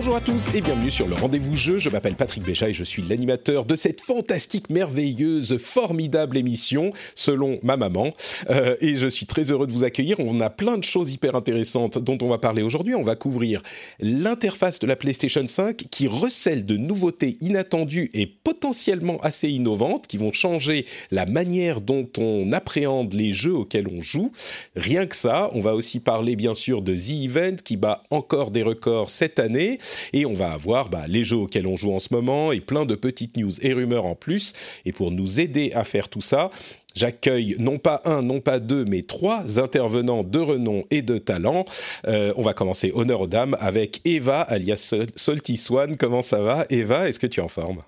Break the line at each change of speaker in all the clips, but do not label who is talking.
Bonjour à tous et bienvenue sur le rendez-vous jeu. Je m'appelle Patrick Béja et je suis l'animateur de cette fantastique, merveilleuse, formidable émission, selon ma maman. Euh, et je suis très heureux de vous accueillir. On a plein de choses hyper intéressantes dont on va parler aujourd'hui. On va couvrir l'interface de la PlayStation 5 qui recèle de nouveautés inattendues et potentiellement assez innovantes qui vont changer la manière dont on appréhende les jeux auxquels on joue. Rien que ça, on va aussi parler bien sûr de The Event qui bat encore des records cette année. Et on va avoir bah, les jeux auxquels on joue en ce moment et plein de petites news et rumeurs en plus. Et pour nous aider à faire tout ça, J'accueille non pas un, non pas deux, mais trois intervenants de renom et de talent. Euh, on va commencer honneur aux dames avec Eva, alias Salty Swan. Comment ça va Eva, est-ce que tu es en forme?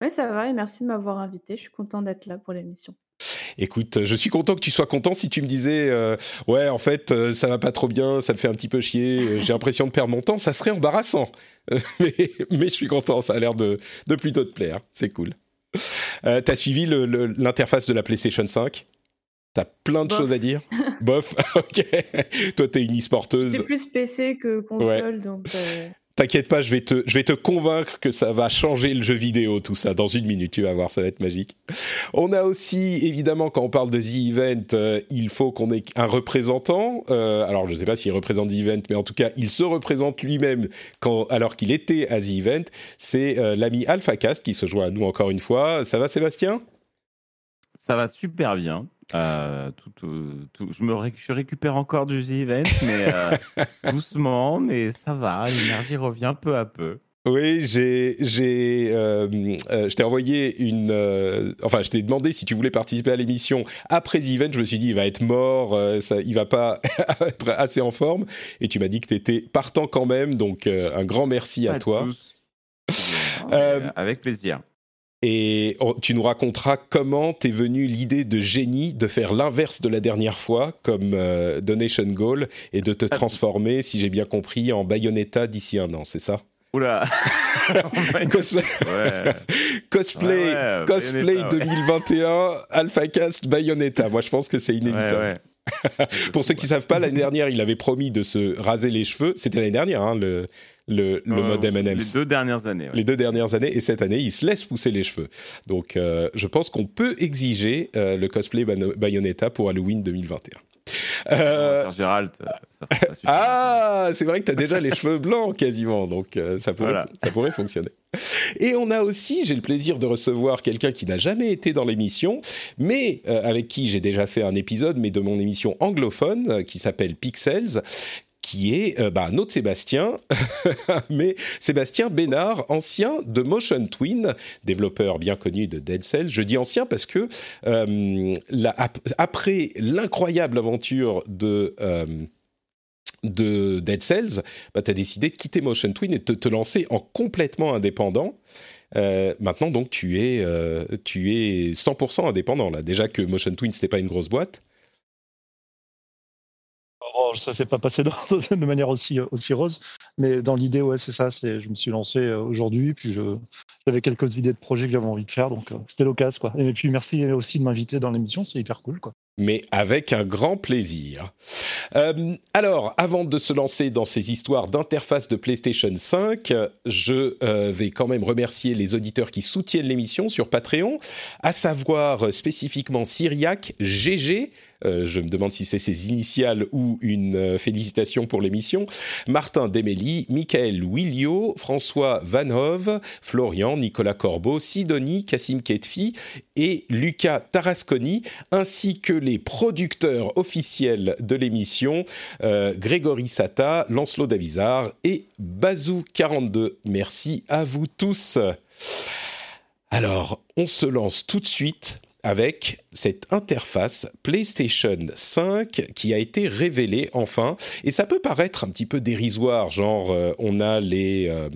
Oui, ça va et merci de m'avoir invité. Je suis content d'être là pour l'émission.
Écoute, je suis content que tu sois content. Si tu me disais, euh, ouais, en fait, euh, ça va pas trop bien, ça me fait un petit peu chier, euh, j'ai l'impression de perdre mon temps, ça serait embarrassant. mais, mais, je suis content, ça a l'air de, de, plutôt te plaire. C'est cool. T'as suivi l'interface de la PlayStation 5 T'as plein de
Bof.
choses à dire? Bof, ok. Toi, t'es une e-sporteuse.
C'est plus PC que console, donc.
T'inquiète pas, je vais, te, je vais te convaincre que ça va changer le jeu vidéo, tout ça, dans une minute, tu vas voir, ça va être magique. On a aussi, évidemment, quand on parle de The Event, euh, il faut qu'on ait un représentant. Euh, alors, je ne sais pas s'il représente The Event, mais en tout cas, il se représente lui-même alors qu'il était à The Event. C'est euh, l'ami AlphaCast qui se joint à nous encore une fois. Ça va, Sébastien?
Ça va super bien. Euh, tout, tout, tout, je me ré je récupère encore du The Event, mais euh, doucement, mais ça va. L'énergie revient peu à peu.
Oui, j'ai, j'ai, euh, euh, je t'ai envoyé une, euh, enfin, je t'ai demandé si tu voulais participer à l'émission après The Event. Je me suis dit, il va être mort, ça, il va pas être assez en forme. Et tu m'as dit que tu étais partant quand même, donc un grand merci à
Pas
toi.
tous.
Euh,
Avec plaisir.
Et tu nous raconteras comment t'es venu l'idée de génie de faire l'inverse de la dernière fois, comme euh, Donation Goal, et de te transformer, si j'ai bien compris, en Bayonetta d'ici un an, c'est ça?
Oula.
Cos-
ouais.
Cosplay,
Ouais, ouais,
cosplay
Bayonetta, ouais.
2021, AlphaCast Bayonetta. Moi, je pense que c'est inévitable. Pour ceux qui savent pas, l'année dernière, il avait promis de se raser les cheveux. C'était l'année dernière, hein, le, le, le
Euh, Les deux dernières années. ouais.
Les deux dernières années, et cette année, il se laisse pousser les cheveux. Donc, euh, je pense qu'on peut exiger euh, le cosplay Bayonetta pour Halloween 2021. Euh,
Gérald, ça, ça,
ah, c'est vrai que tu as déjà les cheveux blancs quasiment, donc euh, ça, pourrait,
Voilà.
ça pourrait fonctionner. Et on a aussi, j'ai le plaisir de recevoir quelqu'un qui n'a jamais été dans l'émission, mais euh, avec qui j'ai déjà fait un épisode, mais de mon émission anglophone, qui s'appelle Pixels, qui est euh, bah, notre Sébastien, mais Sébastien Bénard, ancien de Motion Twin, développeur bien connu de Dead Cells. Je dis ancien parce que euh, après l'incroyable aventure de... euh, de Dead Cells, bah, tu as décidé de quitter Motion Twin et de te, lancer en complètement indépendant. Euh, maintenant, donc, tu es, tu es 100% indépendant. Là. Déjà que Motion Twin, c'était pas une grosse boîte.
Oh, ça s'est pas passé de manière aussi, aussi rose, mais dans l'idée, ouais, c'est ça. Je me suis lancé euh, aujourd'hui, puis j'avais quelques idées de projets que j'avais envie de faire, donc euh, c'était l'occasion. Et puis merci aussi de m'inviter dans l'émission, c'est hyper cool,
mais avec un grand plaisir. Euh, alors, avant de se lancer dans ces histoires d'interface de PlayStation 5, je euh, vais quand même remercier les auditeurs qui soutiennent l'émission sur Patreon, à savoir euh, spécifiquement Syriac, GG, euh, je me demande si c'est ses initiales ou une euh, félicitation pour l'émission, Martin Demély, Michael Willio, François Van Hove, Florian, Nicolas Corbeau, Sidonie, Cassim Ketfi et Lucas Tarasconi, ainsi que les producteurs officiels de l'émission, euh, Grégory Sata, Lancelot Davizard et Bazou42. Merci à vous tous. Alors, on se lance tout de suite avec cette interface PlayStation 5 qui a été révélée enfin. Et ça peut paraître un petit peu dérisoire, genre euh, on a les... Euh,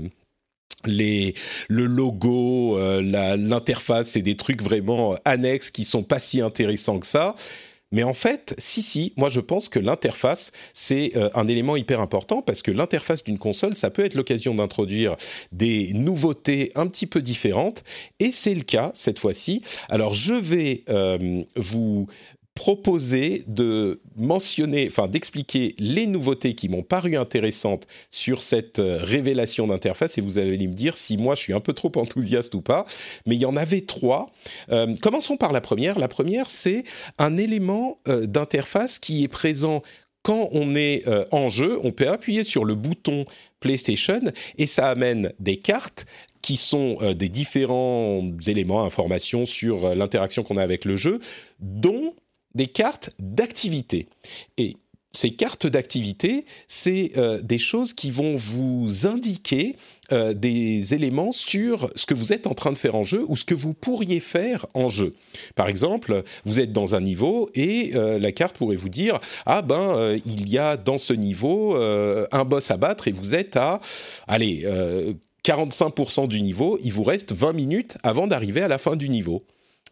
les, le logo, euh, l'interface, c'est des trucs vraiment annexes qui sont pas si intéressants que ça. Mais en fait, si, si, moi je pense que l'interface, c'est euh, un élément hyper important parce que l'interface d'une console, ça peut être l'occasion d'introduire des nouveautés un petit peu différentes. Et c'est le cas cette fois-ci. Alors je vais euh, vous proposer de mentionner, enfin d'expliquer les nouveautés qui m'ont paru intéressantes sur cette euh, révélation d'interface et vous allez me dire si moi je suis un peu trop enthousiaste ou pas. Mais il y en avait trois. Euh, commençons par la première. La première, c'est un élément euh, d'interface qui est présent quand on est en jeu, on peut appuyer sur le bouton PlayStation et ça amène des cartes qui sont des différents éléments, informations sur l'interaction qu'on a avec le jeu, dont des cartes d'activité. Et ces cartes d'activité, c'est euh, des choses qui vont vous indiquer euh, des éléments sur ce que vous êtes en train de faire en jeu ou ce que vous pourriez faire en jeu. Par exemple, vous êtes dans un niveau et euh, la carte pourrait vous dire ah ben il y a dans ce niveau un boss à battre et vous êtes à allez 45% du niveau, il vous reste 20 minutes avant d'arriver à la fin du niveau.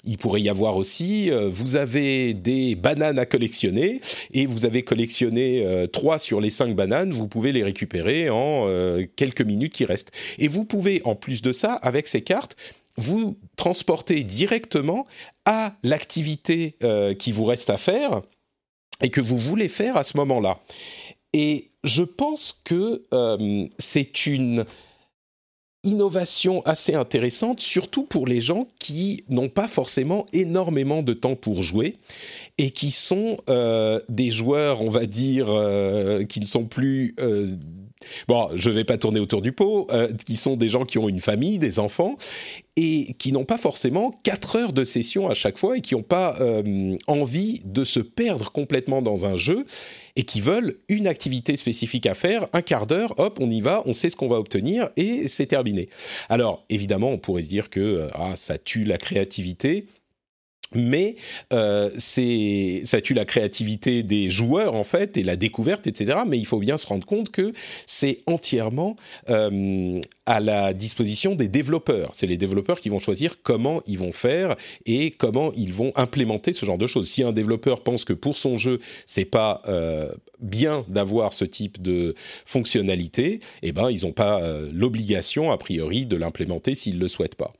Il pourrait y avoir aussi, euh, vous avez des bananes à collectionner et vous avez collectionné euh, trois sur les cinq bananes, vous pouvez les récupérer en euh, quelques minutes qui restent. Et vous pouvez, en plus de ça, avec ces cartes, vous transporter directement à l'activité qui vous reste à faire et que vous voulez faire à ce moment-là. Et je pense que c'est une innovation assez intéressante, surtout pour les gens qui n'ont pas forcément énormément de temps pour jouer et qui sont euh, des joueurs, on va dire, euh, qui ne sont plus... Euh, bon, je ne vais pas tourner autour du pot, qui sont des gens qui ont une famille, des enfants, et qui n'ont pas forcément 4 heures de session à chaque fois et qui n'ont pas envie de se perdre complètement dans un jeu et qui veulent une activité spécifique à faire, un quart d'heure, hop, on y va, on sait ce qu'on va obtenir et c'est terminé. Alors, évidemment, on pourrait se dire que euh, ah, ça tue la créativité mais euh, c'est ça tue la créativité des joueurs en fait et la découverte etc mais il faut bien se rendre compte que c'est entièrement euh, à la disposition des développeurs. C'est les développeurs qui vont choisir comment ils vont faire et comment ils vont implémenter ce genre de choses. Si un développeur pense que pour son jeu c'est pas euh, bien d'avoir ce type de fonctionnalité eh ben ils n'ont pas euh, l'obligation a priori de l'implémenter s'ils le souhaitent pas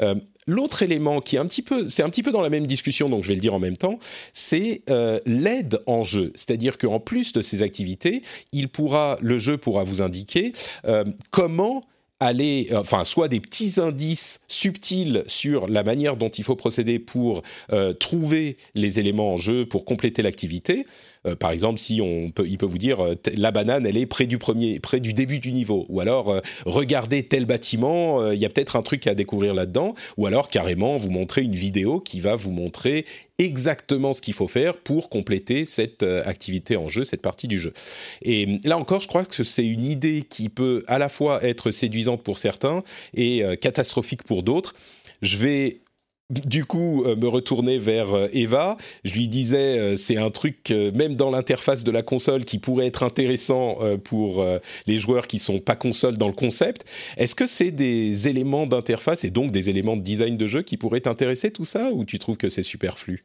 euh, L'autre élément qui est un petit peu, c'est un petit peu dans la même discussion, donc je vais le dire en même temps, c'est euh, l'aide en jeu. C'est-à-dire qu'en plus de ces activités, il pourra, le jeu pourra vous indiquer euh, comment aller, enfin, soit des petits indices subtils sur la manière dont il faut procéder pour trouver les éléments en jeu pour compléter l'activité, euh, par exemple, si on peut, il peut vous dire euh, la banane, elle est près du premier, près du début du niveau, ou alors euh, regardez tel bâtiment, il y a peut-être un truc à découvrir là-dedans, ou alors carrément vous montrer une vidéo qui va vous montrer exactement ce qu'il faut faire pour compléter cette activité en jeu, cette partie du jeu. Et là encore, je crois que c'est une idée qui peut à la fois être séduisante pour certains et catastrophique pour d'autres. Je vais du coup euh, me retourner vers euh, Eva. Je lui disais, euh, c'est un truc, même dans l'interface de la console, qui pourrait être intéressant pour les joueurs qui sont pas console dans le concept. Est-ce que c'est des éléments d'interface et donc des éléments de design de jeu qui pourraient t'intéresser tout ça, ou tu trouves que c'est superflu?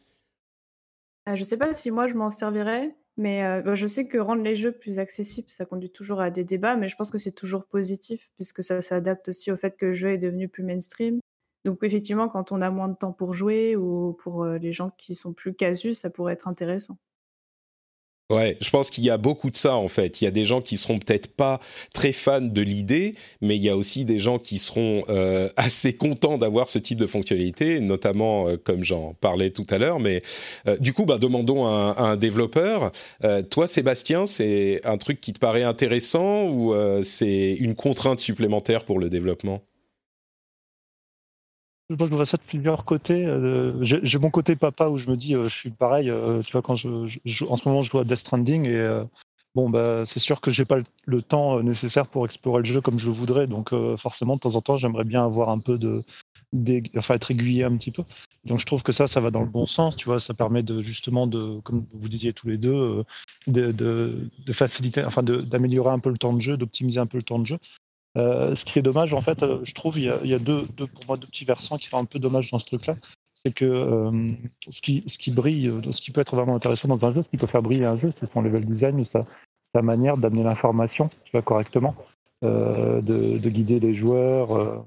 Je sais pas si moi je m'en servirais. Mais bah, je sais que rendre les jeux plus accessibles, ça conduit toujours à des débats, mais je pense que c'est toujours positif, puisque ça s'adapte aussi au fait que le jeu est devenu plus mainstream donc effectivement, quand on a moins de temps pour jouer ou pour, les gens qui sont plus casus, ça pourrait être intéressant.
Ouais, je pense qu'il y a beaucoup de ça en fait. Il y a des gens qui seront peut-être pas très fans de l'idée, mais il y a aussi des gens qui seront assez contents d'avoir ce type de fonctionnalité, notamment comme j'en parlais tout à l'heure. Mais du coup, bah, demandons à un, développeur. toi, Sébastien, c'est un truc qui te paraît intéressant ou c'est une contrainte supplémentaire pour le développement?
Je vois ça de plusieurs côtés. Euh, j'ai mon côté papa où je me dis, euh, je suis pareil. Euh, tu vois, quand je, en ce moment, je joue à Death Stranding et bon, bah, c'est sûr que j'ai pas le, temps nécessaire pour explorer le jeu comme je voudrais. Donc, forcément, de temps en temps, j'aimerais bien avoir un peu de, enfin, être aiguillé un petit peu. Donc je trouve que ça, ça va dans le bon sens, tu vois, ça permet de justement de, comme vous disiez tous les deux, de, de, faciliter, enfin d'améliorer un peu le temps de jeu, d'optimiser un peu le temps de jeu. Euh, ce qui est dommage, en fait, euh, je trouve, il y a, il y a deux, deux, pour moi, deux petits versants qui sont un peu dommage dans ce truc-là. C'est que ce, qui, ce qui brille, ce qui peut être vraiment intéressant dans un jeu, ce qui peut faire briller un jeu, c'est son level design, sa, sa manière d'amener l'information, correctement, de, de, guider les joueurs,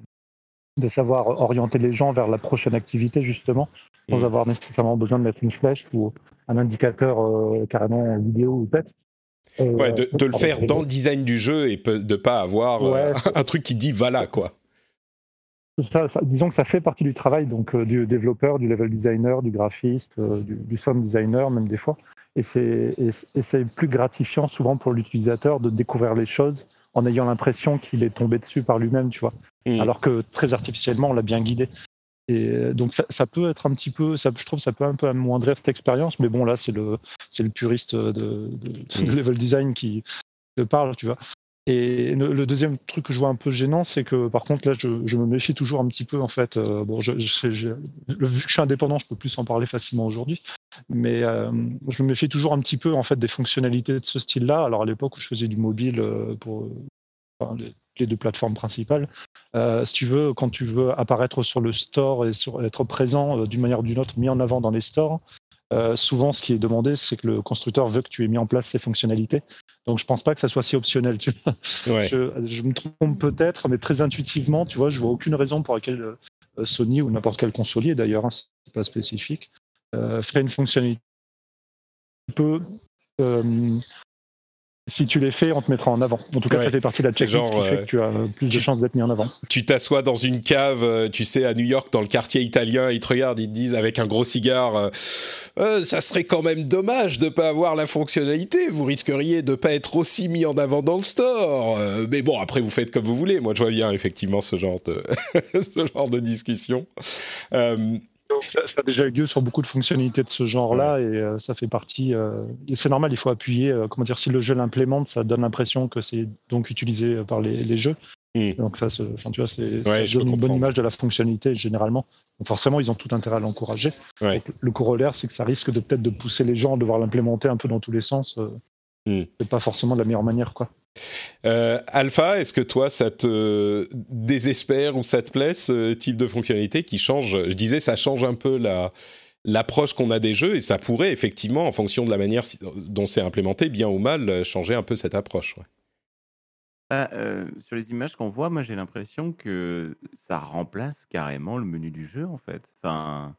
de savoir orienter les gens vers la prochaine activité, justement, sans mm. avoir nécessairement besoin de mettre une flèche ou un indicateur euh, carrément vidéo ou peut-être.
Euh, ouais, de, le faire dans le design du jeu et de ne pas avoir euh, un truc qui dit voilà quoi.
disons que ça fait partie du travail donc du développeur, du level designer, du graphiste, du, sound designer même des fois. Et c'est plus gratifiant souvent pour l'utilisateur de découvrir les choses en ayant l'impression qu'il est tombé dessus par lui-même, tu vois. Mm. alors que très artificiellement, on l'a bien guidé. Et euh, donc ça, peut être un petit peu, ça, je trouve, ça peut un peu amoindrir cette expérience, mais bon là c'est le c'est le puriste de, de, mm. level design qui te parle, tu vois. Et le, deuxième truc que je vois un peu gênant, c'est que par contre là je, me méfie toujours un petit peu en fait. Euh, bon, je, je, vu que je suis indépendant, je peux plus en parler facilement aujourd'hui, mais euh, je me méfie toujours un petit peu en fait des fonctionnalités de ce style-là. Alors à l'époque où je faisais du mobile pour les deux plateformes principales. Euh, si tu veux, quand tu veux apparaître sur le store et sur, être présent euh, d'une manière ou d'une autre, mis en avant dans les stores, euh, souvent ce qui est demandé, c'est que le constructeur veut que tu aies mis en place ces fonctionnalités. Donc je pense pas que ça soit si optionnel. Tu je, me trompe peut-être, mais très intuitivement, tu vois, je vois aucune raison pour laquelle Sony ou n'importe quel consolier d'ailleurs, hein, c'est pas spécifique, ferait une fonctionnalité peu si tu les fais, on te mettra en avant. En tout cas, ça fait partie de la checklist qui fait que tu as plus de chances d'être mis en avant.
Tu t'assois dans une cave, euh, tu sais, à New York, dans le quartier italien, ils te regardent, ils te disent avec un gros cigare, euh, euh, ça serait quand même dommage de pas avoir la fonctionnalité. Vous risqueriez de pas être aussi mis en avant dans le store. mais bon, après, vous faites comme vous voulez. Moi, je vois bien effectivement ce genre de, ce genre de discussion.
Ça, a déjà eu lieu sur beaucoup de fonctionnalités de ce genre-là et euh, ça fait partie. Euh, c'est normal, il faut appuyer. Euh, comment dire, si le jeu l'implémente, ça donne l'impression que c'est donc utilisé par les, jeux. Hmm. Donc ça, enfin, tu vois, c'est donne une bonne image de la fonctionnalité généralement. Donc forcément, ils ont tout intérêt à l'encourager. Le corollaire, c'est que ça risque de peut-être de pousser les gens à devoir l'implémenter un peu dans tous les sens. Hmm. C'est pas forcément de la meilleure manière, quoi.
Euh, Alpha, est-ce que toi, ça te désespère ou ça te plaît, ce type de fonctionnalité qui change? Je disais, ça change un peu la, l'approche qu'on a des jeux et ça pourrait effectivement, en fonction de la manière dont c'est implémenté, bien ou mal, changer un peu cette approche.
Bah, euh, sur les images qu'on voit, moi j'ai l'impression que ça remplace carrément le menu du jeu en fait. Enfin,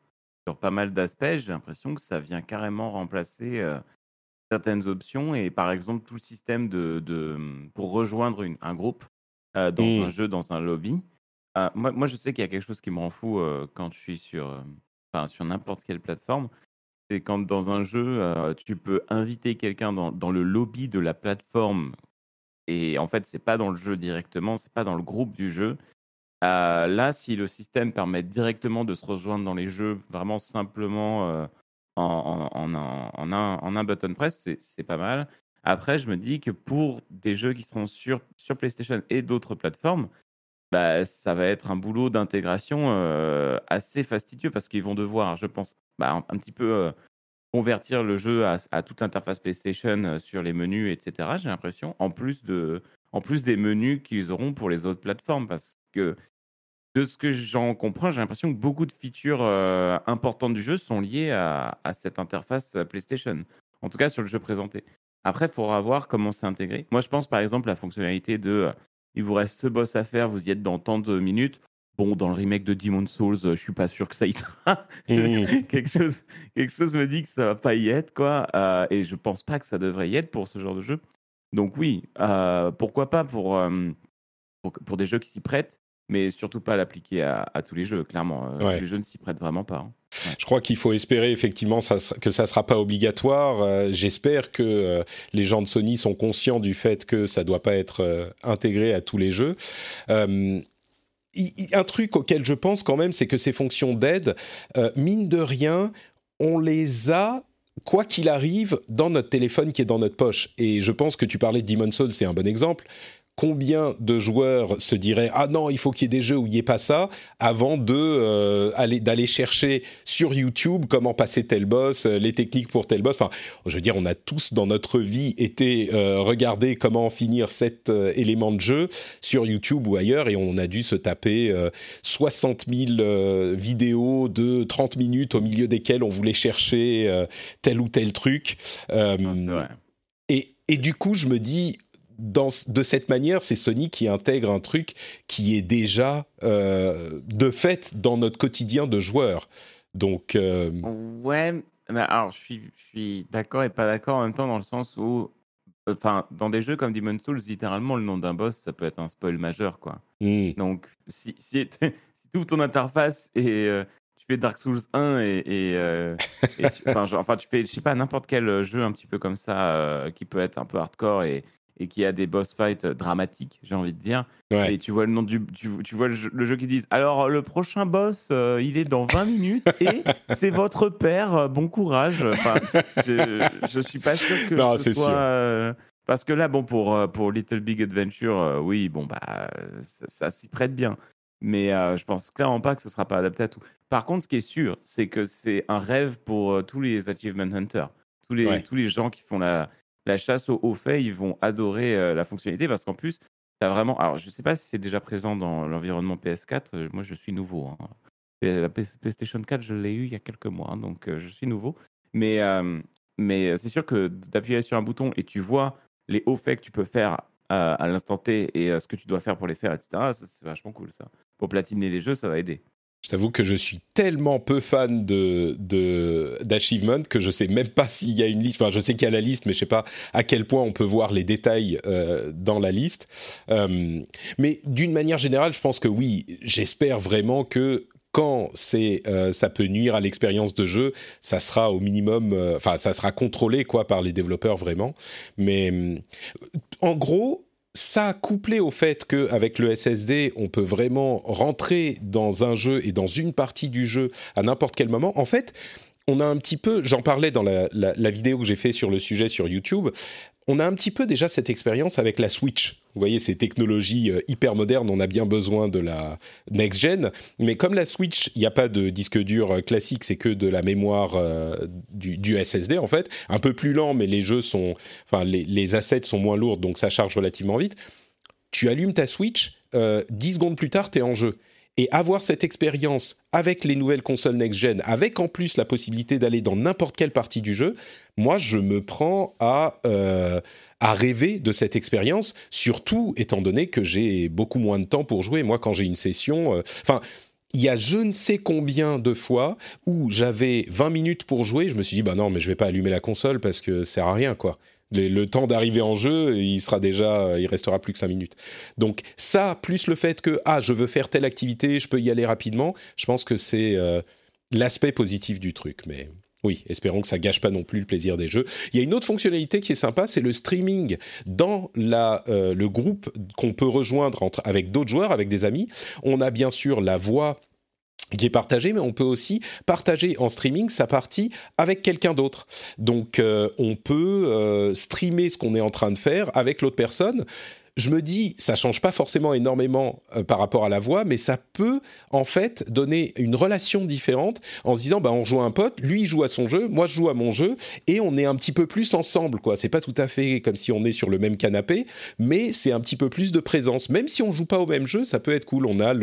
sur pas mal d'aspects, j'ai l'impression que ça vient carrément remplacer euh, certaines options et par exemple tout le système de, de mmh, pour rejoindre une, un groupe euh, dans un mmh. jeu, dans un lobby. Euh, moi, moi, je sais qu'il y a quelque chose qui me rend fou euh, quand je suis sur, enfin, sur n'importe quelle plateforme. C'est quand dans un jeu, tu peux inviter quelqu'un dans, dans, le lobby de la plateforme et en fait, c'est pas dans le jeu directement, c'est pas dans le groupe du jeu. là, si le système permet directement de se rejoindre dans les jeux, vraiment simplement en, en, un, button press, c'est pas mal. Après, je me dis que pour des jeux qui seront sur, sur PlayStation et d'autres plateformes, bah, ça va être un boulot d'intégration euh, assez fastidieux parce qu'ils vont devoir, je pense, bah, un, petit peu euh, convertir le jeu à, à toute l'interface PlayStation euh, sur les menus, etc. J'ai l'impression, en plus en plus des menus qu'ils auront pour les autres plateformes, parce que de ce que j'en comprends, j'ai l'impression que beaucoup de features euh, importantes du jeu sont liées à, cette interface euh, PlayStation. En tout cas, sur le jeu présenté. Après, il faudra voir comment c'est intégré. Moi, je pense par exemple la fonctionnalité de euh, il vous reste ce boss à faire, vous y êtes dans tant de minutes. Bon, dans le remake de Demon's Souls, je suis pas sûr que ça y sera. Mmh. quelque, chose, quelque chose me dit que ça va pas y être, quoi. et je pense pas que ça devrait y être pour ce genre de jeu. Donc oui, pourquoi pas pour, pour des jeux qui s'y prêtent mais surtout pas l'appliquer à, tous les jeux, clairement. Euh, les jeux ne s'y prêtent vraiment pas. Hein.
Je crois qu'il faut espérer effectivement ça, que ça ne sera pas obligatoire. Euh, j'espère que euh, les gens de Sony sont conscients du fait que ça ne doit pas être intégré à tous les jeux. un truc auquel je pense quand même, c'est que ces fonctions d'aide, mine de rien, on les a quoi qu'il arrive dans notre téléphone qui est dans notre poche. Et je pense que tu parlais de Demon's Souls, c'est un bon exemple combien de joueurs se diraient ah non il faut qu'il y ait des jeux où il n'y ait pas ça avant de euh, aller d'aller chercher sur YouTube comment passer tel boss, euh, les techniques pour tel boss. Enfin, je veux dire, on a tous dans notre vie été euh, regarder comment finir cet euh, élément de jeu sur YouTube ou ailleurs et on a dû se taper 60 000 vidéos de 30 minutes au milieu desquelles on voulait chercher tel ou tel truc.
Ah.
Et, et du coup, je me dis, dans, de cette manière, c'est Sony qui intègre un truc qui est déjà euh, de fait dans notre quotidien de joueur. Donc, euh,
Ouais, mais alors je suis, je suis d'accord et pas d'accord en même temps dans le sens où, enfin, dans des jeux comme Demon's Souls, littéralement, le nom d'un boss, ça peut être un spoil majeur, quoi.
hmm,
Donc, si, si, si tu ouvres ton interface et euh, tu fais Dark Souls 1 et, et, euh, et tu, enfin, genre, enfin, tu fais, je sais pas, n'importe quel jeu un petit peu comme ça qui peut être un peu hardcore et, et qui a des boss fights euh, dramatiques, j'ai envie de dire.
ouais.
Et tu vois le nom du, tu, tu vois le jeu, le jeu qui disent alors le prochain boss, euh, il est dans 20 minutes et c'est votre père. euh, Bon courage. Enfin, je, je suis pas sûr que
Non,
ce soit.
sûr.
euh, parce que là, bon, pour, pour Little Big Adventure, euh, oui, bon, bah, ça, ça s'y prête bien. Mais je pense clairement pas que ce sera pas adapté à tout. Par contre, ce qui est sûr, c'est que c'est un rêve pour tous les Achievement Hunters. Tous les,
Ouais.
tous les gens qui font la, la chasse au haut fait, ils vont adorer euh, la fonctionnalité parce qu'en plus, tu as vraiment. Alors, je sais pas si c'est déjà présent dans l'environnement PS4. euh, Moi, je suis nouveau. hein. La PlayStation 4, je l'ai eu il y a quelques mois, hein, donc euh, je suis nouveau. Mais, mais c'est sûr que d'appuyer sur un bouton et tu vois les hauts faits que tu peux faire à, l'instant T et ce que tu dois faire pour les faire, etc. C'est vachement cool ça. Pour platiner les jeux, ça va aider.
Je t'avoue que je suis tellement peu fan de d'achievement que je sais même pas s'il y a une liste. Enfin, je sais qu'il y a la liste, mais je sais pas à quel point on peut voir les détails euh, dans la liste. Euh, mais d'une manière générale, je pense que oui. J'espère vraiment que quand euh, ça peut nuire à l'expérience de jeu, ça sera au minimum. Enfin, ça sera contrôlé quoi par les développeurs vraiment. Mais en gros, ça couplé au fait qu'avec le SSD, on peut vraiment rentrer dans un jeu et dans une partie du jeu à n'importe quel moment, en fait, on a un petit peu, j'en parlais dans la, la- vidéo que j'ai fait sur le sujet sur YouTube, on a un petit peu déjà cette expérience avec la Switch. Vous voyez, ces technologies euh, hyper modernes, on a bien besoin de la next-gen. Mais comme la Switch, il n'y a pas de disque dur euh, classique, c'est que de la mémoire euh, du, SSD, en fait. Un peu plus lent, mais les jeux sont... Enfin, les, les assets sont moins lourds, donc ça charge relativement vite. Tu allumes ta Switch, euh, 10 secondes plus tard, tu es en jeu. Et avoir cette expérience avec les nouvelles consoles next-gen, avec en plus la possibilité d'aller dans n'importe quelle partie du jeu, moi, je me prends à, euh, à rêver de cette expérience, surtout étant donné que j'ai beaucoup moins de temps pour jouer. Moi, quand j'ai une session... euh, Enfin, il y a je ne sais combien de fois où j'avais 20 minutes pour jouer, je me suis dit, bah non, mais je vais pas allumer la console parce que ça sert à rien, quoi. Le, temps d'arriver en jeu, il sera déjà, il restera plus que 5 minutes. Donc ça, plus le fait que, ah, je veux faire telle activité, je peux y aller rapidement, je pense que c'est euh, l'aspect positif du truc. Mais oui, espérons que ça gâche pas non plus le plaisir des jeux. Il y a une autre fonctionnalité qui est sympa, c'est le streaming dans la, euh, le groupe qu'on peut rejoindre entre, avec d'autres joueurs, avec des amis. On a bien sûr la voix qui est partagée, mais on peut aussi partager en streaming sa partie avec quelqu'un d'autre. Donc euh, on peut euh, streamer ce qu'on est en train de faire avec l'autre personne. Je me dis, ça change pas forcément énormément euh, par rapport à la voix, mais ça peut en fait donner une relation différente en se disant, bah on rejoint un pote, lui il joue à son jeu, moi je joue à mon jeu, et on est un petit peu plus ensemble, quoi. C'est pas tout à fait comme si on est sur le même canapé, mais c'est un petit peu plus de présence. Même si on joue pas au même jeu, ça peut être cool. On a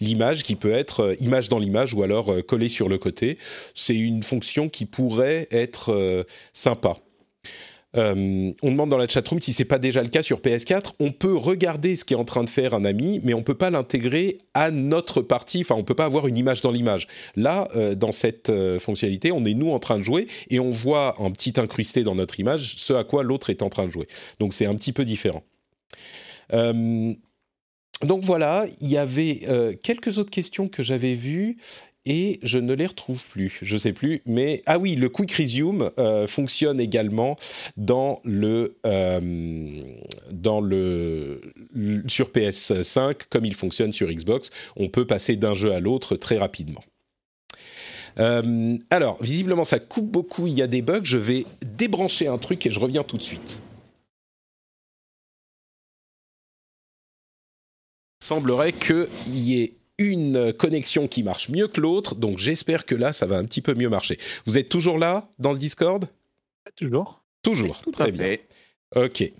l'image qui peut être euh, image dans l'image ou alors euh, collée sur le côté. C'est une fonction qui pourrait être sympa. Euh, on demande dans la chatroom si c'est pas déjà le cas sur PS4. On peut regarder ce qu'est en train de faire un ami, mais on peut pas l'intégrer à notre partie. Enfin, on peut pas avoir une image dans l'image. Là, euh, dans cette euh, fonctionnalité, on est nous en train de jouer et on voit un petit incrusté dans notre image ce à quoi l'autre est en train de jouer. Donc c'est un petit peu différent. Donc voilà, il y avait quelques autres questions que j'avais vues et je ne les retrouve plus. Je sais plus, mais ah oui, le Quick Resume euh, fonctionne également dans le euh, dans le- sur PS5 comme il fonctionne sur Xbox. On peut passer d'un jeu à l'autre très rapidement. Euh, alors, visiblement, ça coupe beaucoup. Il y a des bugs. Je vais débrancher un truc et je reviens tout de suite. semblerait qu'il y ait une connexion qui marche mieux que l'autre, donc j'espère que là, ça va un petit peu mieux marcher. Vous êtes toujours là dans le Discord?
Toujours.
Toujours,
Tout
très
à
bien.
fait.
Ok.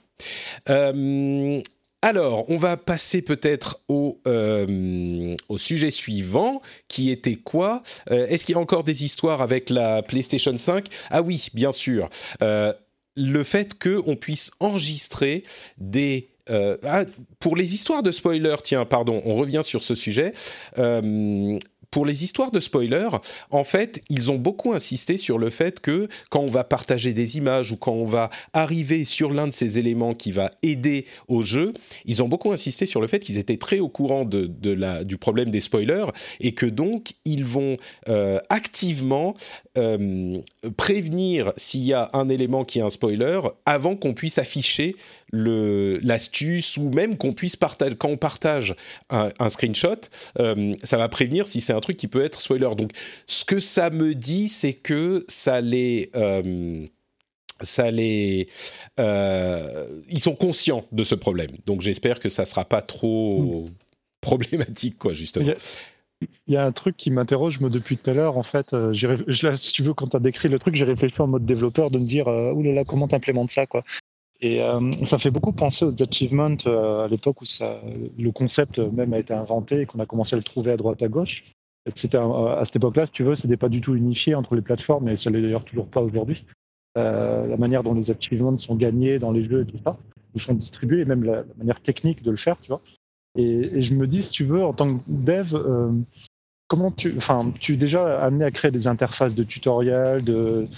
Euh, alors, on va passer peut-être au, euh, au sujet suivant, qui était quoi? Euh, Est-ce qu'il y a encore des histoires avec la PlayStation 5 Ah oui, bien sûr. Euh, le fait qu'on puisse enregistrer des... euh, ah, pour les histoires de spoilers, tiens, pardon, on revient sur ce sujet. Euh, pour les histoires de spoilers, en fait, ils ont beaucoup insisté sur le fait que quand on va partager des images ou quand on va arriver sur l'un de ces éléments qui va aider au jeu, ils ont beaucoup insisté sur le fait qu'ils étaient très au courant de, du problème des spoilers et que donc ils vont euh, activement euh, prévenir s'il y a un élément qui est un spoiler avant qu'on puisse afficher l'astuce ou même qu'on puisse partager quand on partage un, un screenshot, euh, ça va prévenir si c'est un truc qui peut être spoiler. Donc, ce que ça me dit, c'est que ça les euh, ça les, euh, ils sont conscients de ce problème. Donc, j'espère que ça sera pas trop problématique, quoi, justement.
Il y a- Il y a un truc qui m'interroge moi depuis tout à l'heure. En fait, euh, je- là, si tu veux, quand tu as décrit le truc, j'ai réfléchi en mode développeur de me dire, euh, oulala, comment t'implémentes ça, quoi. Et euh, ça fait beaucoup penser aux achievements à l'époque où ça, le concept même a été inventé et qu'on a commencé à le trouver à droite à gauche. Et C'était un- à cette époque-là, si tu veux, c'était pas du tout unifié entre les plateformes, et ça l'est d'ailleurs toujours pas aujourd'hui. Euh, la manière dont les achievements sont gagnés dans les jeux et tout ça, ils sont distribués, et même la, manière technique de le faire, tu vois. Et, je me dis, si tu veux, en tant que dev, euh, comment tu, enfin, tu es déjà amené à créer des interfaces de tutoriels, de,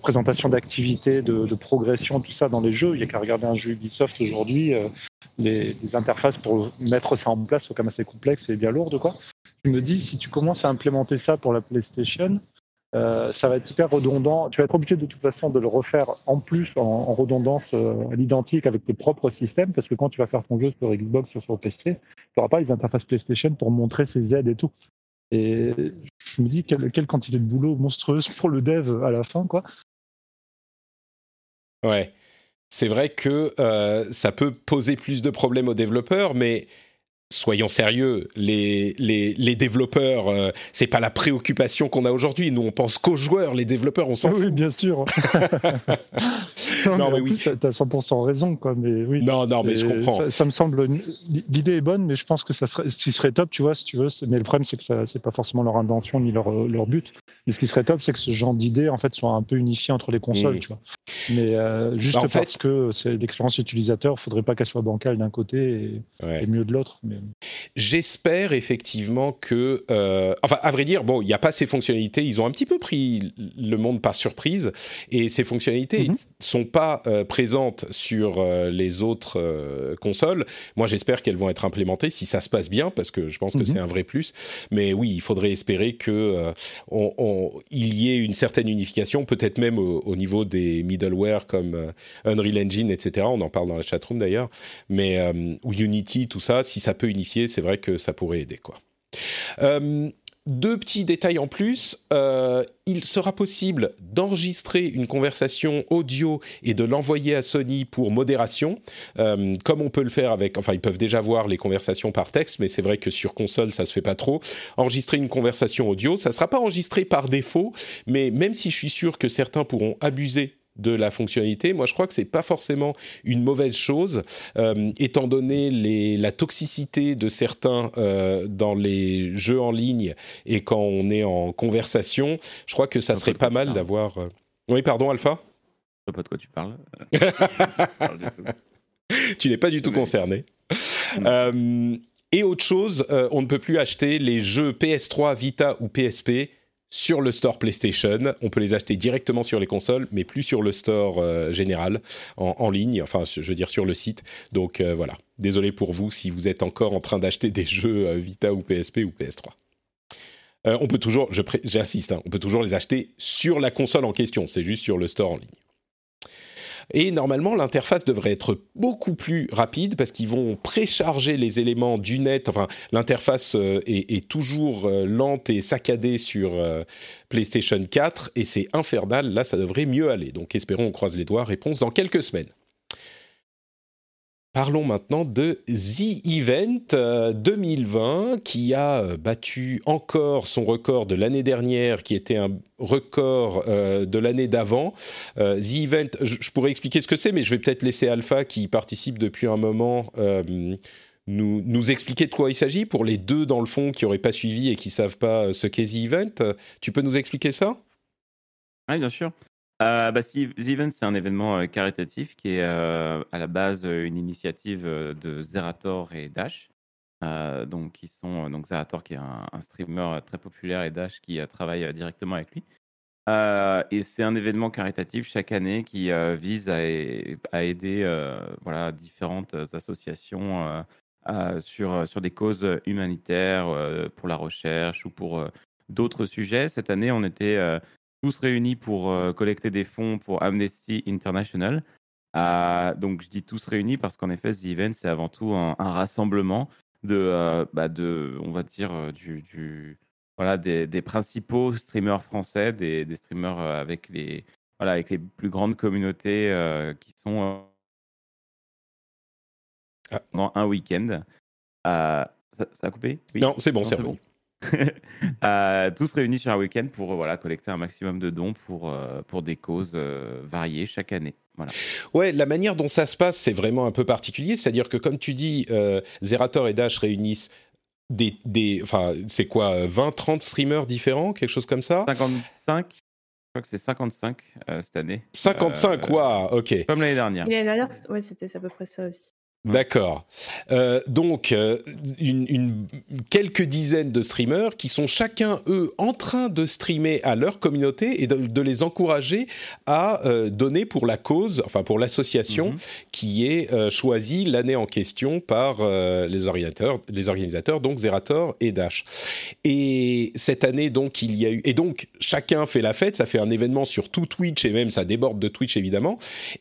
présentation d'activités, de, de progression, tout ça dans les jeux? Il n'y a qu'à regarder un jeu Ubisoft aujourd'hui, euh, les, les interfaces pour mettre ça en place sont quand même assez complexes et bien lourdes, quoi. Me dis, si tu commences à implémenter ça pour la PlayStation, euh, ça va être hyper redondant. Tu vas être obligé de toute façon de le refaire en plus en, redondance euh, à l'identique avec tes propres systèmes, parce que quand tu vas faire ton jeu sur Xbox ou sur PC, tu n'auras pas les interfaces PlayStation pour montrer ses aides et tout. Et je me dis quelle, quelle quantité de boulot monstrueuse pour le dev à la fin, quoi.
Ouais. C'est vrai que euh, ça peut poser plus de problèmes aux développeurs, mais soyons sérieux, les, les, les développeurs, euh, c'est pas la préoccupation qu'on a aujourd'hui. Nous, on pense qu'aux joueurs, les développeurs, on s'en
oui,
fout.
bien sûr.
Non,
non,
mais
mais
oui.
oui. Tu as 100% raison, quoi. Mais oui.
Non, non, mais je comprends.
Ça, ça me semble. L'idée est bonne, mais je pense que ça serait, ce qui serait top, tu vois, si tu veux. Mais le problème, c'est que ça, c'est pas forcément leur intention ni leur, euh, leur but. Mais ce qui serait top, c'est que ce genre d'idées, en fait, soit un peu unifié entre les consoles,
Mm.
tu vois. Mais euh, juste
Bah, en
parce
fait-
que c'est l'expérience utilisateur, faudrait pas qu'elle soit bancale d'un côté et,
Ouais.
et mieux de l'autre. Mais
J'espère effectivement que, euh, enfin, à vrai dire, bon, il n'y a pas ces fonctionnalités. Ils ont un petit peu pris le monde par surprise, et ces fonctionnalités
Mhm.
sont pas euh, présentes sur euh, les autres consoles. Moi, j'espère qu'elles vont être implémentées si ça se passe bien, parce que je pense que
Mhm.
c'est un vrai plus. Mais oui, il faudrait espérer que on- on- il y ait une certaine unification, peut-être même au, au niveau des middleware comme Unreal Engine, etc. On en parle dans la chatroom d'ailleurs, mais ou Unity, tout ça, si ça peut unifier, c'est vrai que ça pourrait aider, quoi. Euh, deux petits détails en plus. Euh, il sera possible d'enregistrer une conversation audio et de l'envoyer à Sony pour modération, euh, comme on peut le faire avec. Enfin, ils peuvent déjà voir les conversations par texte, mais c'est vrai que sur console, ça se fait pas trop. Enregistrer une conversation audio, ça sera pas enregistré par défaut, mais même si je suis sûr que certains pourront abuser de la fonctionnalité, moi je crois que c'est pas forcément une mauvaise chose, euh, étant donné les, la toxicité de certains euh, dans les jeux en ligne et quand on est en conversation, je crois que ça serait
pas
mal d'avoir. euh, Oui, pardon, Alpha,
Je sais pas de quoi tu parles.
Tu n'es pas du tout
Mais-
concerné. Euh, et autre chose, on ne peut plus acheter les jeux PS3, Vita ou PSP sur le store PlayStation. On peut les acheter directement sur les consoles, mais plus sur le store euh, général, en, ligne, enfin je veux dire sur le site. Donc euh, voilà, désolé pour vous si vous êtes encore en train d'acheter des jeux euh, Vita ou PSP ou PS3. Euh, on peut toujours, j'insiste, hein, on peut toujours les acheter sur la console en question, c'est juste sur le store en ligne. Et normalement, l'interface devrait être beaucoup plus rapide parce qu'ils vont précharger les éléments du net. Enfin, l'interface euh, est, toujours euh, lente et saccadée sur euh, PlayStation 4 et c'est infernal. Là, ça devrait mieux aller. Donc, espérons, on croise les doigts. Réponse dans quelques semaines. Parlons maintenant de The Event 2020 qui a battu encore son record de l'année dernière qui était un record de l'année d'avant. The Event, je, pourrais expliquer ce que c'est mais je vais peut-être laisser Alpha qui participe depuis un moment nous, nous expliquer de quoi il s'agit pour les deux dans le fond qui n'auraient pas suivi et qui savent pas ce qu'est The Event. Tu peux nous expliquer ça?
Oui, bien sûr. Euh, bah, The c'est un événement euh, caritatif qui est euh, à la base une initiative de Zerator et Dash. donc, qui sont donc Zerator qui est un, streamer très populaire et Dash qui travaille directement avec lui. et c'est un événement caritatif chaque année qui vise à, à aider voilà, différentes associations sur, sur des causes humanitaires, pour la recherche ou pour d'autres sujets. Cette année, on était tous réunis pour euh, collecter des fonds pour Amnesty International. Euh, donc je dis tous réunis parce qu'en effet, The Event, c'est avant tout un, rassemblement de, euh, bah de, on va dire, du, du voilà, des, des, principaux streamers français, des, des, streamers avec les, voilà, avec les plus grandes communautés qui sont ah. dans un week-end. Ça, ça, a coupé?
Non, c'est bon, c'est bon.
euh, tous réunis sur un week-end pour voilà, collecter un maximum de dons pour, euh, pour des causes euh, variées chaque année. Voilà.
Ouais, la manière dont ça se passe, c'est vraiment un peu particulier. C'est-à-dire que, comme tu dis, euh, Zerator et Dash réunissent des. des enfin, c'est quoi 20, 30 streamers différents Quelque chose comme ça?
55 je crois que c'est 55 cette année.
55, waouh, ok.
Comme l'année dernière.
L'année dernière, ouais, c'était à peu près ça aussi.
D'accord. Euh, donc, euh, une, quelques dizaines de streamers qui sont chacun, eux, en train de streamer à leur communauté et de, les encourager à euh, donner pour la cause, enfin pour l'association mhm. qui est choisie l'année en question par les, organisateurs, les organisateurs, donc Zerator et Dash. Et cette année, donc, il y a eu... Et donc, chacun fait la fête, ça fait un événement sur tout Twitch et même ça déborde de Twitch, évidemment.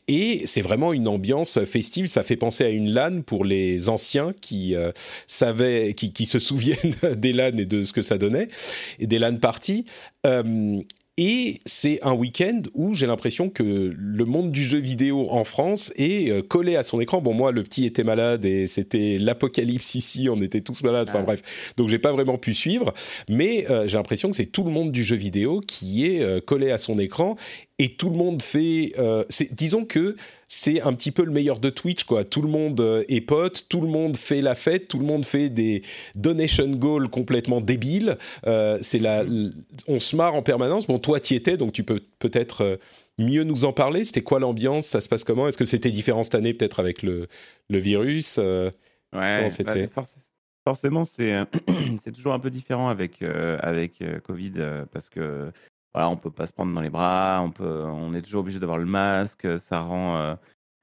Et c'est vraiment une ambiance festive, ça fait penser à une LAN pour les anciens qui euh, savaient, qui, se souviennent des LAN et de ce que ça donnait, et des LAN parties. Euh, et c'est un week-end où j'ai l'impression que le monde du jeu vidéo en France est euh, collé à son écran. Bon, moi, le petit était malade et c'était l'apocalypse ici. On était tous malades. Enfin bref, donc j'ai pas vraiment pu suivre. Mais j'ai l'impression que c'est tout le monde du jeu vidéo qui est collé à son écran et tout le monde fait. Euh, disons que c'est un petit peu le meilleur de Twitch, quoi. Tout le monde euh, est pote, tout le monde fait la fête, tout le monde fait des donation goals complètement débiles. Euh, c'est la, on se marre en permanence. Bon, toi, y étais, donc tu peux peut-être mieux nous en parler. C'était quoi l'ambiance? Ça se passe comment? Est-ce que c'était différent cette année, peut-être avec le, le virus
Ouais. C'était? bah, Forcément, c'est c'est toujours un peu différent avec avec Covid parce que voilà, on peut pas se prendre dans les bras, on peut, on est toujours obligé d'avoir le masque, ça rend, euh,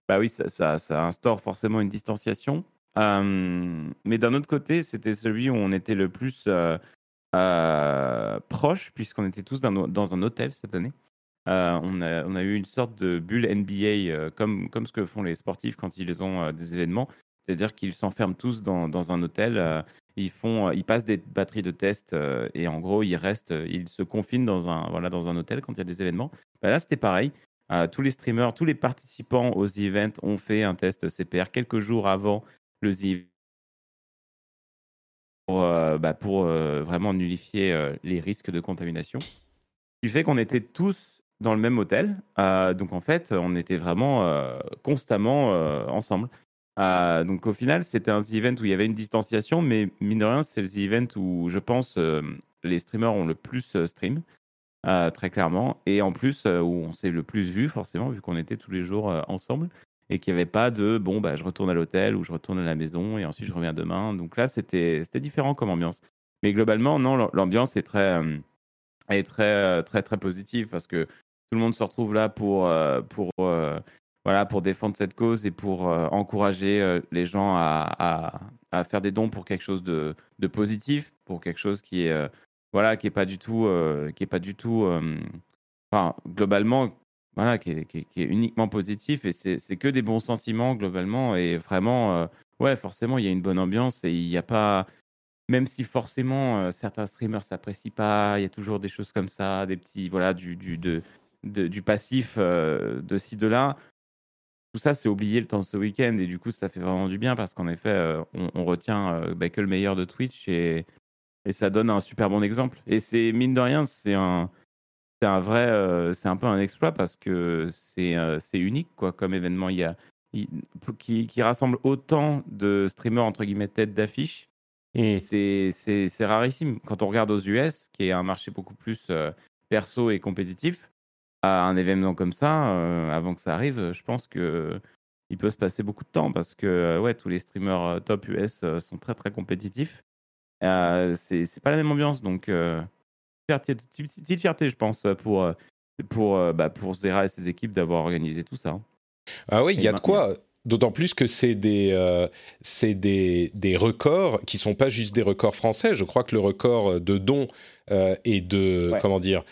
bah oui, ça, instaure forcément une distanciation. mais d'un autre côté, c'était celui où on était le plus euh, euh, proche, puisqu'on était tous dans, un hôtel cette année. on, a, eu une sorte de bulle NBA, comme, ce que font les sportifs quand ils ont des événements. C'est-à-dire qu'ils s'enferment tous dans, un hôtel ils font, euh, ils passent des batteries de tests euh, et en gros ils restent, euh, ils se confinent dans un, voilà, dans un hôtel quand il y a des événements. Bah, là c'était pareil. tous les streamers, tous les participants aux events ont fait un test CPR quelques jours avant le The pour, bah, pour vraiment nullifier les risques de contamination. Ce qui fait qu'on était tous dans le même hôtel. donc en fait, on était vraiment constamment ensemble. Euh, donc au final, c'était un event où il y avait une distanciation, mais mine de rien, c'est le event où je pense euh, les streamers ont le plus euh, stream, très clairement, et en plus où on s'est le plus vu forcément, vu qu'on était tous les jours ensemble, et qu'il n'y avait pas de bon, bah, je retourne à l'hôtel ou je retourne à la maison et ensuite je reviens demain. Donc là, c'était différent comme ambiance. Mais globalement, non, l'ambiance est très, est très, très, très positive parce que tout le monde se retrouve là pour, pour voilà, pour défendre cette cause et pour euh, encourager euh, les gens à, à, faire des dons pour quelque chose de, de positif, pour quelque chose qui est, euh, voilà, qui est pas du tout, qui est pas du tout, globalement, voilà, qui est, qui, est, uniquement positif et c'est que des bons sentiments globalement. Et vraiment, ouais, forcément, il y a une bonne ambiance et il n'y a pas, même si forcément certains streamers s'apprécient pas, il y a toujours des choses comme ça, des petits, voilà, du, du, de, du passif de ci, de là tout ça, c'est oublié le temps de ce week-end et du coup, ça fait vraiment du bien parce qu'en effet, euh, on, on retient euh, bah, que le meilleur de Twitch et, et ça donne un super bon exemple. Et c'est mine de rien, c'est un, c'est un vrai, euh, c'est un peu un exploit parce que c'est, c'est unique quoi comme événement. Il y a, il- qui, qui rassemble autant de streamers entre guillemets tête d'affiche.
Mm.
C'est, rarissime. Quand on regarde aux US, qui est un marché beaucoup plus perso et compétitif, à un événement comme ça, euh, avant que ça arrive, euh, je pense que il peut se passer beaucoup de temps parce que euh, ouais, tous les streamers top US sont très très compétitifs. Euh, c'est, c'est pas la même ambiance, donc euh, fierté, petite, fierté, je pense, pour pour bah, pour Zera et ses équipes d'avoir organisé tout ça. hein.
Ah oui, il y a de quoi. D'autant plus que c'est des, euh, c'est des, des records qui sont pas juste des records français. Je crois que le record de dons euh, et de
Ouais.
comment dire,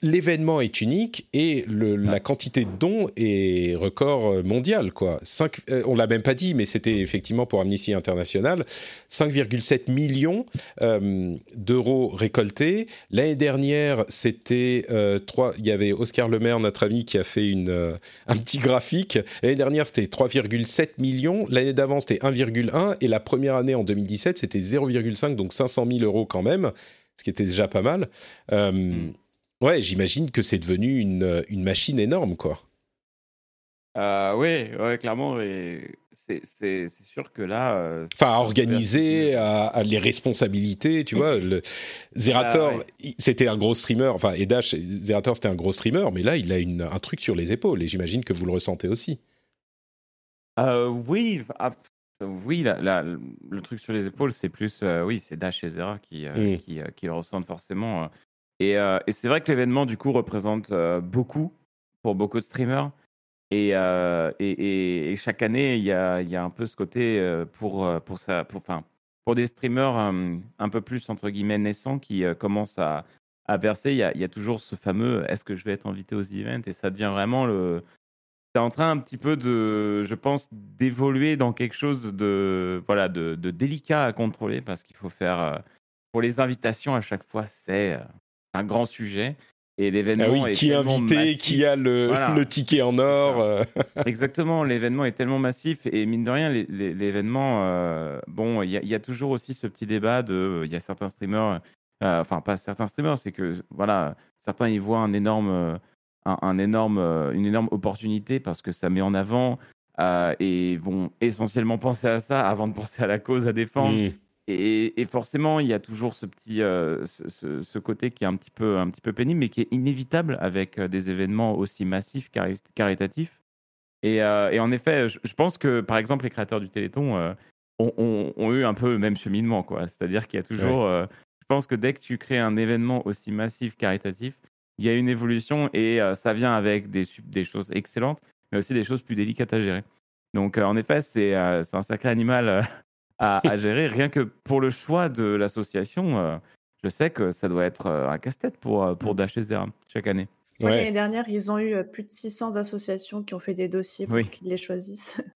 l'événement est unique et le, la quantité de dons est record euh, mondial quoi. Cinq, euh, on l'a même pas dit, mais c'était effectivement pour Amnesty International 5,7 millions euh, d'euros récoltés. L'année dernière, c'était euh, trois. Il y avait Oscar Lemaire, notre ami, qui a fait une euh, un petit graphique. L'année dernière, c'était 3,7 millions. L'année d'avant, c'était 1,1. Et la première année, en 2017, c'était 0,5, donc 500 000 euros quand même, ce qui était déjà pas mal. Euh, Ouais, j'imagine que c'est devenu une, une machine énorme, quoi.
Euh, oui, ouais, clairement. C'est, sûr que là. euh,
Enfin, à organiser, à, à les responsabilités, tu vois. Le... Zerator,
Ah, ouais.
c'était un gros streamer. Enfin, et Dash, Zerator, c'était un gros streamer, mais là, il a une, un truc sur les épaules. Et j'imagine que vous le ressentez aussi.
Euh, oui, ah, oui la- la- le truc sur les épaules, c'est plus, euh, oui, c'est Dash et Zera qui, euh,
Mm.
qui, euh, qui le ressentent forcément. Euh. Et, c'est vrai que l'événement, du coup, représente euh, beaucoup pour beaucoup de streamers. Et, euh, chaque année, il y a, un peu ce côté pour, pour, ça, enfin, pour des streamers un peu plus, entre guillemets, naissants qui commencent à, à percer, il y, a, toujours ce fameux est-ce que je vais être invité aux events? Et ça devient vraiment le, c'est en train un petit peu de, je pense, d'évoluer dans quelque chose de, voilà, de, délicat à contrôler parce qu'il faut faire, pour les invitations à chaque fois, c'est un grand sujet. Et l'événement
Ah oui,
est
qui est invité,
massif.
qui a le,
Voilà.
le ticket en or. euh.
Exactement, l'événement est tellement massif et mine de rien, l'événement, euh, bon, il y, a- il y a toujours aussi ce petit débat de, il y a certains streamers, euh, enfin pas certains streamers, c'est que voilà, certains y voient un énorme, euh, un, un énorme, euh, une énorme opportunité parce que ça met en avant euh, et vont essentiellement penser à ça avant de penser à la cause à défendre.
Mm.
Et, et forcément, il y a toujours ce petit, euh, ce, ce- ce côté qui est un petit peu, un petit peu pénible, mais qui est inévitable avec euh, des événements aussi massifs, cari- caritatifs. Et, euh, et en effet, je, je pense que, par exemple, les créateurs du Téléthon euh, ont, ont- ont eu un peu le même cheminement, quoi. C'est-à-dire qu'il y a toujours, je pense que dès que tu crées un événement aussi massif, caritatif, il y a une évolution et ça vient avec des, choses excellentes, mais aussi des choses plus délicates à gérer. Donc, en effet, c'est un sacré animal à, à gérer. Rien que pour le choix de l'association, euh, je sais que ça doit être euh, un casse-tête pour, euh, pour Dash et Zera chaque année.
Ouais,
Ouais.
L'année dernière, ils ont eu plus de 600 associations qui ont fait des dossiers pour
Oui.
qu'ils les choisissent.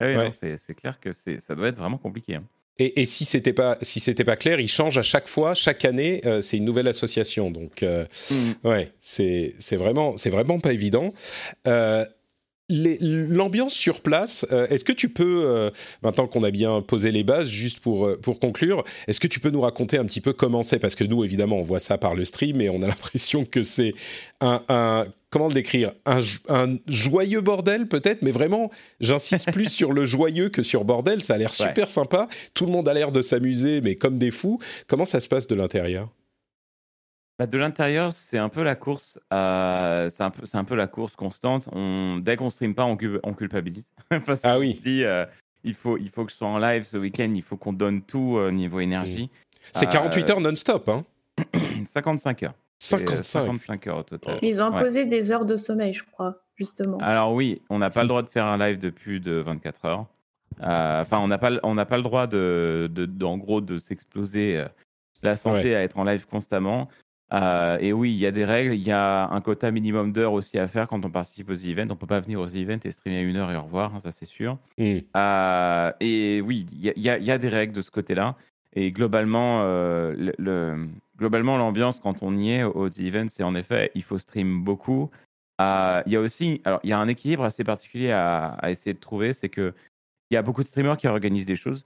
Ah oui,
Ouais.
c'est c'est clair que c'est- ça doit être vraiment compliqué. hein.
Et, et si c'était pas si c'était pas clair, il change à chaque fois, chaque année, euh, c'est une nouvelle association. Donc euh, ouais, c'est c'est vraiment c'est vraiment pas évident. Euh, L'ambiance sur place, euh, est-ce que tu peux, euh, maintenant qu'on a bien posé les bases, juste pour, euh, pour conclure, est-ce que tu peux nous raconter un petit peu comment c'est? Parce que nous, évidemment, on voit ça par le stream et on a l'impression que c'est un, un- Comment le décrire? Un, jo- un joyeux bordel peut-être, mais vraiment, j'insiste plus sur le joyeux que sur bordel. Ça a l'air
Ouais.
super sympa. Tout le monde a l'air de s'amuser, mais comme des fous. Comment ça se passe de l'intérieur?
Bah, de l'intérieur, c'est un peu la course. à- C'est un peu, c'est un peu la course constante. On, dès qu'on stream pas, on, cul- on culpabilise. Parce
Ah
qu'on
oui.
se dit, euh, il faut, il faut que je sois en live ce week-end. Il faut qu'on donne tout euh, niveau énergie.
C'est
Euh,
48 heures non-stop, hein
55 heures. C'est, euh,
55.
55 heures au total.
Ils ont
Ouais.
imposé des heures de sommeil, je crois, justement.
Alors oui, on n'a pas le droit de faire un live de plus de 24 heures. Euh, Enfin, on n'a pas, le- on n'a pas le droit de, de, de- en gros, de s'exploser euh, la santé à être en live constamment. Euh, et oui, il y a des règles. Il y a un quota minimum d'heures aussi à faire quand on participe aux events. On peut pas venir aux events et streamer à une heure et au revoir, hein, ça c'est sûr.
Mm.
Euh, et oui, il y, a- y y des règles de ce côté-là. Et globalement, euh, le, le- globalement, l'ambiance quand on y est aux events, c'est en effet, il faut stream beaucoup. Il y a aussi, alors il y a un équilibre assez particulier à, à essayer de trouver, c'est que il y a beaucoup de streamers qui organisent des choses,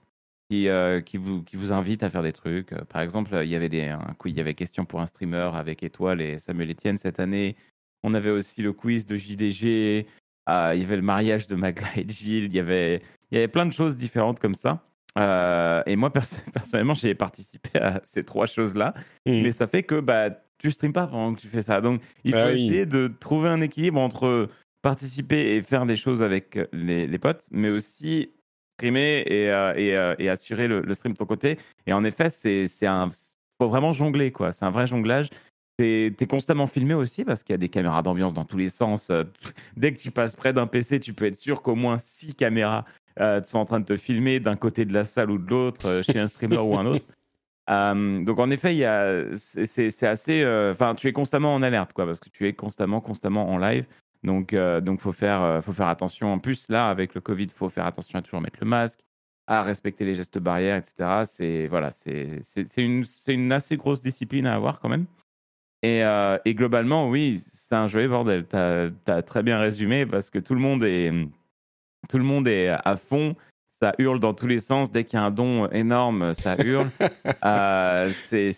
qui, euh, qui, vous, qui vous invitent à faire des trucs. Euh, Par exemple, il y avait des, un quiz, il y avait question pour un streamer avec Étoile et Samuel Etienne cette année. On avait aussi le quiz de JDG. euh, il y avait le mariage de Magla et Gilles. Il y avait, il y avait plein de choses différentes comme ça. Euh, et moi, perso- personnellement, j'ai participé à ces trois choses-là.
Mm.
Mais ça fait que bah, tu streames pas pendant que tu fais ça. Donc, il faut
Ah oui.
essayer de trouver un équilibre entre participer et faire des choses avec les, les potes, mais aussi streamer et, euh, et, euh, et assurer le, le stream de ton côté. Et en effet, c'est c'est un faut vraiment jongler quoi. C'est un vrai jonglage. T'es es constamment filmé aussi parce qu'il y a des caméras d'ambiance dans tous les sens. Euh, Dès que tu passes près d'un PC, tu peux être sûr qu'au moins six caméras sont en train de te filmer d'un côté de la salle ou de l'autre, chez un streamer ou un autre. Euh, donc en effet, il y a, c'est- c'est c'est assez, euh, enfin, tu es constamment en alerte, quoi, parce que tu es constamment, constamment en live. Donc, euh, donc faut faire, euh, faut faire attention. En plus, là, avec le Covid, faut faire attention à toujours mettre le masque, à respecter les gestes barrières, etc. C'est voilà, une, une assez grosse discipline à avoir quand même. Et, euh, globalement, oui, c'est un joli bordel. Tu as, très bien résumé parce que tout le monde est, tout le monde est à fond. Ça hurle dans tous les sens. Dès qu'il y a un don énorme, ça hurle. Euh, c'est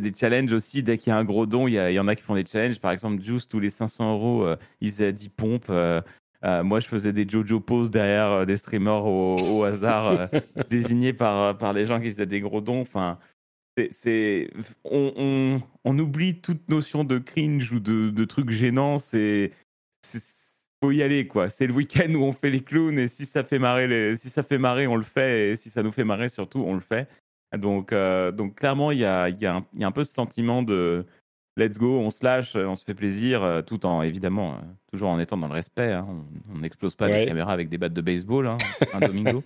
des challenges aussi. Dès qu'il y a un gros don, il y, en a qui font des challenges. Par exemple, Juice, tous les 500 euros, euh, il faisait 10 pompes. Euh, euh, moi, je faisais des Jojo poses derrière euh, des streamers au, au hasard, désignés par, par les gens qui faisaient des gros dons. Enfin, c'est, on, on- on oublie toute notion de cringe ou de, de trucs gênants. C'est, c'est- faut y aller quoi. C'est le week-end où on fait les clowns et si ça fait marrer, les, si ça fait marrer, on le fait et si ça nous fait marrer surtout, on le fait. Donc, euh, donc clairement, il y a, y, a y a un peu ce sentiment de let's go, on se lâche, on se fait plaisir, euh, tout en évidemment euh, toujours en étant dans le respect. hein. On n'explose pas
Ouais.
des caméras avec des battes de baseball, hein, un domingo.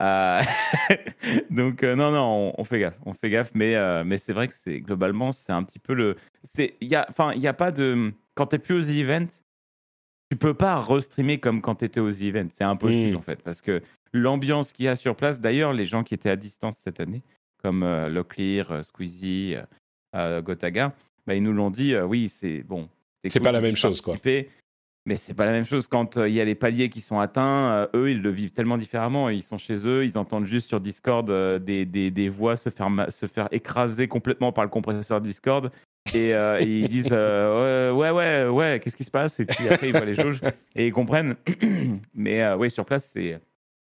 Euh, donc euh, non non on, on fait gaffe on fait gaffe mais euh, mais c'est vrai que c'est globalement c'est un petit peu le c'est il y a enfin il y a pas de quand t'es plus aux events tu peux pas restreamer comme quand t'étais aux events c'est impossible
Mm.
en fait parce que l'ambiance qu'il y a sur place d'ailleurs les gens qui étaient à distance cette année comme euh, Locklear, euh, Squeezie euh, euh, Gotaga bah, ils nous l'ont dit oui c'est bon
C'est
cool
pas la même chose, quoi.
mais c'est pas la même chose quand il y a les paliers qui sont atteints. eux, ils le vivent tellement différemment. Ils sont chez eux, ils entendent juste sur Discord des, des, des voix se faire, se faire écraser complètement par le compresseur Discord. Et, euh, et ils disent euh, ouais, ouais, ouais, ouais, qu'est-ce qui se passe? Et puis après, ils voient les jauges et ils comprennent. mais euh, oui, sur place, c'est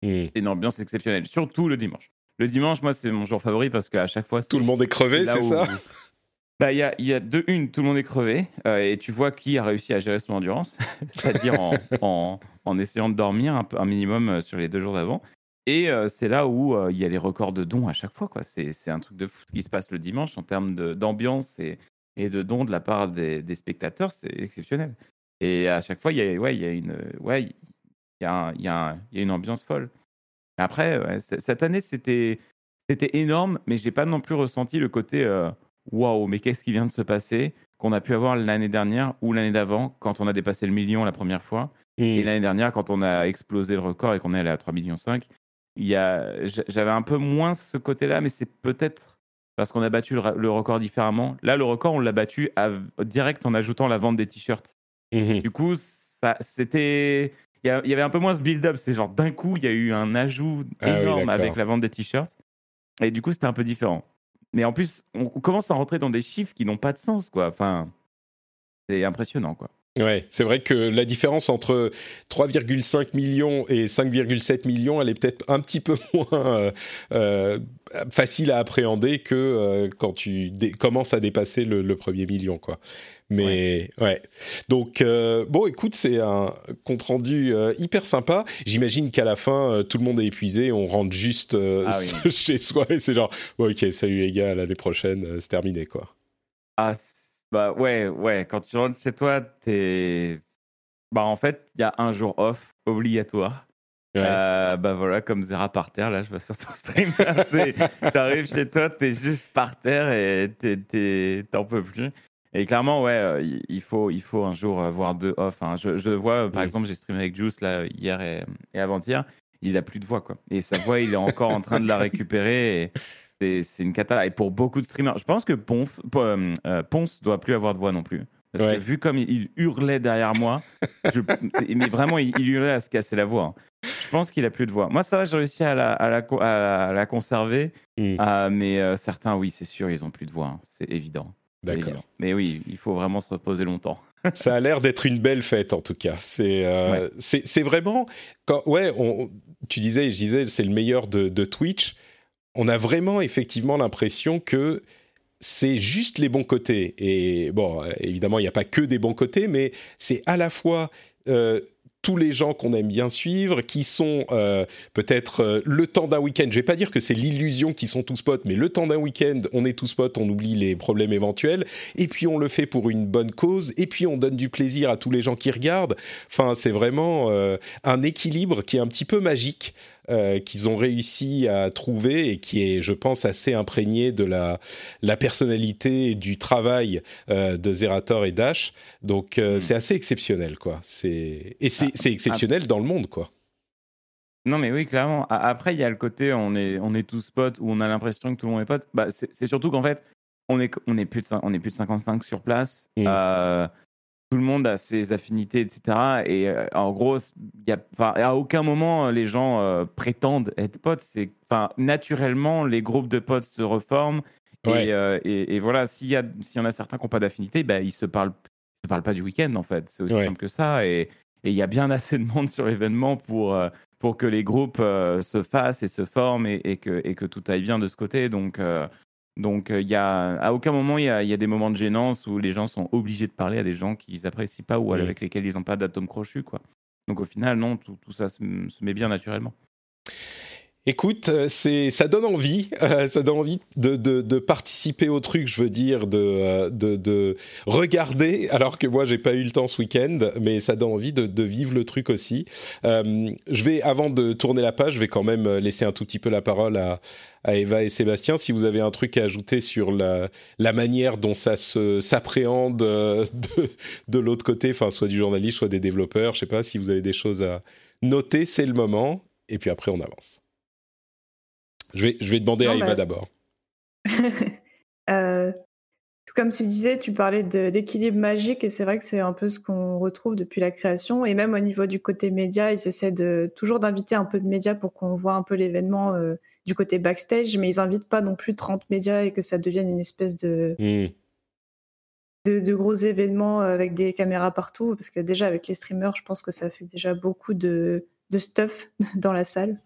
Mm.
c'est une ambiance exceptionnelle, surtout le dimanche. Le dimanche, moi, c'est mon jour favori parce qu'à chaque fois,
Tout le monde est crevé, c'est ça?
Bah, il y a, il y a deux, une, tout le monde est crevé euh, et tu vois qui a réussi à gérer son endurance, c'est-à-dire en, en, en essayant de dormir un, peu, un minimum sur les deux jours d'avant. Et euh, c'est là où euh, il y a les records de dons à chaque fois. quoi. C'est c'est un truc de fou ce qui se passe le dimanche en termes de- d'ambiance et, et de dons de la part des, des spectateurs. C'est exceptionnel. Et à chaque fois, il y a, ouais, il y a, une, ouais, il y a, un- il y a, un- il y a une ambiance folle. Après, ouais, cette année, c'était c'était énorme, mais j'ai pas non plus ressenti le côté euh, waouh, mais qu'est-ce qui vient de se passer qu'on a pu avoir l'année dernière ou l'année d'avant quand on a dépassé le million la première fois et
Mm.
l'année dernière quand on a explosé le record et qu'on est allé à 3 millions 5. Il y a j- j'avais un peu moins ce côté-là, mais c'est peut-être parce qu'on a battu le, record différemment. Là, le record, on l'a battu à- direct en ajoutant la vente des t-shirts.
Mhm.
Du coup, ça, c'était. Il y, avait un peu moins ce build-up. C'est genre d'un coup, il y a eu un ajout
Ah oui,
énorme avec la vente des t-shirts. Et du coup, c'était un peu différent. Mais en plus, on, on commence à rentrer dans des chiffres qui n'ont pas de sens, quoi. Enfin, c'est impressionnant, quoi.
Ouais, c'est vrai que la différence entre 3,5 millions et 5,7 millions, elle est peut-être un petit peu moins euh, euh, facile à appréhender que euh, quand tu commences à dépasser le, le premier million, quoi. Mais ouais. Donc bon, écoute, c'est un compte rendu hyper sympa. J'imagine qu'à la fin, tout le monde est épuisé, on rentre juste
Ah oui.
chez soi et c'est genre, ok, salut les gars, l'année prochaine, c'est terminé, quoi.
Ah, bah ouais, ouais. Quand tu rentres chez toi, t'es. Bah en fait, il y a un jour off obligatoire.
Ouais.
Euh, bah voilà, comme Zera par terre, là, je vois sur ton stream. T'arrives chez toi, t'es juste par terre et t'en peux plus. Et clairement, ouais, euh, il- faut, il faut un jour euh, voir deux off. hein. Je, je vois, euh, par exemple, j'ai streamé avec Juice là, hier et, et avant-hier. Il a plus de voix, quoi. Et sa voix, il est encore en train de la récupérer. Et c'est, une cata. Et pour beaucoup de streamers, je pense que Ponf, euh, euh, Ponce doit plus avoir de voix non plus. Parce
Ouais.
que vu comme il, hurlait derrière moi, je- mais vraiment, il, il hurlait à se casser la voix. hein. Je pense qu'il a plus de voix. Moi, ça va, j'ai réussi à la, à la, co- à la conserver.
Hmm.
Ah, mais euh, certains, oui, c'est sûr, ils ont plus de voix. hein. C'est évident.
D'accord.
Mais oui, il faut vraiment se reposer longtemps.
Ça a l'air d'être une belle fête en tout cas. C'est euh,
Ouais.
c'est c'est vraiment quand ouais on, tu disais je disais c'est le meilleur de, de Twitch. On a vraiment effectivement l'impression que c'est juste les bons côtés et bon évidemment il n'y a pas que des bons côtés mais c'est à la fois euh, tous les gens qu'on aime bien suivre, qui sont euh, peut-être euh, le temps d'un week-end. Je vais pas dire que c'est l'illusion qu'ils sont tous potes, mais le temps d'un week-end, on est tous potes, on oublie les problèmes éventuels, et puis on le fait pour une bonne cause, et puis on donne du plaisir à tous les gens qui regardent. Enfin, c'est vraiment un équilibre qui est un petit peu magique. Euh, qu'ils ont réussi à trouver et qui est, je pense, assez imprégné de la, la personnalité et du travail euh, de Zerator et Dash. Donc, euh,
Mm.
c'est assez exceptionnel, quoi. C'est et c'est
Ah,
exceptionnel dans le monde, quoi.
Non, mais oui, clairement. Après, il y a le côté, on est, on est tous potes, où on a l'impression que tout le monde est pote. Bah, c'est surtout qu'en fait, on est, on, est plus de, on est plus de 55 sur place.
Mm.
Tout le monde a ses affinités, etc. Et euh, en gros, y a, à aucun moment, euh, les gens euh, prétendent être potes. C'est, naturellement, les groupes de potes se reforment.
Ouais.
Et, euh, et, et voilà, s'il y, y en a certains qui n'ont pas d'affinité, bah, ils se parlent, ils se parlent pas du week-end, en fait. C'est aussi
Ouais.
simple que ça. Et il y a bien assez de monde sur l'événement pour, pour que les groupes se fassent et se forment et, et que, que tout aille bien de ce côté. Donc, donc euh, il y a, à aucun moment, il y a, il y a des moments de gênance où les gens sont obligés de parler à des gens qu'ils apprécient pas ou
Mhm.
avec lesquels ils n'ont pas d'atome crochu. Quoi. Donc au final, non, tout, tout ça se, se met bien naturellement.
Écoute, euh, ça donne envie, euh, ça donne envie de, participer au truc, je veux dire, de, euh, de, de regarder, alors que moi j'ai pas eu le temps ce week-end, mais ça donne envie de, vivre le truc aussi. Je vais, avant de tourner la page, je vais quand même laisser un tout petit peu la parole à, Eva et Sébastien. Si vous avez un truc à ajouter sur la, la manière dont ça se s'appréhende de, de l'autre côté, enfin soit du journaliste, soit des développeurs, je sais pas si vous avez des choses à noter, c'est le moment. Et puis après on avance. Je vais, je vais demander à Eva
bah-
d'abord.
Euh, comme tu disais, tu parlais d'équilibre magique et c'est vrai que c'est un peu ce qu'on retrouve depuis la création. Et même au niveau du côté média, ils essaient de, toujours d'inviter un peu de médias pour qu'on voit un peu l'événement euh, du côté backstage, mais ils invitent pas non plus 30 médias et que ça devienne une espèce de,
Hmm.
de, de gros événements avec des caméras partout. Parce que déjà, avec les streamers, je pense que ça fait déjà beaucoup de, de stuff dans la salle.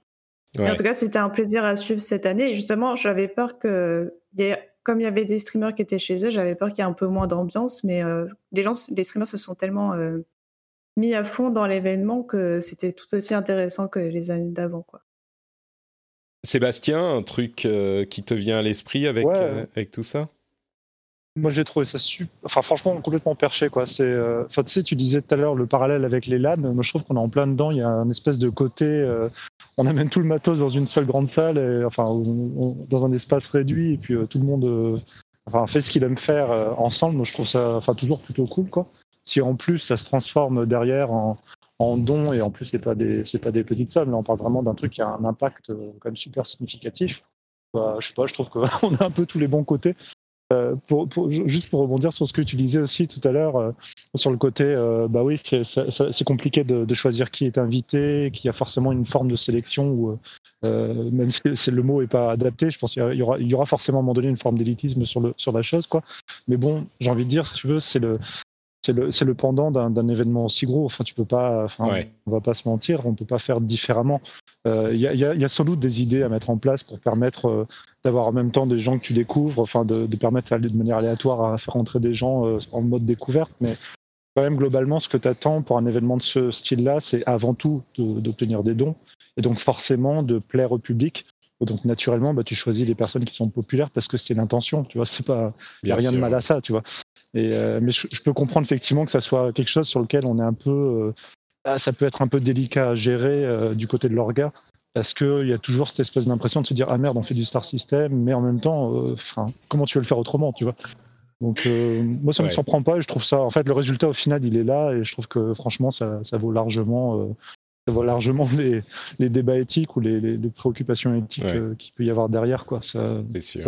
Ouais.
En tout cas, c'était un plaisir à suivre cette année. Et justement, j'avais peur que, il y ait- comme il y avait des streamers qui étaient chez eux, j'avais peur qu'il y ait un peu moins d'ambiance. Mais euh, les gens, les streamers se sont tellement euh, mis à fond dans l'événement que c'était tout aussi intéressant que les années d'avant. quoi.
Sébastien, un truc euh, qui te vient à l'esprit avec,
Ouais.
euh, avec tout ça?
Moi, j'ai trouvé ça super. Enfin, franchement, complètement perché, quoi. C'est. euh, Enfin, tu sais, tu disais tout à l'heure le parallèle avec les LAN. Moi, je trouve qu'on est en plein dedans. Il y a un espèce de côté. euh, On amène tout le matos dans une seule grande salle, et, enfin, dans un espace réduit, et puis euh, tout le monde, enfin, fait ce qu'il aime faire ensemble. Moi, je trouve ça, enfin, toujours plutôt cool, quoi. Si en plus ça se transforme derrière en, en dons, et en plus c'est pas des, c'est pas des petites sommes. Là, on parle vraiment d'un truc qui a un impact quand même super significatif. Bah, je sais pas, je trouve qu'on a un peu tous les bons côtés. Euh, juste pour rebondir sur ce que tu disais aussi tout à l'heure, euh, sur le côté, euh, bah oui, c'est compliqué de, choisir qui est invité, qu'il y a forcément une forme de sélection euh, même si le mot est pas adapté, je pense qu'il y aura, forcément à un moment donné une forme d'élitisme sur, sur la chose, quoi. Mais bon, j'ai envie de dire, si tu veux, c'est le, c'est le, le pendant d'un événement aussi gros. Enfin, tu peux pas, enfin,
Ouais.
on va pas se mentir, on peut pas faire différemment. Euh, Il y, a, il y il y a sans doute des idées à mettre en place pour permettre euh, d'avoir en même temps des gens que tu découvres, enfin de, de permettre de manière aléatoire à faire entrer des gens euh, en mode découverte, mais quand même globalement ce que tu attends pour un événement de ce style-là, c'est avant tout de- d'obtenir des dons et donc forcément de plaire au public. Donc naturellement, bah, tu choisis les personnes qui sont populaires parce que c'est l'intention, tu vois, c'est pas, il n'y a rien de mal à ça, tu vois. Et, euh, mais je, je peux comprendre effectivement que ça soit quelque chose sur lequel on est un peu, euh, ah, ça peut être un peu délicat à gérer euh, du côté de l'orga, parce qu'il y a toujours cette espèce d'impression de se dire ah merde on fait du star system, mais en même temps, euh, comment tu veux le faire autrement, tu vois? Donc moi ça
Ouais.
me surprend pas et je trouve ça, en fait le résultat au final il est là et je trouve que franchement ça, ça vaut largement, ça vaut largement les, les débats éthiques ou les, les- les préoccupations éthiques
Ouais.
qu'il peut y avoir derrière quoi. Ça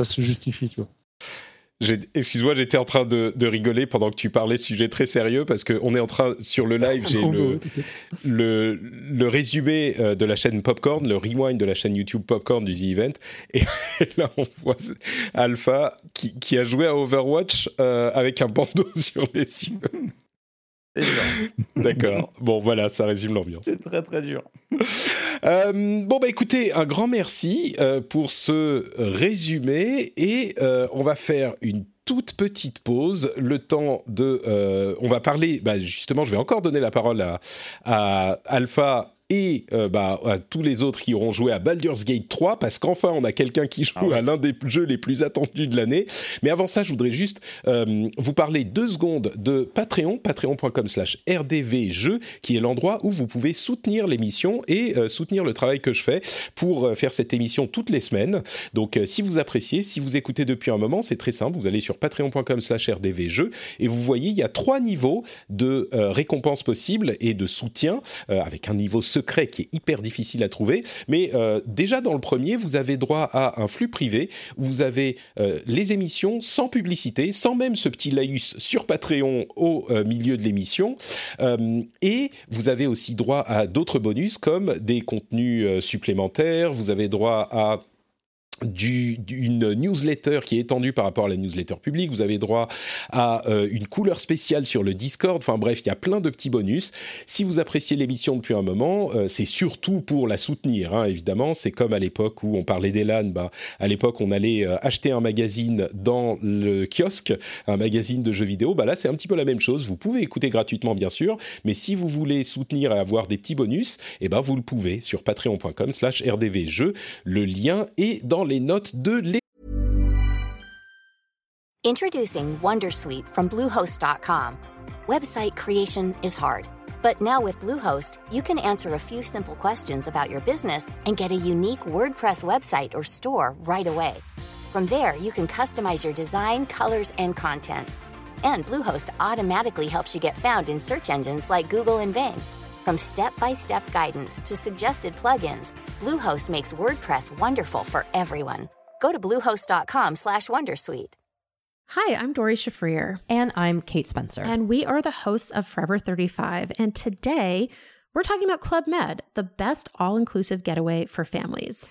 se justifie, tu vois.
Excuse-moi, j'étais en train de, rigoler pendant que tu parlais de sujet très sérieux parce qu'on est en train, sur le live, j'ai le, le, résumé euh, de la chaîne Popcorn, le rewind de la chaîne YouTube Popcorn du The Event. Et, là, on voit Alpha qui, a joué à Overwatch euh, avec un bandeau sur les yeux. D'accord. Bon, voilà, ça résume l'ambiance.
C'est très très dur.
Euh, bon, bah écoutez, un grand merci euh, pour ce résumé et euh, on va faire une toute petite pause, le temps de... on va parler, bah, justement, je vais encore donner la parole à, à Alpha et euh, bah, à tous les autres qui auront joué à Baldur's Gate 3, parce qu'enfin on a quelqu'un qui joue ah à l'un des jeux les plus attendus de l'année. Mais avant ça, je voudrais juste euh, vous parler deux secondes de Patreon, patreon.com slash rdvjeux, qui est l'endroit où vous pouvez soutenir l'émission et euh, soutenir le travail que je fais pour faire cette émission toutes les semaines. Donc si vous appréciez, si vous écoutez depuis un moment, c'est très simple, vous allez sur patreon.com slash rdvjeux et vous voyez, il y a trois niveaux de récompenses possibles et de soutien, avec un niveau secret qui est hyper difficile à trouver. Mais euh, déjà dans le premier, vous avez droit à un flux privé vous avez euh, les émissions sans publicité, sans même ce petit laïus sur Patreon au euh, milieu de l'émission. et vous avez aussi droit à d'autres bonus comme des contenus supplémentaires. Vous avez droit à d'une newsletter qui est étendue par rapport à la newsletter publique. Vous avez droit à euh, une couleur spéciale sur le Discord. Enfin bref, il y a plein de petits bonus. Si vous appréciez l'émission depuis un moment, euh, c'est surtout pour la soutenir, hein, évidemment. C'est comme à l'époque où on parlait d'Elan. Bah, à l'époque, on allait euh, acheter un magazine dans le kiosque, un magazine de jeux vidéo. Bah là, c'est un petit peu la même chose. Vous pouvez écouter gratuitement, bien sûr, mais si vous voulez soutenir et avoir des petits bonus, eh ben, vous le pouvez sur patreon.com slash rdvjeux. Le lien est dans les notes de.
Introducing Wondersuite from Bluehost.com. Website creation is hard, but now with Bluehost, you can answer a few simple questions about your business and get a unique WordPress website or store right away. From there, you can customize your design, colors, and content. And Bluehost automatically helps you get found in search engines like Google and Bing. From step-by-step guidance to suggested plugins, Bluehost makes WordPress wonderful for everyone. Go to bluehost.com/wondersuite.
Hi, I'm Dori Shafrir
and I'm Kate Spencer.
And we are the hosts of Forever 35, and today we're talking about Club Med, the best all-inclusive getaway for families.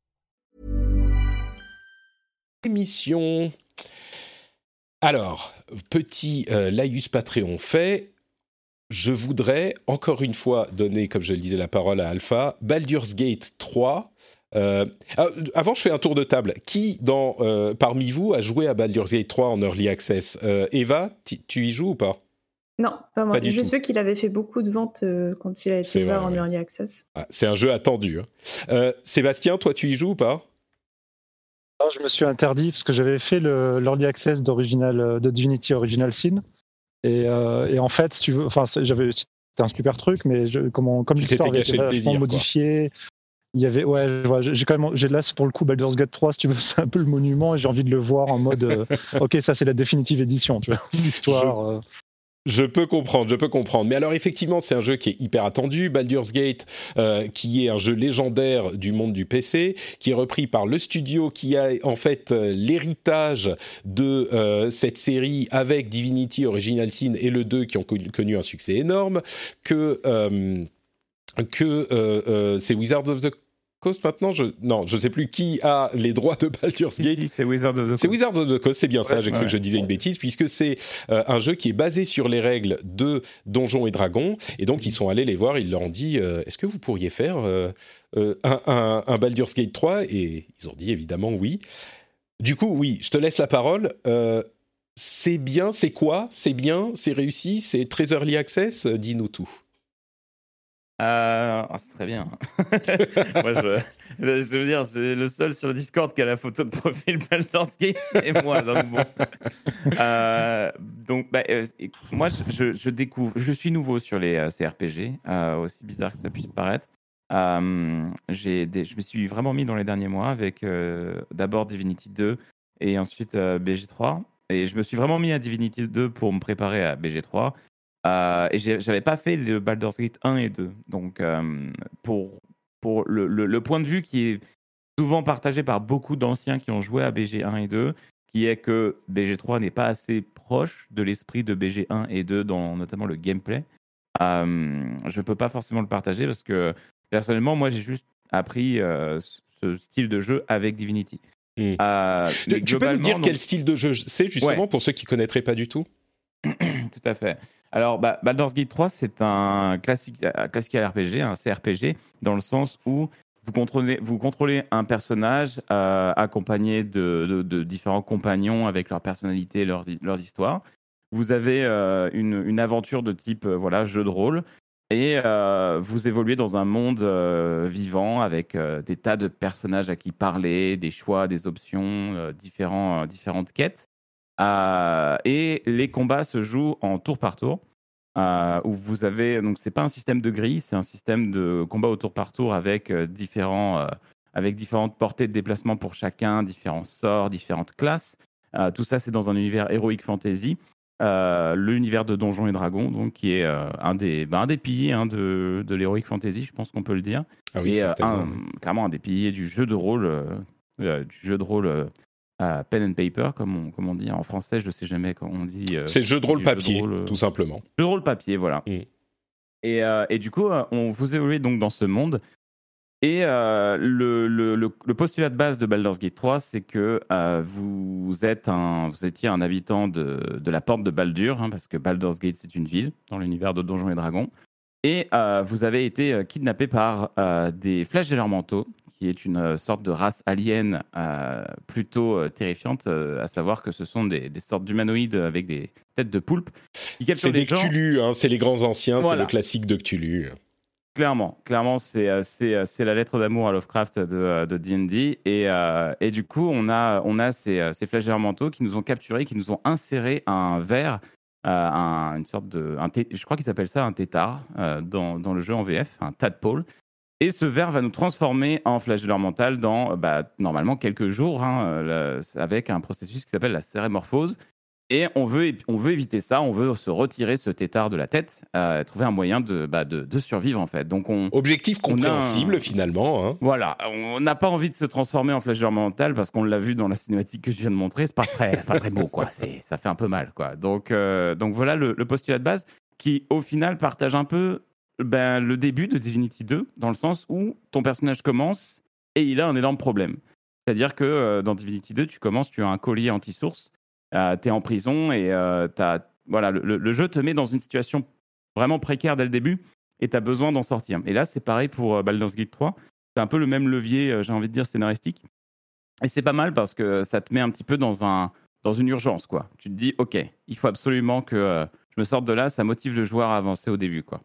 émission. Alors, petit euh, laïus Patreon fait, je voudrais encore une fois donner, comme je le disais, la parole à Alpha. Baldur's Gate 3. Euh, ah, avant, je fais un tour de table. Qui, dans, euh, parmi vous, a joué à Baldur's Gate 3 en Early Access? Eva, tu y joues ou pas?
Non, pas moi. je sais qu'il avait fait beaucoup de ventes quand il a été voir en Early Access.
Ah, c'est un jeu attendu. Hein. Sébastien, toi, tu y joues ou pas?
Je me suis interdit parce que j'avais fait l'early access d'original euh, de Divinity Original Sin. Et, euh, et, en fait, si tu veux, enfin, j'avais, c'était un super truc, mais je, comment, comme l'histoire été modifiée, il y avait, ouais, j'ai quand même, j'ai là, pour le coup, Baldur's Gate 3, si tu veux, c'est un peu le monument et j'ai envie de le voir en mode, euh, ok, ça c'est la définitive édition, tu vois, l'histoire.
Je peux comprendre, je peux comprendre. Mais alors effectivement, c'est un jeu qui est hyper attendu. Baldur's Gate, euh, qui est un jeu légendaire du monde du PC, qui est repris par le studio qui a en fait euh, l'héritage de euh, cette série avec Divinity Original Sin et le 2 qui ont connu, un succès énorme, que que c'est Wizards of the Coast maintenant je... Non, je sais plus qui a les droits de Baldur's Gate.
c'est Wizards of the Coast.
C'est Wizards of the Coast, c'est bien ça, j'ai cru que je disais une bêtise, puisque c'est euh, un jeu qui est basé sur les règles de Donjons et Dragons. Et donc, ils sont allés les voir, ils leur ont dit euh, Est-ce que vous pourriez faire euh, un, un, Baldur's Gate 3 Et ils ont dit évidemment oui. Du coup, oui, je te laisse la parole. c'est bien, c'est quoi? C'est bien, c'est réussi, c'est très early access? Dis-nous tout.
Euh, ah, c'est très bien. je, veux dire, c'est le seul sur le Discord qui a la photo de profil Gate, c'est moi. Donc, bon. euh, donc bah, euh, moi, je, découvre, je suis nouveau sur les CRPG, aussi bizarre que ça puisse paraître. j'ai je me suis vraiment mis dans les derniers mois avec d'abord Divinity 2 et ensuite BG3. Et je me suis vraiment mis à Divinity 2 pour me préparer à BG3. Euh, et j'avais pas fait le Baldur's Gate 1 et 2. Donc, euh, pour, pour le, le, point de vue qui est souvent partagé par beaucoup d'anciens qui ont joué à BG 1 et 2, qui est que BG 3 n'est pas assez proche de l'esprit de BG 1 et 2, dans notamment le gameplay. Euh, je peux pas forcément le partager parce que personnellement, moi, j'ai juste appris euh, ce style de jeu avec Divinity.
Hmm. tu peux nous dire quel style de jeu c'est justement pour ceux qui connaîtraient pas du tout?
Tout à fait. Alors, bah, Baldur's Gate 3, c'est un classique, euh, RPG, un CRPG, dans le sens où vous contrôlez, un personnage euh, accompagné de, différents compagnons avec leur personnalité, leurs, leurs histoires. Vous avez euh, une, aventure de type voilà jeu de rôle et vous évoluez dans un monde vivant avec des tas de personnages à qui parler, des choix, des options, différentes quêtes. Euh, et les combats se jouent en tour par tour. Euh, où vous avez donc c'est pas un système de grille, c'est un système de combat au tour par tour avec euh, différents avec différentes portées de déplacement pour chacun, différents sorts, différentes classes. tout ça c'est dans un univers héroïque fantasy, l'univers de Donjons et Dragons, donc qui est un des bah, un des piliers hein, de, de l'héroïque fantasy, je pense qu'on peut le dire.
Ah oui,
et un, clairement un des piliers du jeu de rôle du jeu de rôle pen and paper, comme on, comme on dit en français, je ne sais jamais comment on dit.
Euh, c'est jeu de rôle papier, euh, tout simplement.
Jeu de rôle papier, voilà. Mm. Et, euh, et, du coup, on vous évoluez donc dans ce monde. Et le, le, le, postulat de base de Baldur's Gate 3, c'est que vous, êtes un, vous étiez un habitant de, de la porte de Baldur, hein, parce que Baldur's Gate, c'est une ville dans l'univers de Donjons et Dragons. Et vous avez été kidnappé par des flagelleurs mentaux, qui est une euh, sorte de race alien euh, plutôt euh, terrifiante, à savoir que ce sont des, sortes d'humanoïdes avec des têtes de poulpe.
C'est des Cthulhu, hein, c'est les grands anciens, c'est le classique de Cthulhu.
Clairement, clairement, c'est c'est la lettre d'amour à Lovecraft de D&D et, et du coup on a on a ces, ces mentaux qui nous ont capturés, qui nous ont inséré un verre, un, une sorte de, un je crois qu'ils appellent ça un tétard dans, dans, le jeu en VF, un tadpole, et ce verre va nous transformer en flagelleur mental dans bah, normalement quelques jours, hein, euh, avec un processus qui s'appelle la cérémorphose. Et on veut, on veut éviter ça, on veut se retirer ce tétard de la tête, euh, trouver un moyen de, bah, de, de, survivre en fait. Donc on,
Objectif compréhensible finalement. Hein.
Voilà, on n'a pas envie de se transformer en flagelleur mental parce qu'on l'a vu dans la cinématique que je viens de montrer, c'est pas très, pas très beau quoi, ça fait un peu mal quoi. Donc, euh, donc voilà le, le postulat de base qui au final partage un peu ben, le début de Divinity 2, dans le sens où ton personnage commence et il a un énorme problème. C'est-à-dire que euh, dans Divinity 2, tu commences, tu as un collier anti-source, euh, tu es en prison et euh, voilà, le, jeu te met dans une situation vraiment précaire dès le début et tu as besoin d'en sortir. Et là, c'est pareil pour Baldur's Gate 3. C'est un peu le même levier, j'ai envie de dire, scénaristique. Et c'est pas mal parce que ça te met un petit peu dans, un, dans une urgence. quoi. Tu te dis, OK, il faut absolument que je me sorte de là, ça motive le joueur à avancer au début. quoi.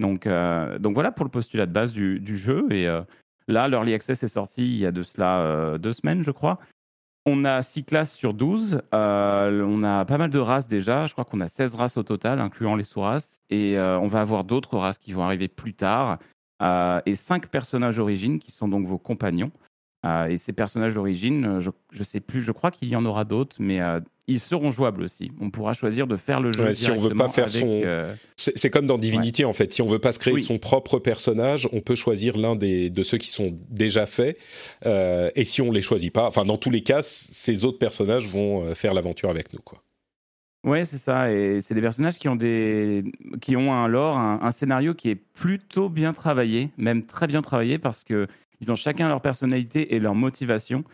Donc, euh, donc voilà pour le postulat de base du, du jeu. Et euh, là, l'Early Access est sorti il y a de cela euh, deux semaines, je crois. On a six classes sur 12. on a pas mal de races déjà. Je crois qu'on a 16 races au total, incluant les sous-races. Et on va avoir d'autres races qui vont arriver plus tard. et cinq personnages origines qui sont donc vos compagnons. et ces personnages d'origine, je ne sais plus, je crois qu'il y en aura d'autres, mais ils seront jouables aussi. On pourra choisir de faire le jeu.
si on veut pas faire son, euh, c'est comme dans Divinity en fait. Si on veut pas se créer son propre personnage, on peut choisir l'un des de ceux qui sont déjà faits. Euh, et si on les choisit pas, enfin dans tous les cas, ces autres personnages vont euh, faire l'aventure avec nous, quoi.
Ouais, c'est ça. Et c'est des personnages qui ont des, qui ont un lore, un, un, scénario qui est plutôt bien travaillé, même très bien travaillé, parce que ils ont chacun leur personnalité et leur motivation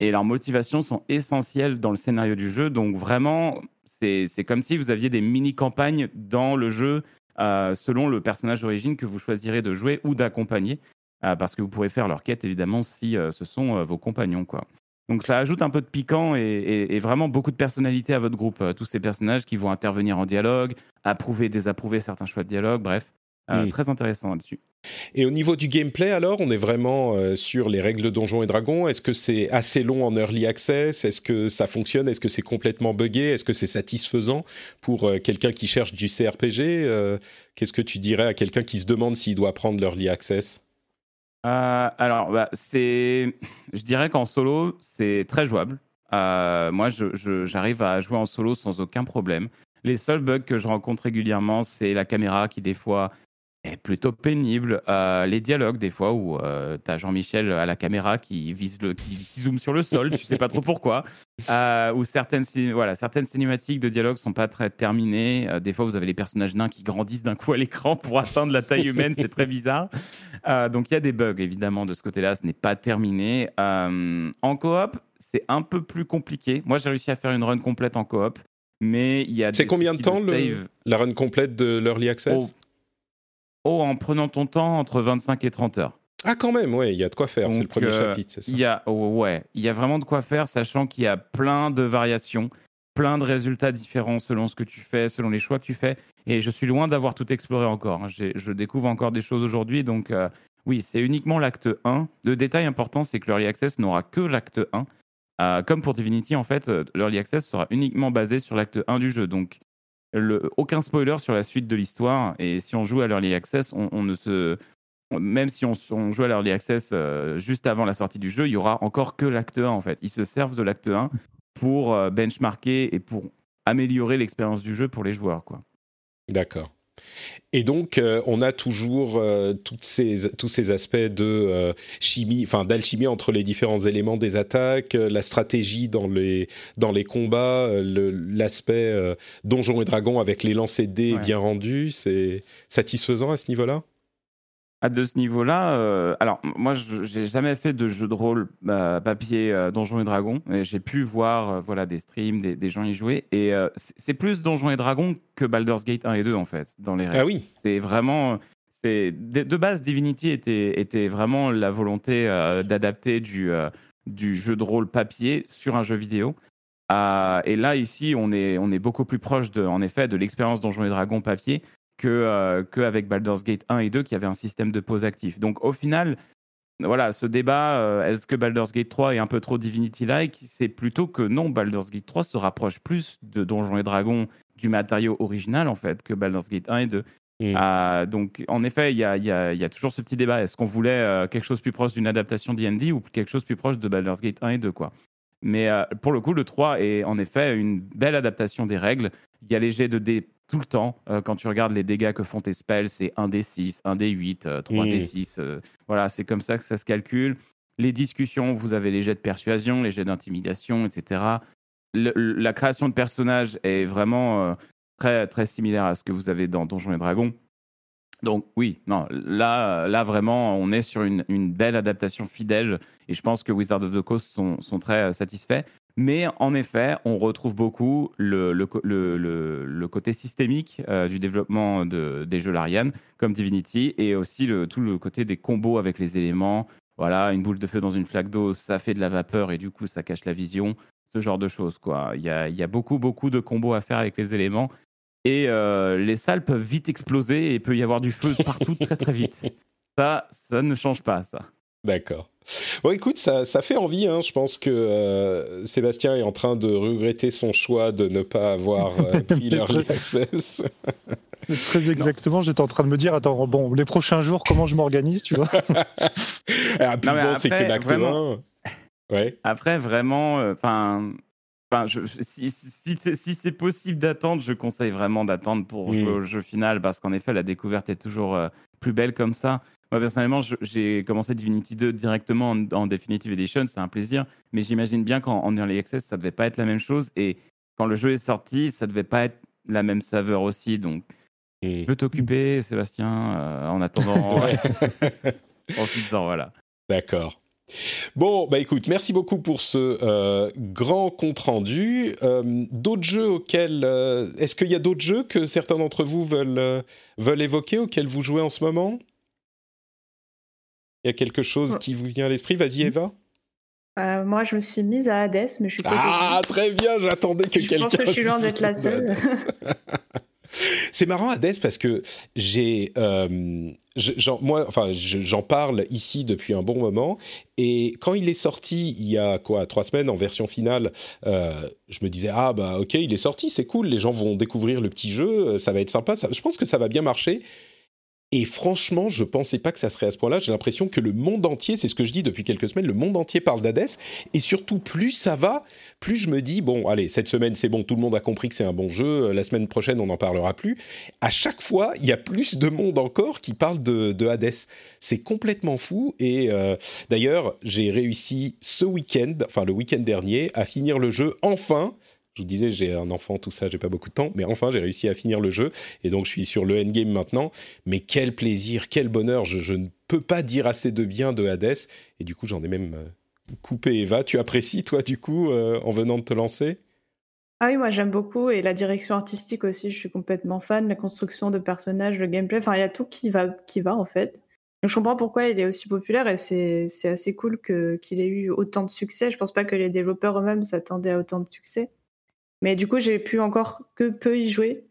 et leurs motivations sont essentielles dans le scénario du jeu. Donc vraiment, c'est comme si vous aviez des mini-campagnes dans le jeu euh, selon le personnage d'origine que vous choisirez de jouer ou d'accompagner, euh, parce que vous pourrez faire leur quête évidemment si euh, ce sont vos compagnons. Quoi. Donc ça ajoute un peu de piquant et, vraiment beaucoup de personnalité à votre groupe. tous ces personnages qui vont intervenir en dialogue, approuver, désapprouver certains choix de dialogue, bref. Euh,
Mm.
Très intéressant là-dessus.
Et au niveau du gameplay, alors, on est vraiment euh, sur les règles de Donjons et Dragons. Est-ce que c'est assez long en early access? Est-ce que ça fonctionne? Est-ce que c'est complètement buggé? Est-ce que c'est satisfaisant pour euh, quelqu'un qui cherche du CRPG Euh, Qu'est-ce que tu dirais à quelqu'un qui se demande s'il doit prendre l'early access?
Euh, alors, bah, c'est, je dirais qu'en solo, c'est très jouable. Euh, moi, je- je- j'arrive à jouer en solo sans aucun problème. Les seuls bugs que je rencontre régulièrement, c'est la caméra qui, des fois, est plutôt pénible. Euh, les dialogues, des fois, où tu as Jean-Michel à la caméra qui, vise le, qui, qui zoome sur le sol, tu sais pas trop pourquoi. Euh, ou certaines, cin- voilà, certaines cinématiques de dialogue sont pas très terminées. Euh, des fois, vous avez les personnages nains qui grandissent d'un coup à l'écran pour atteindre la taille humaine, c'est très bizarre. Donc il y a des bugs évidemment de ce côté-là, ce n'est pas terminé. En coop, c'est un peu plus compliqué. Moi, j'ai réussi à faire une run complète en coop, mais il y a.
C'est
des
combien de
soucis
temps le-
save.
la run complète de l'early access?
Oh, en prenant ton temps entre 25 et 30 heures.
Ah, quand même, ouais, il y a de quoi faire. C'est le premier
euh,
chapitre, c'est ça?
Il y a, oh, ouais, il y a vraiment de quoi faire, sachant qu'il y a plein de variations, plein de résultats différents selon ce que tu fais, selon les choix que tu fais. Et je suis loin d'avoir tout exploré encore. hein. Je découvre encore des choses aujourd'hui, donc euh, oui, c'est uniquement l'acte 1. Le détail important, c'est que l'Early Access n'aura que l'acte 1. Euh, comme pour Divinity, en fait, l'Early Access sera uniquement basé sur l'acte 1 du jeu. Donc, aucun spoiler sur la suite de l'histoire. Et si on joue à l'Early Access, on, ne se. Même si on, on joue à l'Early Access euh, juste avant la sortie du jeu, il y aura encore que l'acte 1 en fait. Ils se servent de l'acte 1 pour euh, benchmarker et pour améliorer l'expérience du jeu pour les joueurs. Quoi.
D'accord. Et donc, euh, on a toujours euh, toutes ces, tous ces aspects de euh, chimie, enfin d'alchimie entre les différents éléments des attaques, la stratégie dans les, dans les combats, le- l'aspect donjons et dragons avec les lancers de dés
Ouais.
bien rendus. C'est satisfaisant à ce niveau-là?
À de ce niveau-là, euh, alors moi, je j'ai jamais fait de jeu de rôle euh, papier euh, Donjons et Dragons. et J'ai pu voir euh, voilà des streams, des, des gens y jouer, et euh, c'est c'est plus Donjons et Dragons que Baldur's Gate 1 et 2 en fait dans les règles.
Ah oui
C'est vraiment, c'est de, de base Divinity était était vraiment la volonté euh, d'adapter du euh, du jeu de rôle papier sur un jeu vidéo. Euh, et là ici, on est on est beaucoup plus proche de en effet de l'expérience Donjons et Dragons papier que euh, que avec Baldur's Gate 1 et 2 qui avait un système de pause actif. Donc au final, voilà, ce débat, euh, est-ce que Baldur's Gate 3 est un peu trop Divinity-like C'est plutôt que non, Baldur's Gate 3 se rapproche plus de Donjons et Dragons du matériau original en fait que Baldur's Gate 1 et 2.
Mm.
Ah, donc, en effet, il y a, y y toujours ce petit débat. Est-ce qu'on voulait euh, quelque chose plus proche d'une adaptation D&D ou quelque chose plus proche de Baldur's Gate 1 et 2 quoi? Mais euh, pour le coup, le 3 est en effet une belle adaptation des règles. Il y a les jets de dés tout le temps. Euh, quand tu regardes les dégâts que font tes spells, c'est 1 d 6, 1 d 8, 3 d
Mm.
6. euh, voilà, c'est comme ça que ça se calcule. Les discussions, vous avez les jets de persuasion, les jets d'intimidation, etc. Le- la création de personnages est vraiment euh, très, très similaire à ce que vous avez dans Donjons et Dragons. Donc oui, non, là, là vraiment, on est sur une, une belle adaptation fidèle et je pense que Wizard of the Coast sont, sont très euh, satisfaits. Mais en effet, on retrouve beaucoup le, côté systémique euh, du développement de, des jeux Larian, comme Divinity, et aussi tout le côté des combos avec les éléments. Voilà, une boule de feu dans une flaque d'eau, ça fait de la vapeur et du coup, ça cache la vision. Ce genre de choses, quoi. Il y a, beaucoup, beaucoup de combos à faire avec les éléments. Et euh, les salles peuvent vite exploser et peut y avoir du feu partout très, très vite. Ça, ça ne change pas, ça.
D'accord. Bon, écoute, ça, ça fait envie. Hein. Je pense que euh, Sébastien est en train de regretter son choix de ne pas avoir euh, pris l'early access.
Très exactement, j'étais en train de me dire, attends, bon, les prochains jours, comment je m'organise, tu vois?
Puis
Non, mais
bon, c'est que
après,
l'acte
vraiment-
1. Ouais.
Après, vraiment, euh, enfin, je- si, si, si c'est- si c'est possible d'attendre, je conseille vraiment d'attendre pour
Mm.
jouer au jeu final parce qu'en effet, la découverte est toujours euh, plus belle comme ça. Moi, personnellement, j'ai commencé Divinity 2 directement en, en Definitive Edition, c'est un plaisir, mais j'imagine bien qu'en en Early Access, ça devait pas être la même chose et quand le jeu est sorti, ça devait pas être la même saveur aussi. Donc, je peux t'occuper, Sébastien, euh, en attendant.
Ouais.
Profites-en, voilà.
D'accord. Bon, bah écoute, merci beaucoup pour ce euh, grand compte rendu. Euh, d'autres jeux auxquels, euh, est-ce qu'il y a d'autres jeux que certains d'entre vous veulent veulent évoquer auxquels vous jouez en ce moment? Il y a quelque chose qui vous vient à l'esprit? Vas-y, Eva.
Euh, moi, je me suis mise à Hades, mais je suis pas.
Ah, très bien. J'attendais que
Je
quelqu'un.
pense que je suis loin d'être la seule.
C'est marrant, Hades, parce que j'ai, euh, je- j'en- moi, enfin, je- j'en parle ici depuis un bon moment, et quand il est sorti il y a quoi, trois semaines en version finale, euh, je me disais ah bah ok, il est sorti, c'est cool, les gens vont découvrir le petit jeu, ça va être sympa, ça- je pense que ça va bien marcher. Et franchement, je pensais pas que ça serait à ce point-là. J'ai l'impression que le monde entier, c'est ce que je dis depuis quelques semaines, le monde entier parle d'Hades. Et surtout, plus ça va, plus je me dis, bon, allez, cette semaine, c'est bon, tout le monde a compris que c'est un bon jeu. La semaine prochaine, on n'en parlera plus. À chaque fois, il y a plus de monde encore qui parle de, de. C'est complètement fou. Et euh, d'ailleurs, j'ai réussi ce week-end, enfin le week-end dernier, à finir le jeu enfin. Je disais, j'ai un enfant, tout ça, j'ai pas beaucoup de temps, mais enfin, j'ai réussi à finir le jeu, et donc je suis sur le endgame maintenant. Mais quel plaisir, quel bonheur Je, ne peux pas dire assez de bien de Hades, et du coup, j'en ai même euh, coupé Eva. Tu apprécies, toi, du coup, euh, en venant de te lancer?
Ah oui, moi j'aime beaucoup et la direction artistique aussi, je suis complètement fan, la construction de personnages, le gameplay, enfin il y a tout qui va, qui va en fait. Donc, je comprends pourquoi il est aussi populaire et c'est assez cool qu'il ait eu autant de succès. Je pense pas que les développeurs eux-mêmes s'attendaient à autant de succès. Mais du coup, j'ai pu encore que peu y jouer.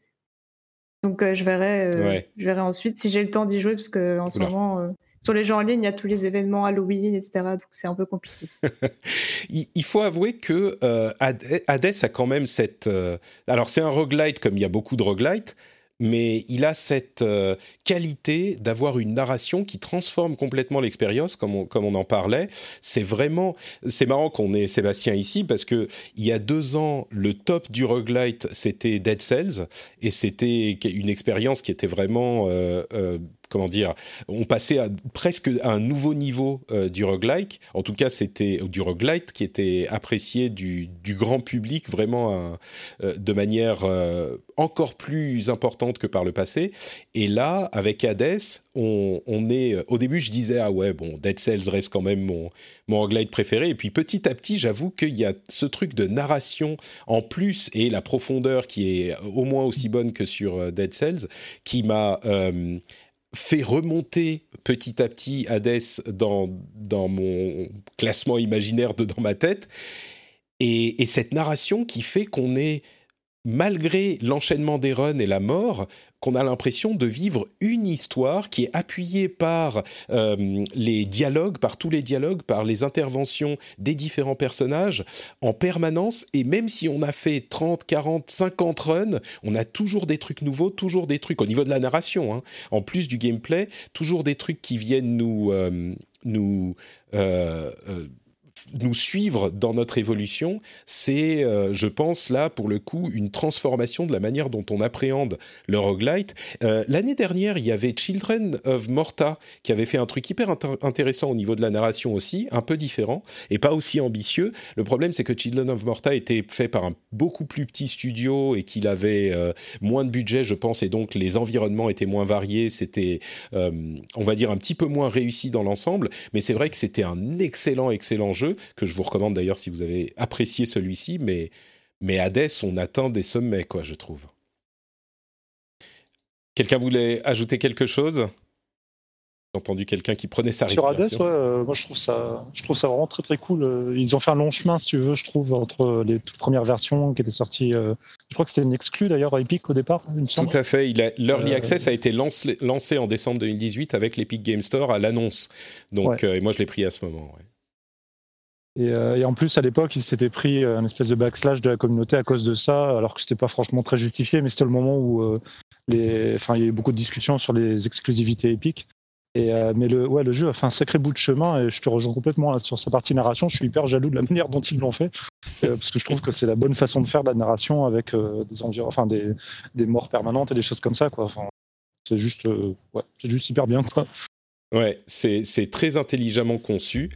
Donc euh, je verrai, euh,
Ouais.
je verrai ensuite si j'ai le temps d'y jouer parce que en ce moment euh, sur les jeux en ligne, il y a tous les événements Halloween, etc. Donc c'est un peu compliqué.
il, faut avouer que Hades a quand même cette. alors, c'est un roguelite comme il y a beaucoup de roguelites, mais il a cette euh, qualité d'avoir une narration qui transforme complètement l'expérience, comme on, comme on en parlait. C'est vraiment. C'est marrant qu'on ait Sébastien ici parce que il y a deux ans, le top du roguelite, c'était Dead Cells, et c'était une expérience qui était vraiment. euh, euh, comment dire, on passait presque à un nouveau niveau euh, du roguelike. En tout cas, c'était du roguelite qui était apprécié du, grand public vraiment euh, de manière euh, encore plus importante que par le passé. Et là, avec Hades, on, on est. Au début, je disais ah ouais bon, Dead Cells reste quand même mon mon roguelite préféré. Et puis petit à petit, j'avoue qu'il y a ce truc de narration en plus et la profondeur qui est au moins aussi bonne que sur euh, Dead Cells, qui m'a euh, fait remonter petit à petit Hades dans, dans mon classement imaginaire de dans ma tête. Et, et cette narration qui fait qu'on est, malgré l'enchaînement des runs et la mort, qu'on a l'impression de vivre une histoire qui est appuyée par euh, les dialogues, par tous les dialogues, par les interventions des différents personnages en permanence. Et même si on a fait 30, 40, 50 runs, on a toujours des trucs nouveaux, toujours des trucs au niveau de la narration, hein, en plus du gameplay, toujours des trucs qui viennent nous, euh, euh, nous suivre dans notre évolution, c'est, euh, je pense, là, pour le coup, une transformation de la manière dont on appréhende le roguelite. Euh, L'année dernière, il y avait Children of Morta qui avait fait un truc hyper intér- intéressant au niveau de la narration aussi, un peu différent et pas aussi ambitieux. Le problème, c'est que Children of Morta était fait par un beaucoup plus petit studio et qu'il avait euh, moins de budget, je pense, et donc les environnements étaient moins variés, c'était, on va dire, un petit peu moins réussi dans l'ensemble, mais c'est vrai que c'était un excellent, excellent jeu, que je vous recommande d'ailleurs si vous avez apprécié celui-ci, mais, mais Hades, on atteint des sommets, quoi, je trouve. Quelqu'un voulait ajouter quelque chose? J'ai entendu quelqu'un qui prenait sa
Sur Hades,
respiration.
ouais, euh, moi je trouve ça, je trouve ça vraiment très très cool. Euh, Ils ont fait un long chemin, si tu veux, je trouve, entre les toutes premières versions qui étaient sorties. euh, je crois que c'était une exclue d'ailleurs à Epic au départ, semble.
Tout à fait. L'Early
Euh,
Access a été lancé, lancé en décembre 2018 avec l'Epic Game Store à l'annonce. Donc,
Ouais.
et moi, je l'ai pris à ce moment. ouais.
Et, euh, et en plus, à l'époque, il s'était pris un espèce de backslash de la communauté à cause de ça, alors que c'était pas franchement très justifié, mais c'était le moment où euh, les, il y a eu beaucoup de discussions sur les exclusivités épiques. Et, euh, mais le, ouais, le jeu a fait un sacré bout de chemin et je te rejoins complètement sur sa partie narration. Je suis hyper jaloux de la manière dont ils l'ont fait euh, parce que je trouve que c'est la bonne façon de faire de la narration avec euh, des, des, des morts permanentes et des choses comme ça. C'est juste, euh, juste hyper bien. Quoi.
Ouais, c'est c'est très intelligemment conçu.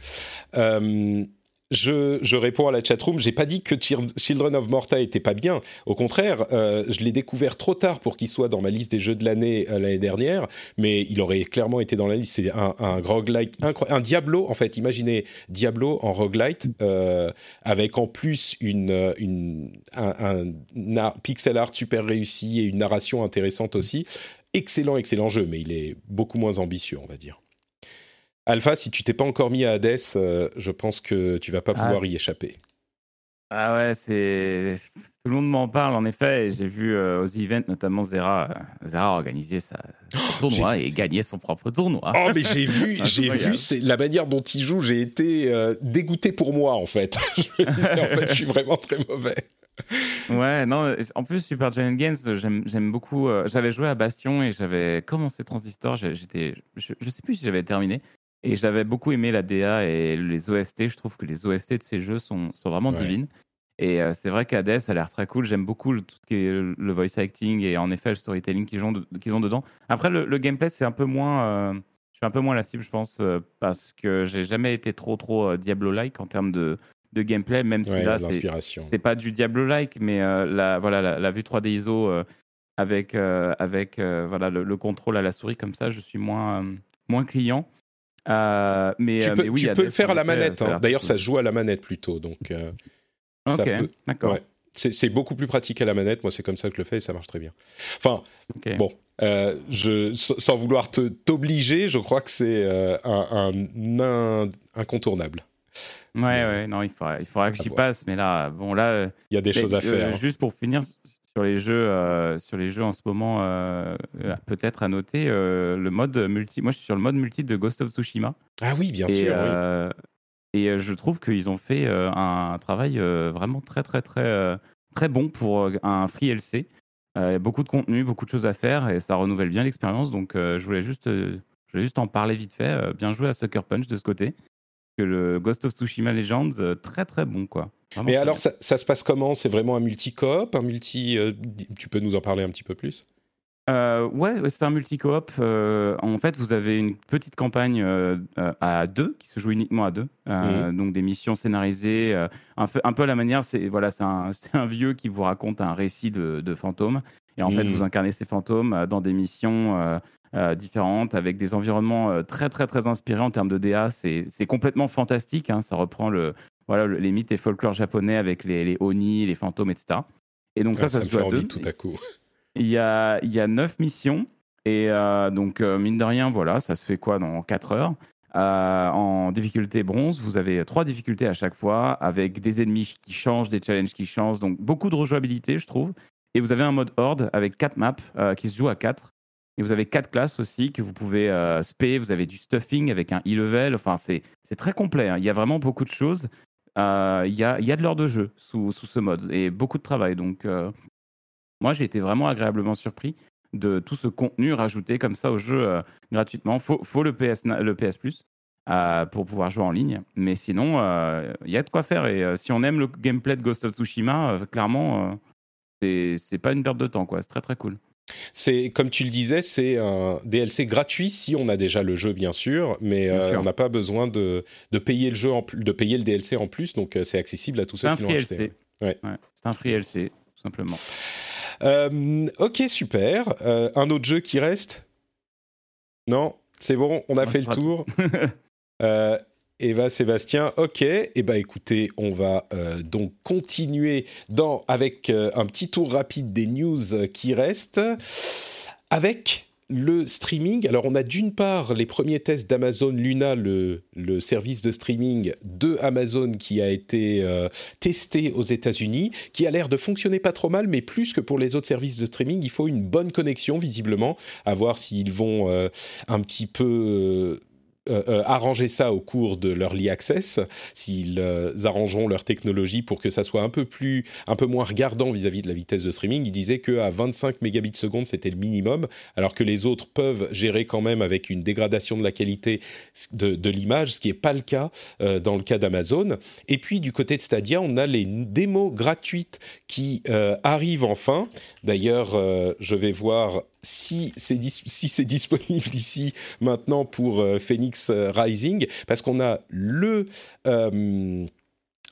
Euh, je, réponds à la chatroom. J'ai pas dit que Chil- Children of Morta était pas bien. Au contraire, euh, je l'ai découvert trop tard pour qu'il soit dans ma liste des jeux de l'année euh, l'année dernière. Mais il aurait clairement été dans la liste. C'est un, un roguelite un Diablo en fait. Imaginez Diablo en roguelite euh, avec en plus une, un, pixel art super réussi et une narration intéressante aussi. Excellent, excellent jeu, mais il est beaucoup moins ambitieux, on va dire. Alpha, si tu t'es pas encore mis à Hades, euh, je pense que tu vas pas
Ah,
pouvoir y échapper.
Ah ouais, c'est tout le monde m'en parle en effet. et J'ai vu euh, aux events notamment Zera, euh, Zera organiser sa son tournoi et gagner son propre tournoi.
Oh mais j'ai vu, j'ai vu, c'est la manière dont il joue, j'ai été dégoûté pour moi en fait. je me disais, en fait, je suis vraiment très mauvais.
Ouais, non, en plus, Super Giant Games, j'aime beaucoup. euh, j'avais joué à Bastion et j'avais commencé Transistor. J'étais, je, je sais plus si j'avais terminé. Et j'avais beaucoup aimé la DA et les OST. Je trouve que les OST de ces jeux sont, sont vraiment
Ouais.
divines. Et euh, c'est vrai qu'Hades a l'air très cool. J'aime beaucoup le- tout ce qui est le le voice acting et en effet le storytelling qu'ils ont, de- ont dedans. Après, le, le gameplay, c'est un peu moins. euh, je suis un peu moins la cible, je pense, euh, parce que j'ai jamais été trop, trop euh, Diablo-like en termes de, de gameplay, même si
Ouais,
là, c'est pas du Diablo-like, mais la, voilà, la, la vue 3D ISO avec, avec voilà, le, le contrôle à la souris comme ça, je suis moins, moins client. Euh, mais,
Tu
euh,
peux,
mais oui,
tu
Hades,
peux le faire à la manette. hein. D'ailleurs, ça se joue à la manette plutôt, donc euh, ça
Ok,
peut-
d'accord.
ouais. C'est beaucoup plus pratique à la manette. Moi, c'est comme ça que je le fais et ça marche très bien. Enfin, bon, euh, je, sans vouloir t'obliger, je crois que c'est un, un- un- incontournable.
Ouais, ouais, non, il faudra, il faudra que j'y passe, mais là, bon, là.
Il y a des choses à faire. hein.
Juste pour finir sur les jeux, euh, sur les jeux en ce moment, euh, euh, peut-être à noter euh, le mode multi. Moi, je suis sur le mode multi de Ghost of Tsushima.
Ah oui, bien
et,
sûr. oui.
et je trouve qu'ils ont fait un travail vraiment très, très, très, très bon pour un free LC. Beaucoup de contenu, beaucoup de choses à faire et ça renouvelle bien l'expérience. Donc, je, voulais juste, je voulais juste en parler vite fait. Bien joué à Sucker Punch de ce côté. Que le Ghost of Tsushima Legends, très, très bon, quoi. Vraiment
Mais alors, ça, ça se passe comment? C'est vraiment un multi-coop, un multi. euh, tu peux nous en parler un petit peu plus?
Euh, ouais, ouais, c'est un multi-coop. Euh, en fait, vous avez une petite campagne euh, euh, à deux qui se joue uniquement à deux. Euh, Donc des missions scénarisées, un, peu, un peu à la manière. C'est voilà, c'est un, vieux qui vous raconte un récit de, de fantômes. Et en fait,
Mhm.
vous incarnez ces fantômes dans des missions différentes avec des environnements très très très inspirés en termes de DA. C'est c'est complètement fantastique. hein. Ça reprend le voilà le- les mythes et folklore japonais avec les, les oni, les fantômes, etc. Et donc ça,
Ah,
ça,
me
se joue à deux.
tout à coup.
Il y a, il y a neuf missions. Et euh, donc, euh, mine de rien, voilà, ça se fait quoi dans 4 heures? Euh, En difficulté bronze, vous avez trois difficultés à chaque fois, avec des ennemis qui changent, des challenges qui changent. Donc, beaucoup de rejouabilité, je trouve. Et vous avez un mode horde avec quatre maps qui se jouent à 4. Et vous avez quatre classes aussi que vous pouvez spé. Vous avez du stuffing avec un e-level. Enfin, c'est c'est très complet. hein. Il y a vraiment beaucoup de choses. Euh, Il y, a, de l'heure de jeu sous, ce mode et beaucoup de travail. Donc, euh, moi, j'ai été vraiment agréablement surpris de tout ce contenu rajouté comme ça au jeu euh, gratuitement. Faut, faut le PS, le PS Plus pour pouvoir jouer en ligne. Mais sinon, il y a de quoi faire. Et si on aime le gameplay de Ghost of Tsushima, clairement, c'est- pas une perte de temps. C'est très très cool.
C'est comme tu le disais, c'est un DLC gratuit si on a déjà le jeu, bien sûr, mais
Bien
euh,
sûr.
on n'a pas besoin de, de payer le jeu en de payer le DLC en plus, donc euh, c'est accessible à tous ceux qui l'ont acheté. Ouais.
Ouais, c'est un free LC, tout simplement.
Euh, ok, super. Euh, un autre jeu qui reste? Non, c'est bon, on a fait le tour. Eva, Sébastien, ok. Eh ben, écoutez, on va euh, donc continuer avec euh, un petit tour rapide des news euh, qui restent. Avec le streaming, alors on a d'une part les premiers tests d'Amazon Luna, le, service de streaming de Amazon qui a été testé aux États-Unis, qui a l'air de fonctionner pas trop mal, mais plus que pour les autres services de streaming, il faut une bonne connexion visiblement, à voir s'ils vont un petit peu euh, euh, arranger ça au cours de leur Early Access, s'ils euh, arrangeront leur technologie pour que ça soit un peu plus, un peu moins regardant vis-à-vis de la vitesse de streaming. Ils disaient que à 25 mégabits seconde c'était le minimum, alors que les autres peuvent gérer quand même avec une dégradation de la qualité de, l'image, ce qui n'est pas le cas euh, dans le cas d'Amazon. Et puis du côté de Stadia, on a les démos gratuites qui arrivent enfin. D'ailleurs, je vais voir si c'est disponible ici maintenant pour euh, Phoenix euh, Rising, parce qu'on a le euh,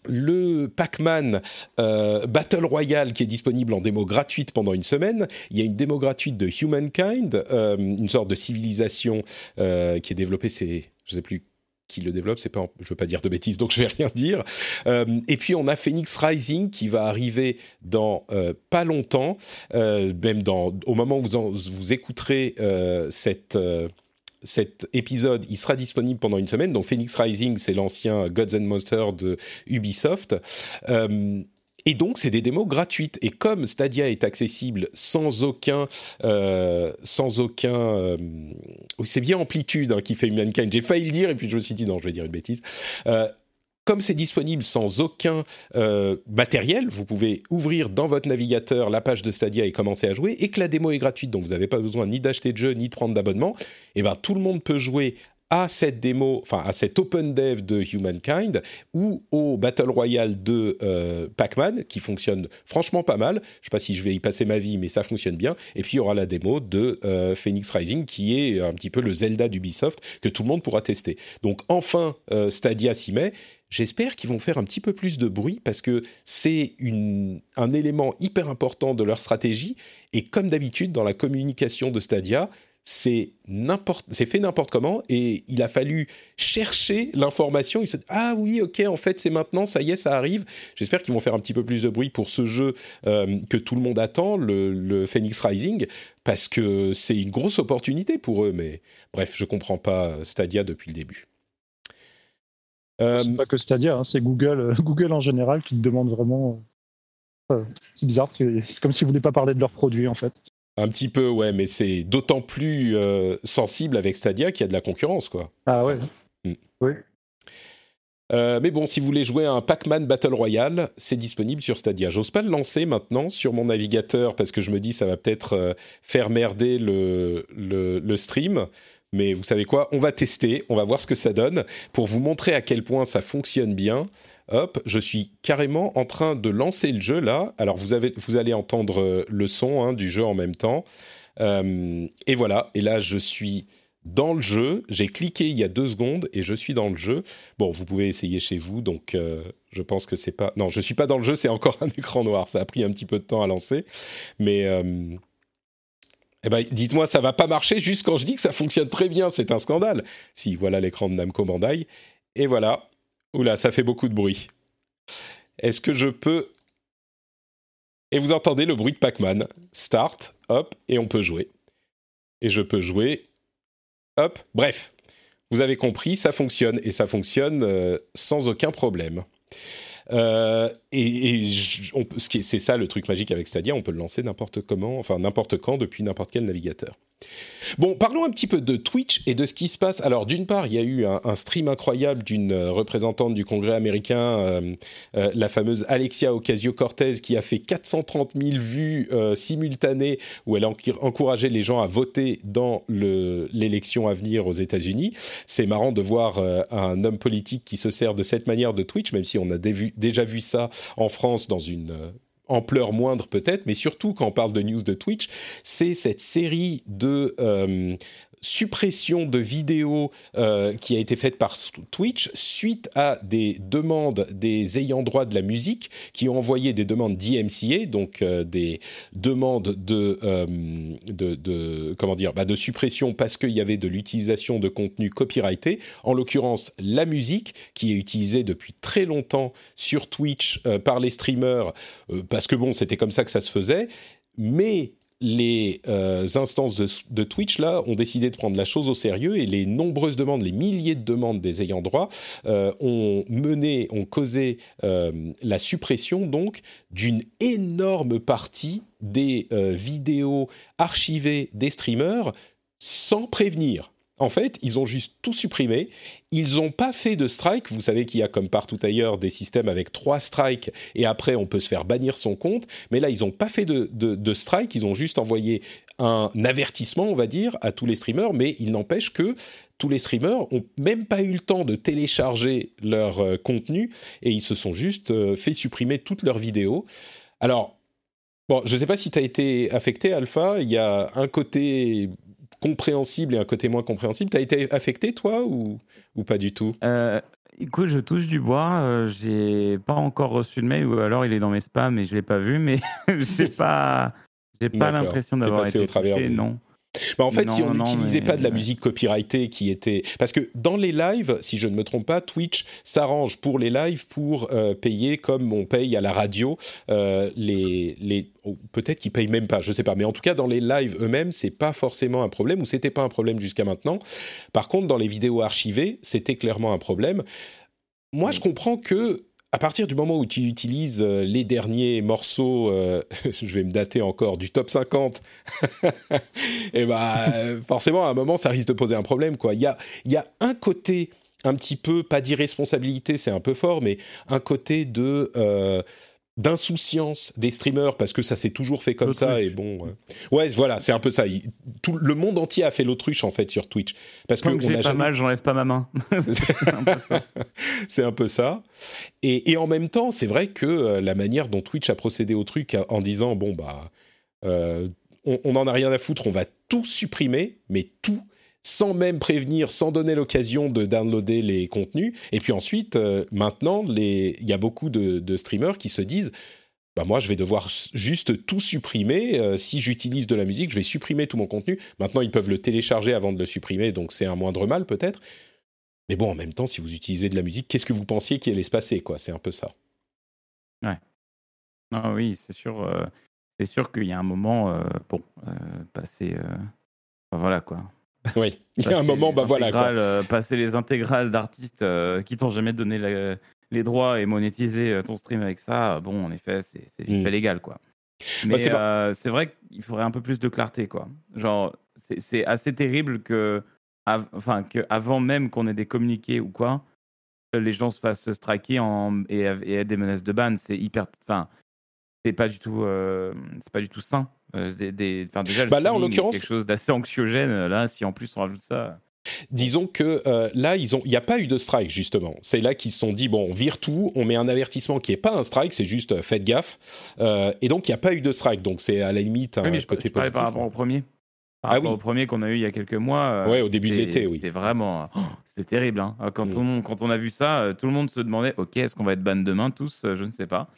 le Pac-Man Battle Royale qui est disponible en démo gratuite pendant une semaine. Il y a une démo gratuite de Humankind, une sorte de civilisation qui est développée. C'est, je sais plus qui le développe, c'est pas, je veux pas dire de bêtises, donc je vais rien dire. Euh, et puis on a Phoenix Rising qui va arriver dans euh, pas longtemps, euh, même dans, au moment où vous, en- vous écouterez cette, cet épisode, il sera disponible pendant une semaine. Donc Phoenix Rising, c'est l'ancien Gods and Monsters de Ubisoft. Et donc, c'est des démos gratuites. Et comme Stadia est accessible sans aucun, euh, sans aucun, euh, c'est bien Amplitude hein, qui fait Humankind. J'ai failli le dire et puis je me suis dit non, je vais dire une bêtise. Euh, comme c'est disponible sans aucun matériel, vous pouvez ouvrir dans votre navigateur la page de Stadia et commencer à jouer, et que la démo est gratuite, donc vous n'avez pas besoin ni d'acheter de jeu, ni de prendre d'abonnement, et eh ben tout le monde peut jouer à cette démo, enfin à cet open dev de Humankind ou au Battle Royale de euh, Pac-Man qui fonctionne franchement pas mal. Je ne sais pas si je vais y passer ma vie, mais ça fonctionne bien. Et puis il y aura la démo de euh, Phoenix Rising qui est un petit peu le Zelda d'Ubisoft que tout le monde pourra tester. Donc enfin euh, Stadia s'y met. J'espère qu'ils vont faire un petit peu plus de bruit parce que c'est un élément hyper important de leur stratégie. Et comme d'habitude dans la communication de Stadia, c'est fait n'importe comment et il a fallu chercher l'information. Ah oui ok en fait c'est maintenant ça y est ça arrive. J'espère qu'ils vont faire un petit peu plus de bruit pour ce jeu euh, que tout le monde attend, le, Phoenix Rising, parce que c'est une grosse opportunité pour eux. Mais bref, je comprends pas Stadia depuis le début.
Euh, pas que Stadia, hein, c'est Google, euh, Google en général qui te demande vraiment. c'est bizarre, c'est comme s'ils voulaient pas parler de leurs produits en fait.
Un petit peu, ouais, mais c'est d'autant plus euh, sensible avec Stadia qu'il y a de la concurrence, quoi.
Ah ouais. Mm. Oui.
Euh, mais bon, si vous voulez jouer à un Pac-Man Battle Royale, c'est disponible sur Stadia. J'ose pas le lancer maintenant sur mon navigateur parce que je me dis ça va peut-être euh, faire merder le, le, le, stream. Mais vous savez quoi? On va tester, on va voir ce que ça donne pour vous montrer à quel point ça fonctionne bien hop, je suis carrément en train de lancer le jeu là. Alors vous, avez, vous allez entendre euh, le son hein, du jeu en même temps. Euh, et voilà, et là je suis dans le jeu. J'ai cliqué il y a deux secondes et je suis dans le jeu. Bon, vous pouvez essayer chez vous, donc euh, je pense que c'est pas. Non, je suis pas dans le jeu, c'est encore un écran noir. Ça a pris un petit peu de temps à lancer, mais. eh ben, dites-moi, ça va pas marcher juste quand je dis que ça fonctionne très bien, c'est un scandale. Si, voilà l'écran de Namco Bandai. Et voilà, Oula, ça fait beaucoup de bruit. Est-ce que je peux... Et vous entendez le bruit de Pac-Man. Start, hop, et on peut jouer. Et je peux jouer, hop, bref. Vous avez compris, ça fonctionne, et ça fonctionne euh, sans aucun problème. Euh, et, c'est ça le truc magique avec Stadia, on peut le lancer n'importe comment, enfin n'importe quand, depuis n'importe quel navigateur. Bon, parlons un petit peu de Twitch et de ce qui se passe. Alors, d'une part, il y a eu un, stream incroyable d'une euh, représentante du Congrès américain, euh, euh, la fameuse Alexia Ocasio-Cortez, qui a fait 430 000 vues simultanées, où elle a encouragé les gens à voter dans l'élection à venir aux États-Unis. C'est marrant de voir un homme politique qui se sert de cette manière de Twitch, même si on a déjà vu ça en France dans une ampleur moindre peut-être, mais surtout quand on parle de news de Twitch, c'est cette série de euh, suppression de vidéos euh, qui a été faite par Twitch suite à des demandes des ayants droit de la musique qui ont envoyé des demandes d'IMCA, donc euh, des demandes de, de, comment dire, bah, de suppression parce qu'il y avait de l'utilisation de contenu copyrighté, en l'occurrence la musique qui est utilisée depuis très longtemps sur Twitch par les streamers parce que bon, c'était comme ça que ça se faisait, mais les euh, instances de, Twitch là ont décidé de prendre la chose au sérieux et les nombreuses demandes, les milliers de demandes des ayants droit euh, ont mené, ont causé euh, la suppression donc d'une énorme partie des vidéos archivées des streamers sans prévenir. En fait, ils ont juste tout supprimé. Ils n'ont pas fait de strike. Vous savez qu'il y a comme partout ailleurs des systèmes avec trois strikes et après on peut se faire bannir son compte. Mais là, ils n'ont pas fait de, strike. Ils ont juste envoyé un avertissement, on va dire, à tous les streamers. Mais il n'empêche que tous les streamers ont même pas eu le temps de télécharger leur euh, contenu et ils se sont juste euh, fait supprimer toutes leurs vidéos. Alors, Bon, je ne sais pas si tu as été affecté, Alpha. Il y a un côté compréhensible et un côté moins compréhensible. Tu as été affecté, toi, ou, ou pas du tout?
Euh, Écoute, je touche du bois. Euh, j'ai pas encore reçu de mail, ou alors il est dans mes spams et je l'ai pas vu, mais j'ai pas, j'ai pas l'impression d'avoir été au travers touché, non.
Bah, en fait, si on n'utilisait
mais-
pas de la musique copyrightée qui était... Parce que dans les lives, si je ne me trompe pas, Twitch s'arrange pour les lives pour euh, payer comme on paye à la radio euh, les... les... ou Peut-être qu'ils payent même pas, je sais pas. Mais en tout cas, dans les lives eux-mêmes, c'est pas forcément un problème ou c'était pas un problème jusqu'à maintenant. Par contre, dans les vidéos archivées, c'était clairement un problème. Moi, je comprends que à partir du moment où tu utilises euh, les derniers morceaux, euh, je vais me dater encore, du top 50, et bah forcément, à un moment, ça risque de poser un problème. quoi. Il y a, il y a un côté un petit peu, pas d'irresponsabilité, c'est un peu fort, mais un côté de... euh, d'insouciance des streamers parce que ça s'est toujours fait comme ça et bon euh, ouais voilà c'est un peu ça. Il- tout le monde entier a fait l'autruche en fait sur Twitch. Parce que
Tant que
on
j'ai
a
pas
jamais-
mal, j'enlève pas ma main.
c'est un peu ça. Et, et en même temps, c'est vrai que euh, la manière dont Twitch a procédé au truc en disant bon bah euh, on, on en a rien à foutre, on va tout supprimer, mais tout sans même prévenir, sans donner l'occasion de downloader les contenus. Et puis ensuite, euh, maintenant, il y a beaucoup de, streamers qui se disent bah moi, je vais devoir juste tout supprimer. Euh, si j'utilise de la musique, je vais supprimer tout mon contenu. Maintenant, ils peuvent le télécharger avant de le supprimer, donc c'est un moindre mal peut-être. Mais bon, en même temps, si vous utilisez de la musique, qu'est-ce que vous pensiez qu'il allait se passer, C'est un peu ça.
Ah oui, c'est sûr. euh, c'est sûr qu'il y a un moment, bon, passer, enfin, voilà quoi.
Oui, il y a un moment, bah voilà. Quoi.
euh, passer les intégrales d'artistes euh, qui t'ont jamais donné la- les droits et monétiser euh, ton stream avec ça, bon, en effet, c'est c'est vite
Mm.
fait légal, quoi. Mais
c'est
euh, vrai qu'il faudrait un peu plus de clarté, quoi. Genre, c'est- assez terrible que, av- enfin, que avant même qu'on ait des communiqués ou quoi, les gens se fassent striker en, et, et aient des menaces de ban. C'est hyper, enfin, c'est pas du tout, euh, c'est pas du tout sain. Euh, des, déjà, le
Bah là, en l'occurrence-
quelque chose d'assez anxiogène. Là, si en plus on rajoute ça.
Disons que euh, là, il n'y a pas eu de strike justement. C'est là qu'ils se sont dit bon, on vire tout, on met un avertissement qui est pas un strike, c'est juste euh, faites gaffe. Euh, et donc il n'y a pas eu de strike, donc c'est à la limite un
Oui, mais je,
côté
je
positif.
par rapport au premier. Par
Ah
rapport
oui.
au premier qu'on a eu il y a quelques mois. euh,
Ouais, au début de l'été, oui.
C'était vraiment. oh, c'était terrible. hein. Quand,
Mm.
on, quand on a vu ça, euh, tout le monde se demandait ok, est-ce qu'on va être ban demain tous Euh, Je ne sais pas.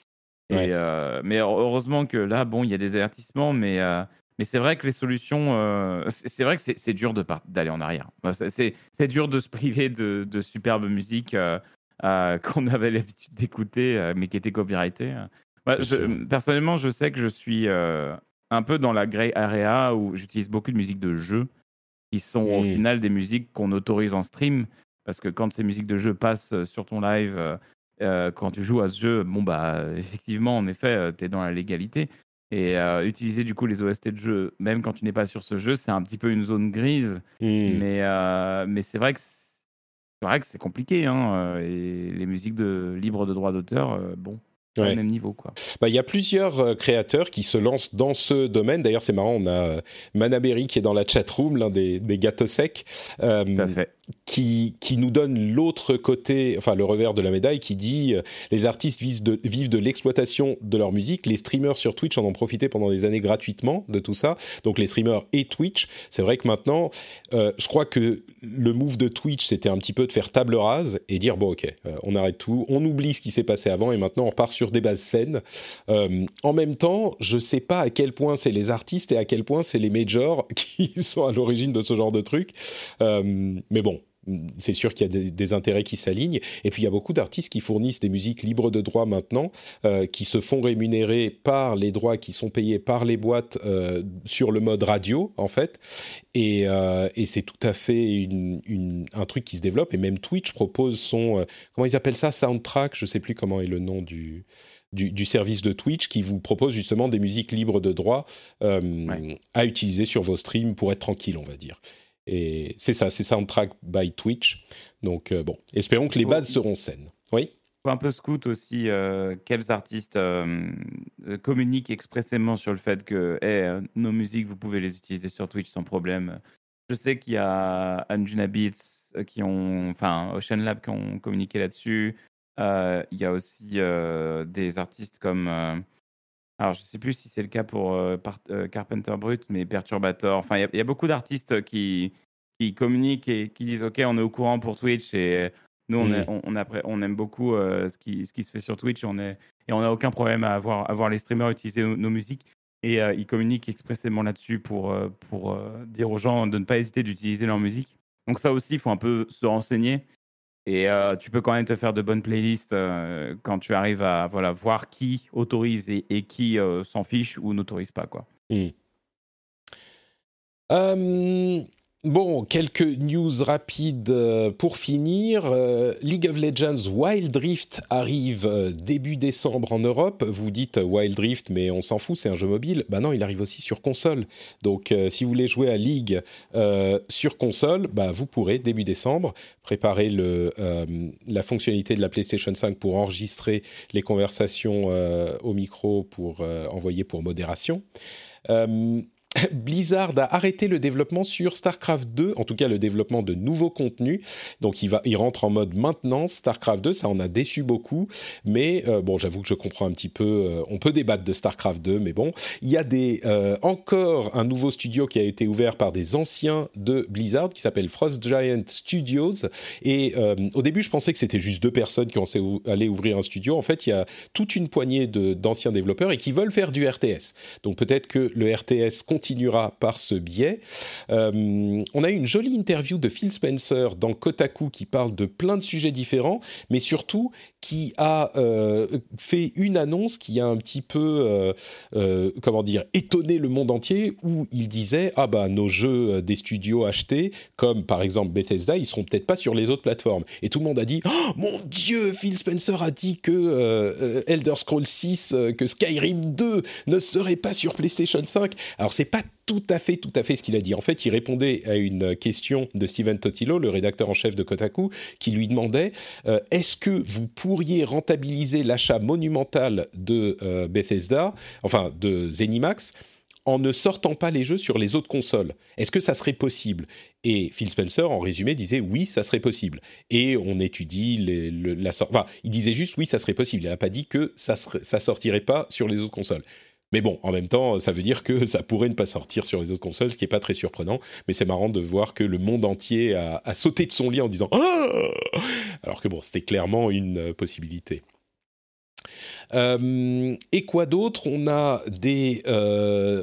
Et,
Ouais.
euh, mais heureusement que là, bon, il y a des avertissements, mais, euh, mais c'est vrai que les solutions. euh, c'est vrai que c'est dur d'aller en arrière. Bah, c'est- dur de se priver de, de superbe musique euh, qu'on avait l'habitude d'écouter, mais qui était copyrightée. Ouais, je- personnellement, je sais que je suis un peu dans la grey area où j'utilise beaucoup de musique de jeu qui sont au
Mm.
final des musiques qu'on autorise en stream parce que quand ces musiques de jeu passent sur ton live, euh, euh, quand tu joues à ce jeu, bon bah effectivement, en effet, tu es dans la légalité. Et euh, utiliser du coup les OST de jeu, même quand tu n'es pas sur ce jeu, c'est un petit peu une zone grise.
Hmm.
Mais, euh, mais c'est vrai que c'est c'est vrai que c'est compliqué. Hein, euh, et les musiques de libre de droit d'auteur, euh, bon, pas
Ouais.
au même niveau quoi.
Bah, il y a plusieurs euh, créateurs qui se lancent dans ce domaine. D'ailleurs, c'est marrant, on a euh, Manaberry qui est dans la chatroom, l'un des, des gâteaux secs, euh,
Tout à fait.
Qui, nous donne l'autre côté, enfin le revers de la médaille, qui dit euh, les artistes vivent de, l'exploitation de leur musique. Les streamers sur Twitch en ont profité pendant des années gratuitement de tout ça. Donc les streamers et Twitch. C'est vrai que maintenant, euh, je crois que le move de Twitch, c'était un petit peu de faire table rase et dire bon ok, euh, on arrête tout, on oublie ce qui s'est passé avant et maintenant on repart sur des bases saines. En même temps, je sais pas à quel point c'est les artistes et à quel point c'est les majors qui sont à l'origine de ce genre de truc. Mais bon, c'est sûr qu'il y a des, des intérêts qui s'alignent. Et puis il y a beaucoup d'artistes qui fournissent des musiques libres de droit maintenant, euh, qui se font rémunérer par les droits qui sont payés par les boîtes euh, sur le mode radio, en fait. Et, euh, et c'est tout à fait une, une- un truc qui se développe. Et même Twitch propose son... comment ils appellent ça Soundtrack? Je sais plus comment est le nom du... Du, du service de Twitch qui vous propose justement des musiques libres de droit euh,
Ouais.
à utiliser sur vos streams pour être tranquille, on va dire. Et c'est ça, c'est Soundtrack by Twitch. Donc euh, bon, espérons que les bases seront saines. Oui.
un peu scout aussi euh, quels artistes euh, communiquent expressément sur le fait que euh, nos musiques, vous pouvez les utiliser sur Twitch sans problème. Je sais qu'il y a Anjuna Beats qui ont, enfin Ocean Lab qui ont communiqué là-dessus. Euh, il y a aussi des artistes comme, alors je sais plus si c'est le cas pour euh, Par- euh, Carpenter Brut, mais Perturbator. Enfin, il y a- il y, a beaucoup d'artistes qui qui communiquent et qui disent OK, on est au courant pour Twitch et nous, on, est- on, on appré- on aime beaucoup euh, ce, qui, ce qui se fait sur Twitch et on est- et on n'a aucun problème à avoir, à voir les streamers utiliser nos, nos musiques.
Et euh, ils communiquent expressément là-dessus pour, euh, pour euh, dire aux gens de ne pas hésiter d'utiliser leur musique. Donc ça aussi, il faut un peu se renseigner. Et euh, tu peux quand même te faire de bonnes playlists euh, quand tu arrives à voilà, voir qui autorise et, qui euh, s'en fiche ou n'autorise pas. Quoi.
Hmm. Bon, quelques news rapides euh, pour finir. Euh, League of Legends Wild Rift arrive euh, début décembre en Europe. Vous dites Wild Rift, mais on s'en fout, c'est un jeu mobile. Bah non, il arrive aussi sur console. Donc, si vous voulez jouer à League sur console, bah vous pourrez début décembre préparer la fonctionnalité de la PlayStation 5 pour enregistrer les conversations au micro pour envoyer pour modération. Blizzard a arrêté le développement sur StarCraft 2, en tout cas le développement de nouveaux contenus. Donc il, va, il rentre en mode maintenance. StarCraft 2, ça en a déçu beaucoup. Mais euh, bon, j'avoue que je comprends un petit peu. euh, on peut débattre de StarCraft 2, mais bon. Il y a des, euh, encore un nouveau studio qui a été ouvert par des anciens de Blizzard qui s'appelle Frost Giant Studios. Et au début, je pensais que c'était juste deux personnes qui ont allé ouvrir un studio. En fait, il y a toute une poignée d'anciens développeurs et qui veulent faire du RTS. Donc peut-être que le RTS continuera par ce biais. Euh, on a eu une jolie interview de Phil Spencer dans Kotaku qui parle de plein de sujets différents, mais surtout qui a euh, fait une annonce qui a un petit peu, euh, euh, comment dire, étonné le monde entier, où il disait ah bah nos jeux des studios achetés, comme par exemple Bethesda, ils seront peut-être pas sur les autres plateformes. Et tout le monde a dit oh, mon Dieu, Phil Spencer a dit que Elder Scrolls 6, euh, que Skyrim 2 ne serait pas sur PlayStation 5. Alors c'est pas tout à fait, tout à fait ce qu'il a dit. En fait, il répondait à une question de Steven Totilo, le rédacteur en chef de Kotaku, qui lui demandait est-ce que vous pourriez rentabiliser l'achat monumental de euh, Bethesda, enfin de Zenimax, en ne sortant pas les jeux sur les autres consoles Est-ce que ça serait possible? Et Phil Spencer, en résumé, disait oui, ça serait possible. Et on étudie la sortie. Enfin, il disait juste oui, ça serait possible. Il n'a pas dit que ça, ça sortirait pas sur les autres consoles. Mais bon, en même temps, ça veut dire que ça pourrait ne pas sortir sur les autres consoles, ce qui n'est pas très surprenant. Mais c'est marrant de voir que le monde entier a, sauté de son lit en disant Ah Alors que bon, c'était clairement une possibilité. Euh, et quoi d'autre? On a des, euh,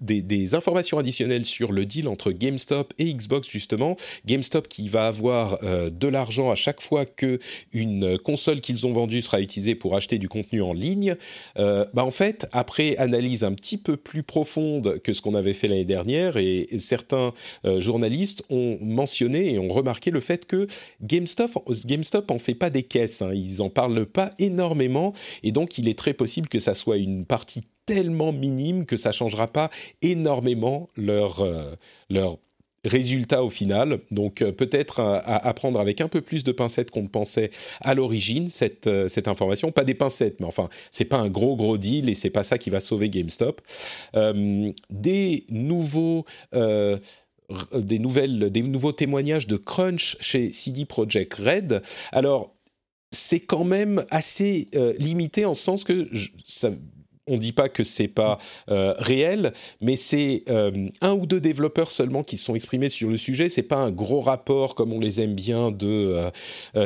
des, informations additionnelles sur le deal entre GameStop et Xbox justement. GameStop qui va avoir euh, de l'argent à chaque fois que une console qu'ils ont vendue sera utilisée pour acheter du contenu en ligne. Bah en fait, après analyse un petit peu plus profonde que ce qu'on avait fait l'année dernière, et, certains journalistes ont mentionné et ont remarqué le fait que GameStop, GameStop en fait pas des caisses, hein, ils en parlent pas énormément, et donc il est très possible que ça soit une partie tellement minime que ça changera pas énormément leur euh, leur résultat au final. Donc euh, peut-être à, prendre avec un peu plus de pincettes qu'on ne pensait à l'origine cette euh, cette information, pas des pincettes, mais enfin c'est pas un gros gros deal et c'est pas ça qui va sauver GameStop. Des nouveaux des nouvelles des nouveaux témoignages de crunch chez CD Projekt Red. Alors c'est quand même assez euh, limité en sens que on dit pas que c'est pas euh, réel, mais c'est euh, un ou deux développeurs seulement qui sont exprimés sur le sujet. C'est pas un gros rapport comme on les aime bien de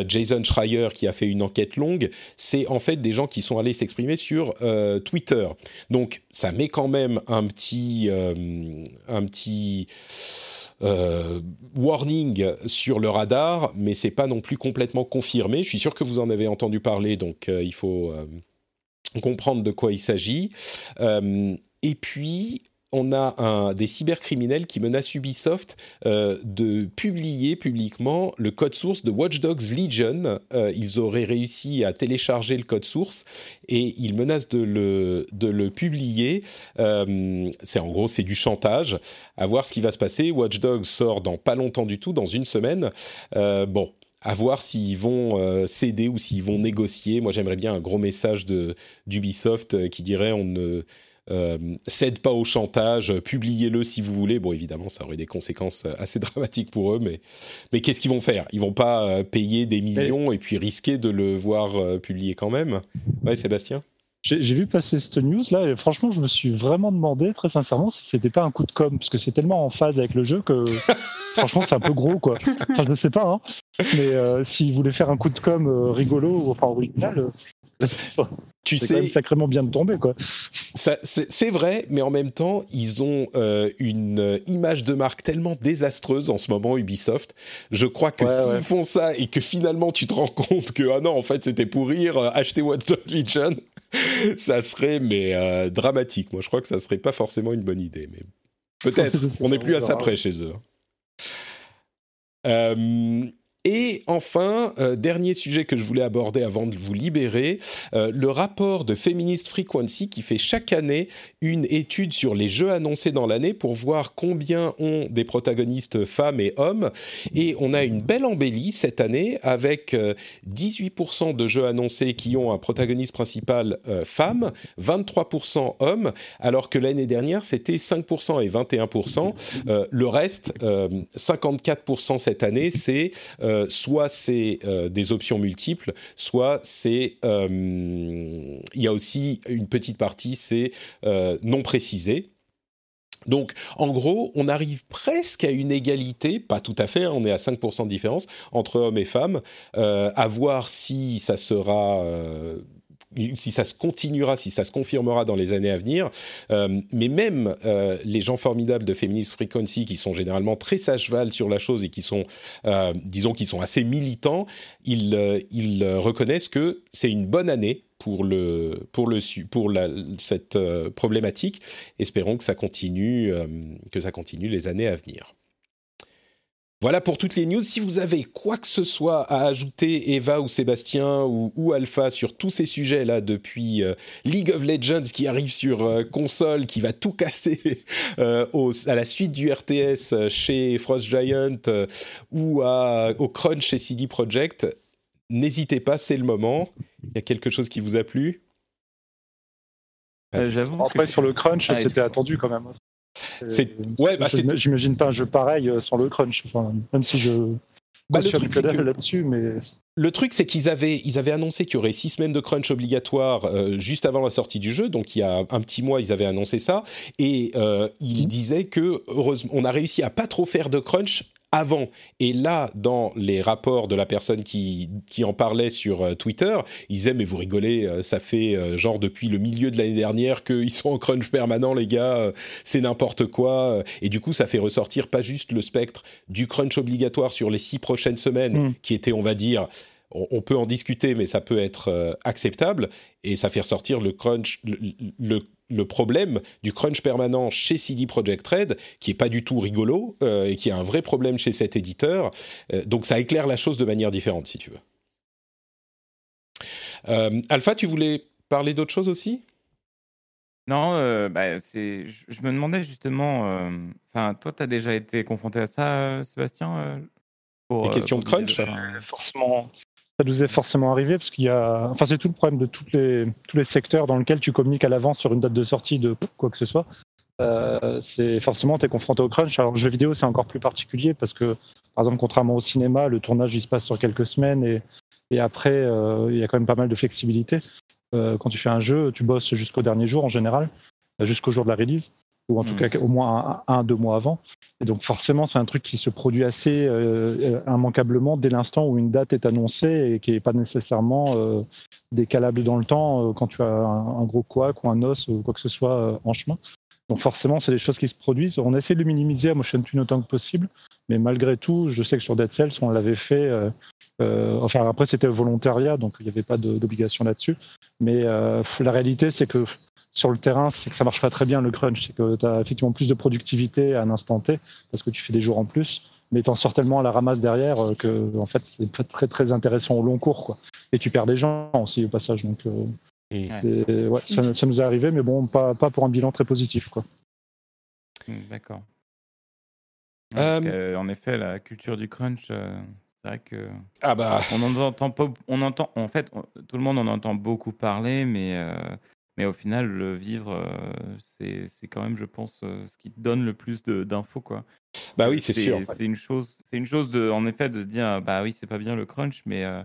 Jason Schreier qui a fait une enquête longue. C'est en fait des gens qui sont allés s'exprimer sur Twitter. Donc ça met quand même un petit un petit euh, warning sur le radar, mais c'est pas non plus complètement confirmé. Je suis sûr que vous en avez entendu parler, donc euh, il faut euh, comprendre de quoi il s'agit. Et puis, on a des cybercriminels qui menacent Ubisoft euh, de publier publiquement le code source de Watch Dogs Legion. Euh, ils auraient réussi à télécharger le code source et ils menacent de le, publier. Euh, c'est en gros, c'est du chantage. À voir ce qui va se passer. Watch Dogs sort dans pas longtemps du tout, dans une semaine. Bon, à voir s'ils vont céder ou s'ils vont négocier. Moi, j'aimerais bien un gros message d'Ubisoft qui dirait on ne cède pas au chantage, euh, publiez-le si vous voulez. Bon, évidemment, ça aurait des conséquences euh, assez dramatiques pour eux, mais mais qu'est-ce qu'ils vont faire? Ils vont pas euh, payer des millions et puis risquer de le voir euh, publier quand même? Ouais, Sébastien?
J'ai j'ai vu passer cette news là et franchement je me suis vraiment demandé très sincèrement si c'était pas un coup de com parce que c'est tellement en phase avec le jeu que franchement c'est un peu gros quoi. Enfin je sais pas hein. mais euh, s'ils voulaient faire un coup de com euh, rigolo ou enfin original, euh,
tu
C'est quand même
sais,
sacrément bien de tomber, quoi.
c'est vrai, mais en même temps, ils ont euh, une euh, image de marque tellement désastreuse en ce moment, Ubisoft. Je crois que
Ouais,
s'ils
ouais.
font ça et que finalement tu te rends compte que ah non, en fait, c'était pour rire, euh, acheter Watch Dogs Legion, ça serait mais euh, dramatique. Moi, je crois que ça serait pas forcément une bonne idée, mais peut-être. On n'est plus à ça près chez eux. Euh, et enfin, euh, dernier sujet que je voulais aborder avant de vous libérer, euh, le rapport de Feminist Frequency qui fait chaque année une étude sur les jeux annoncés dans l'année pour voir combien ont des protagonistes femmes et hommes. Et on a une belle embellie cette année avec euh, 18% de jeux annoncés qui ont un protagoniste principal euh, femme, 23% hommes, alors que l'année dernière c'était 5% et 21%. Euh, le reste, euh, 54% cette année, c'est euh, soit c'est euh, des options multiples, soit c'est euh, il y a aussi une petite partie c'est non précisé. Donc, en gros, on arrive presque à une égalité, pas tout à fait, hein, on est à 5% de différence entre hommes et femmes, à voir si ça sera... si ça se continuera, si ça se confirmera dans les années à venir. Euh, mais même euh, les gens formidables de Feminist Frequency, qui sont généralement très sages-val sur la chose et qui sont, euh, disons, qui sont assez militants, ils, reconnaissent que c'est une bonne année pour, le, pour, le, pour cette problématique. Espérons que ça continue, que ça continue les années à venir. Voilà pour toutes les news. Si vous avez quoi que ce soit à ajouter, Eva ou Sébastien ou, ou Alpha, sur tous ces sujets-là, depuis euh, League of Legends qui arrive sur euh, console, qui va tout casser euh, au- à la suite du RTS chez Frost Giant euh, ou à- au crunch chez CD Projekt, n'hésitez pas, c'est le moment. Il y a quelque chose qui vous a plu?
Euh, J'avoue.
Après,
que-
sur le crunch,
Ah,
c'était attendu quand même.
C'est- ouais, bah,
J'imagine pas un jeu pareil euh, sans le crunch. Enfin, même si je
Bah, le truc,
que là-dessus, mais
Le truc, c'est qu'ils avaient, ils avaient annoncé qu'il y aurait six semaines de crunch obligatoire euh, juste avant la sortie du jeu. Donc, il y a un petit mois, ils avaient annoncé ça. Et euh, ils disaient que, heureusement, on a réussi à pas trop faire de crunch avant. Et là, dans les rapports de la personne qui, qui en parlait sur euh, Twitter, ils disaient, mais vous rigolez, euh, ça fait euh, genre depuis le milieu de l'année dernière qu'ils sont en crunch permanent, les gars, c'est n'importe quoi. Et du coup, ça fait ressortir pas juste le spectre du crunch obligatoire sur les six prochaines semaines,
Mm.
qui était, on va dire, on, peut en discuter, mais ça peut être acceptable. Et ça fait ressortir le crunch, le, le- le problème du crunch permanent chez CD Projekt Red, qui est pas du tout rigolo euh, et qui est un vrai problème chez cet éditeur. Euh, donc ça éclaire la chose de manière différente, si tu veux. Euh, Alpha, tu voulais parler d'autre chose aussi?
Non, euh, bah, c'est, je, je me demandais justement, euh, enfin, toi, tu as déjà été confronté à ça, euh, Sébastien euh, pour,
Les
euh,
questions de crunch?
des-
forcément, ça nous est forcément arrivé parce qu'il y a, enfin, c'est tout le problème de les, tous les secteurs dans lesquels tu communiques à l'avance sur une date de sortie de quoi que ce soit. Euh, c'est forcément, tu es confronté au crunch. Alors, jeu vidéo, c'est encore plus particulier parce que, par exemple, contrairement au cinéma, le tournage il se passe sur quelques semaines et, et après, euh, il y a quand même pas mal de flexibilité. Euh, quand tu fais un jeu, tu bosses jusqu'au dernier jour en général, jusqu'au jour de la release, ou en tout
Mhm.
cas au moins un, un, deux mois avant. Et donc forcément, c'est un truc qui se produit assez euh, immanquablement dès l'instant où une date est annoncée et qui n'est pas nécessairement euh, décalable dans le temps euh, quand tu as un, un gros couac ou un os ou quoi que ce soit euh, en chemin. Donc forcément, c'est des choses qui se produisent. On essaie de le minimiser à Motion Twin autant que possible, mais malgré tout, je sais que sur Dead Cells, on l'avait fait. euh, euh, enfin, après, c'était volontariat, donc il n'y avait pas d'obligation là-dessus. Mais euh, la réalité, c'est que sur le terrain, c'est que ça marche pas très bien le crunch. C'est que tu as effectivement plus de productivité à un instant T, parce que tu fais des jours en plus, mais tu en sors tellement à la ramasse derrière euh, que en fait, c'est pas très très intéressant au long cours. Quoi. Et tu perds des gens aussi au passage. Donc, euh, c'est- ouais, ça, ça nous est arrivé, mais bon, pas, pas pour un bilan très positif. Quoi.
Hmm, D'accord.
Euh,
euh, en effet, la culture du crunch, euh, c'est vrai que
Ah bah.
on en entend pas. On entend, en fait, on- tout le monde en entend beaucoup parler, mais euh, mais au final, le vivre, euh, c'est c'est quand même, je pense, euh, ce qui te donne le plus de- d'infos, quoi.
Bah oui, c'est sûr.
C'est une chose, c'est une chose de, en effet, de se dire, bah oui, c'est pas bien le crunch, mais euh,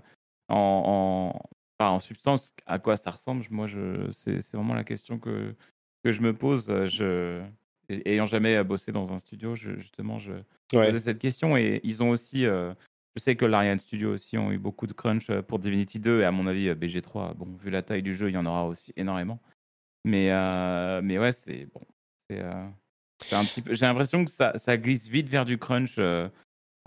en, en, enfin, en substance, à quoi ça ressemble Moi, je, c'est c'est vraiment la question que que je me pose. euh, Je, ayant jamais bossé dans un studio, je, justement, je
Ouais.
posais cette question et ils ont aussi, euh,
Je sais que l'Ariane Studio aussi ont eu beaucoup de crunch euh, pour Divinity 2 et à mon avis euh, BG3. Bon, vu la taille du jeu, il y en aura aussi énormément. Mais, euh, mais ouais, c'est bon. C'est euh, c'est un petit peu. J'ai l'impression que ça, ça glisse vite vers du crunch euh,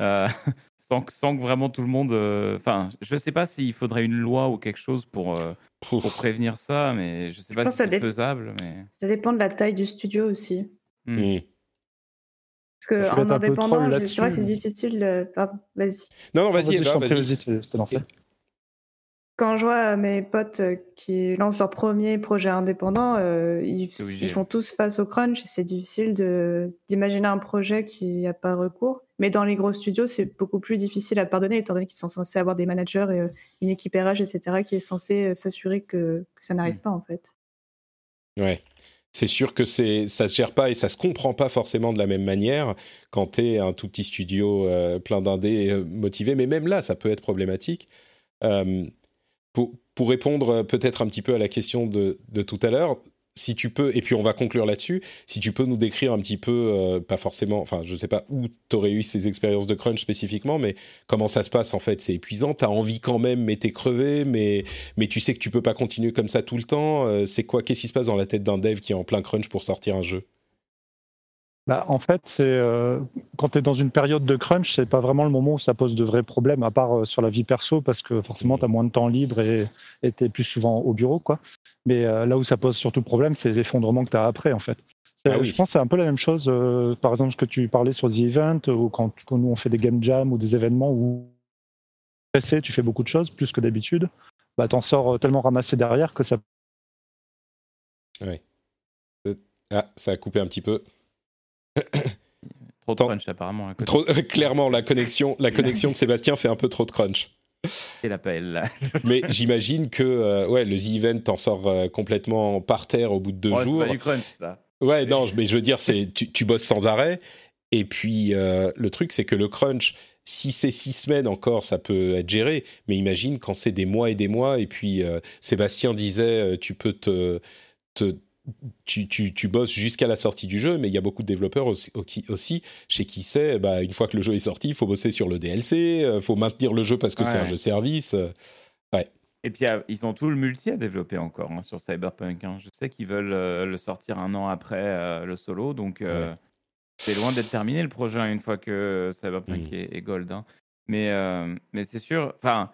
euh, sans, que, sans que vraiment tout le monde. euh, Enfin, je sais pas s'il faudrait une loi ou quelque chose pour, euh, pour prévenir ça, mais je sais pas si c'est
dé-
faisable. Mais...
Ça dépend de la taille du studio aussi.
Hmm.
Parce qu'en indépendant, c'est vrai que c'est difficile. de- Pardon, vas-y.
Non, non, vas-y,
je
Eva, vas-y.
Quand je vois mes potes euh, qui lancent leur premier projet indépendant, euh, ils, font tous face au crunch et c'est difficile de- d'imaginer un projet qui n'a pas recours. Mais dans les gros studios, c'est beaucoup plus difficile à pardonner étant donné qu'ils sont censés avoir des managers et euh, une équipe RH, etc., qui est censée euh, s'assurer que, que ça n'arrive
Mm.
pas en fait.
Ouais. C'est sûr que c'est ça se gère pas et ça se comprend pas forcément de la même manière quand tu es un tout petit studio euh, plein d'indés euh, mais même là, ça peut être problématique. Euh, pour, pour répondre euh, peut-être un petit peu à la question de, de tout à l'heure, si tu peux, et puis on va conclure là-dessus, si tu peux nous décrire un petit peu, euh, pas forcément, enfin je sais pas où tu aurais eu ces expériences de crunch spécifiquement, mais comment ça se passe en fait? C'est épuisant, tu as envie quand même, mais t'es crevé, mais, mais tu sais que tu peux pas continuer comme ça tout le temps. Euh, c'est quoi Qu'est-ce qui se passe dans la tête d'un dev qui est en plein crunch pour sortir un jeu?
Bah, en fait, c'est euh, quand tu es dans une période de crunch, c'est pas vraiment le moment où ça pose de vrais problèmes, à part euh, sur la vie perso, parce que forcément, tu as moins de temps libre et tu es plus souvent au bureau. quoi. Mais euh, là où ça pose surtout problème, c'est l'effondrement que tu as après, en fait.
Ah oui.
Je pense que c'est un peu la même chose, euh, par exemple, ce que tu parlais sur The Event, ou quand, quand nous on fait des game jams ou des événements où pressé, tu fais beaucoup de choses, plus que d'habitude, bah, t'en sors tellement ramassé derrière que ça
Ah, ça a coupé un petit peu.
Trop de crunch apparemment.
Trop, clairement, la connexion, la connexion de Sébastien fait un peu trop de crunch.
Et l'appel.
Mais j'imagine que euh, ouais, le The Event t'en sort euh, complètement par terre au bout de deux
c'est
jours.
pas du crunch là.
Ouais, non, mais je veux dire, c'est tu, tu bosses sans arrêt. Et puis euh, le truc, c'est que le crunch, si c'est six semaines encore, ça peut être géré. Mais imagine quand c'est des mois et des mois. Et puis Sébastien disait, tu peux te, te tu, tu, tu bosses jusqu'à la sortie du jeu, mais il y a beaucoup de développeurs aussi, aussi- chez qui c'est, bah, une fois que le jeu est sorti, il faut bosser sur le DLC, il faut maintenir le jeu parce que c'est un
Ouais.
jeu service. euh,
Et puis euh, ils ont tout le multi à développer encore hein, sur Cyberpunk. hein. Je sais qu'ils veulent euh, le sortir un an après euh, le solo, donc euh,
Ouais.
c'est loin d'être terminé le projet hein, une fois que Cyberpunk
Mm.
est, est gold. Mais, euh, mais c'est sûr, enfin,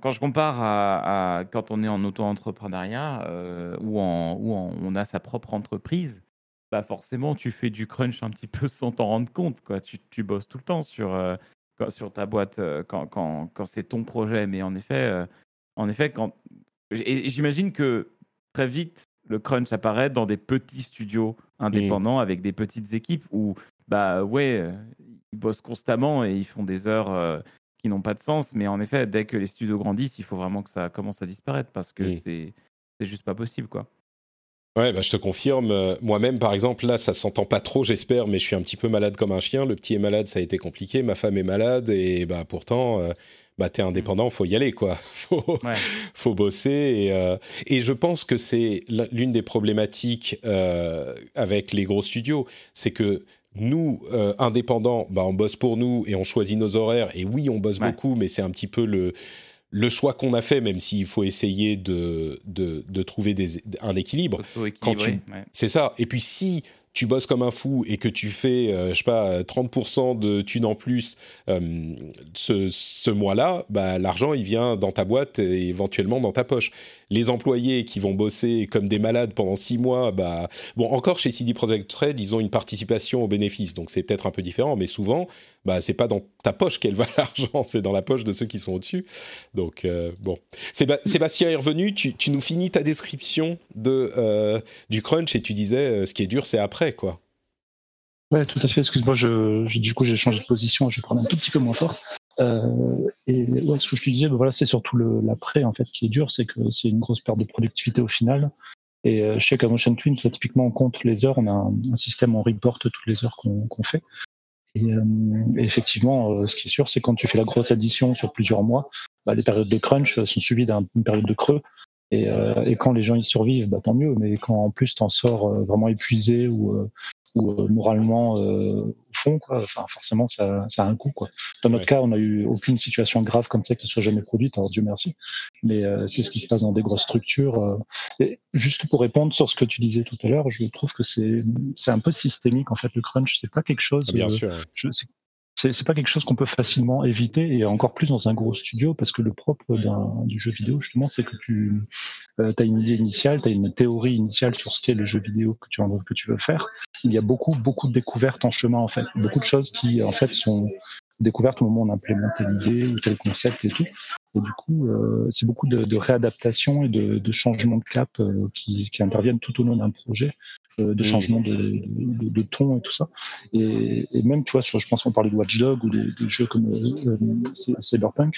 quand je compare à, quand on est en auto-entrepreneuriat euh, ou, en, ou on a sa propre entreprise, bah forcément tu fais du crunch un petit peu sans t'en rendre compte. Quoi. Tu, tu bosses tout le temps sur, euh, sur ta boîte euh, quand, quand, quand c'est ton projet. Mais en effet, euh, en effet quand... j'imagine que très vite, le crunch apparaît dans des petits studios indépendants avec des petites équipes où, bah ouais, ils bossent constamment et ils font des heures qui n'ont pas de sens. Mais en effet, dès que les studios grandissent, il faut vraiment que ça commence à disparaître parce que
Oui.
c'est c'est juste pas possible, quoi.
Ouais, bah, je te confirme. euh, Moi-même, par exemple, là, ça s'entend pas trop, j'espère, mais je suis un petit peu malade comme un chien. Le petit est malade, ça a été compliqué. Ma femme est malade et bah pourtant, euh, bah t'es indépendant, faut y aller, quoi. Faut,
Ouais.
faut bosser. Et, euh, et je pense que c'est l'une des problématiques euh, avec les gros studios, c'est que nous, euh, indépendants, bah, on bosse pour nous et on choisit nos horaires. Et oui, on bosse
Ouais.
beaucoup, mais c'est un petit peu le le choix qu'on a fait, même s'il faut essayer de, de, de trouver des, un équilibre. Quand tu-
ouais.
C'est ça. Et puis si tu bosses comme un fou et que tu fais, euh, je sais pas, 30% de thunes en plus euh, ce, ce mois-là, bah, l'argent, il vient dans ta boîte et éventuellement dans ta poche. Les employés qui vont bosser comme des malades pendant six mois, bah, bon, encore chez CD Projekt Red, ils ont une participation aux bénéfices, donc c'est peut-être un peu différent, mais souvent, bah, c'est pas dans ta poche qu'elle va l'argent, c'est dans la poche de ceux qui sont au-dessus. Donc, euh, bon. Séba- Sébastien est revenu, tu, tu nous finis ta description de, du crunch et tu disais, ce qui est dur, c'est après, quoi.
Ouais, tout à fait. Excuse-moi, je, du coup, j'ai changé de position. Je vais prendre un tout petit peu moins fort. Euh, et ouais, ce que je te disais, ben voilà, c'est surtout l'après en fait qui est dur, c'est que c'est une grosse perte de productivité au final. Et euh, chez Motion Twin, ça, typiquement, on compte les heures. On a un, système, on reporte toutes les heures qu'on fait. Et, euh, effectivement, euh, ce qui est sûr, c'est quand tu fais la grosse addition sur plusieurs mois, bah, les périodes de crunch sont suivies d'une période de creux. Et, euh, et quand les gens y survivent, bah, tant mieux. Mais quand en plus t'en sors euh, vraiment épuisé ou, euh, ou moralement au fond, quoi. Enfin, forcément, ça, ça a un coût, quoi. Dans notre
Ouais.
cas, on n'a eu aucune situation grave comme ça qui soit jamais produite, alors Dieu merci. Mais c'est ce qui se passe dans des grosses structures. Et juste pour répondre sur ce que tu disais tout à l'heure, je trouve que c'est un peu systémique en fait le crunch. C'est pas quelque chose.
Bien sûr.
je- c'est- pas quelque chose qu'on peut facilement éviter et encore plus dans un gros studio parce que le propre du jeu vidéo justement c'est que tu as une idée initiale, tu as une théorie initiale sur ce qu'est le jeu vidéo que tu en- que tu veux faire. Il y a beaucoup beaucoup de découvertes en chemin en fait, beaucoup de choses qui en fait sont découvertes au moment où on implémente telle idée ou tel concept et tout. Et du coup, euh, c'est beaucoup de, de réadaptation et de, de changement de cap euh, qui, qui interviennent tout au long d'un projet, euh, de
Mhm.
changement de, de, de ton et tout ça. Et, et même, tu vois, sur, je pense qu'on parlait de Watch Dogs ou des, des jeux comme euh, euh, Cyberpunk.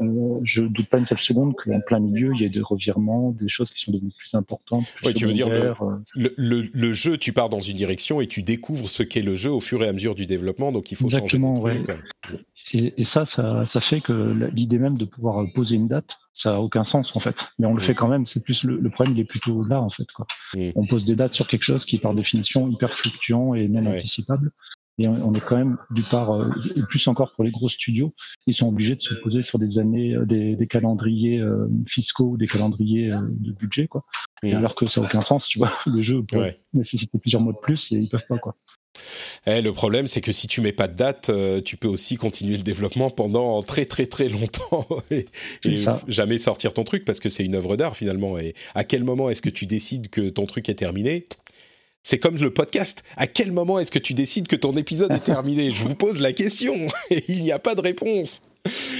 Euh, je doute pas une seule seconde qu'en plein milieu, il y ait des revirements, des choses qui sont devenues plus importantes. Plus
Ouais, tu veux dire le,
euh,
le, le- le jeu, tu pars dans une direction et tu découvres ce qu'est le jeu au fur et à mesure du développement, donc il faut
Exactement,
changer. des
ouais. Et, et ça, ça, ça fait que l'idée même de pouvoir poser une date, ça a aucun sens en fait. Mais on le fait quand même. C'est plus le, le problème, il est plutôt là en fait. Quoi. On pose des dates sur quelque chose qui est par définition hyper fluctuant et non
Ouais.
anticipable. Et on, on est quand même du part, euh, et plus encore pour les gros studios, ils sont obligés de se poser sur des années, euh, des, des calendriers euh, fiscaux, des calendriers euh, de budget, quoi. Et alors que ça n'a aucun sens, tu vois. Le jeu peut nécessiter plusieurs mois de plus et ils peuvent pas, quoi.
Eh, le problème, c'est que si tu mets pas de date, euh, tu peux aussi continuer le développement pendant très très très longtemps et, jamais sortir ton truc parce que c'est une œuvre d'art finalement. Et à quel moment est-ce que tu décides que ton truc est terminé? C'est comme le podcast. À quel moment est-ce que tu décides que ton épisode est terminé? Je vous pose la question et il n'y a pas de réponse.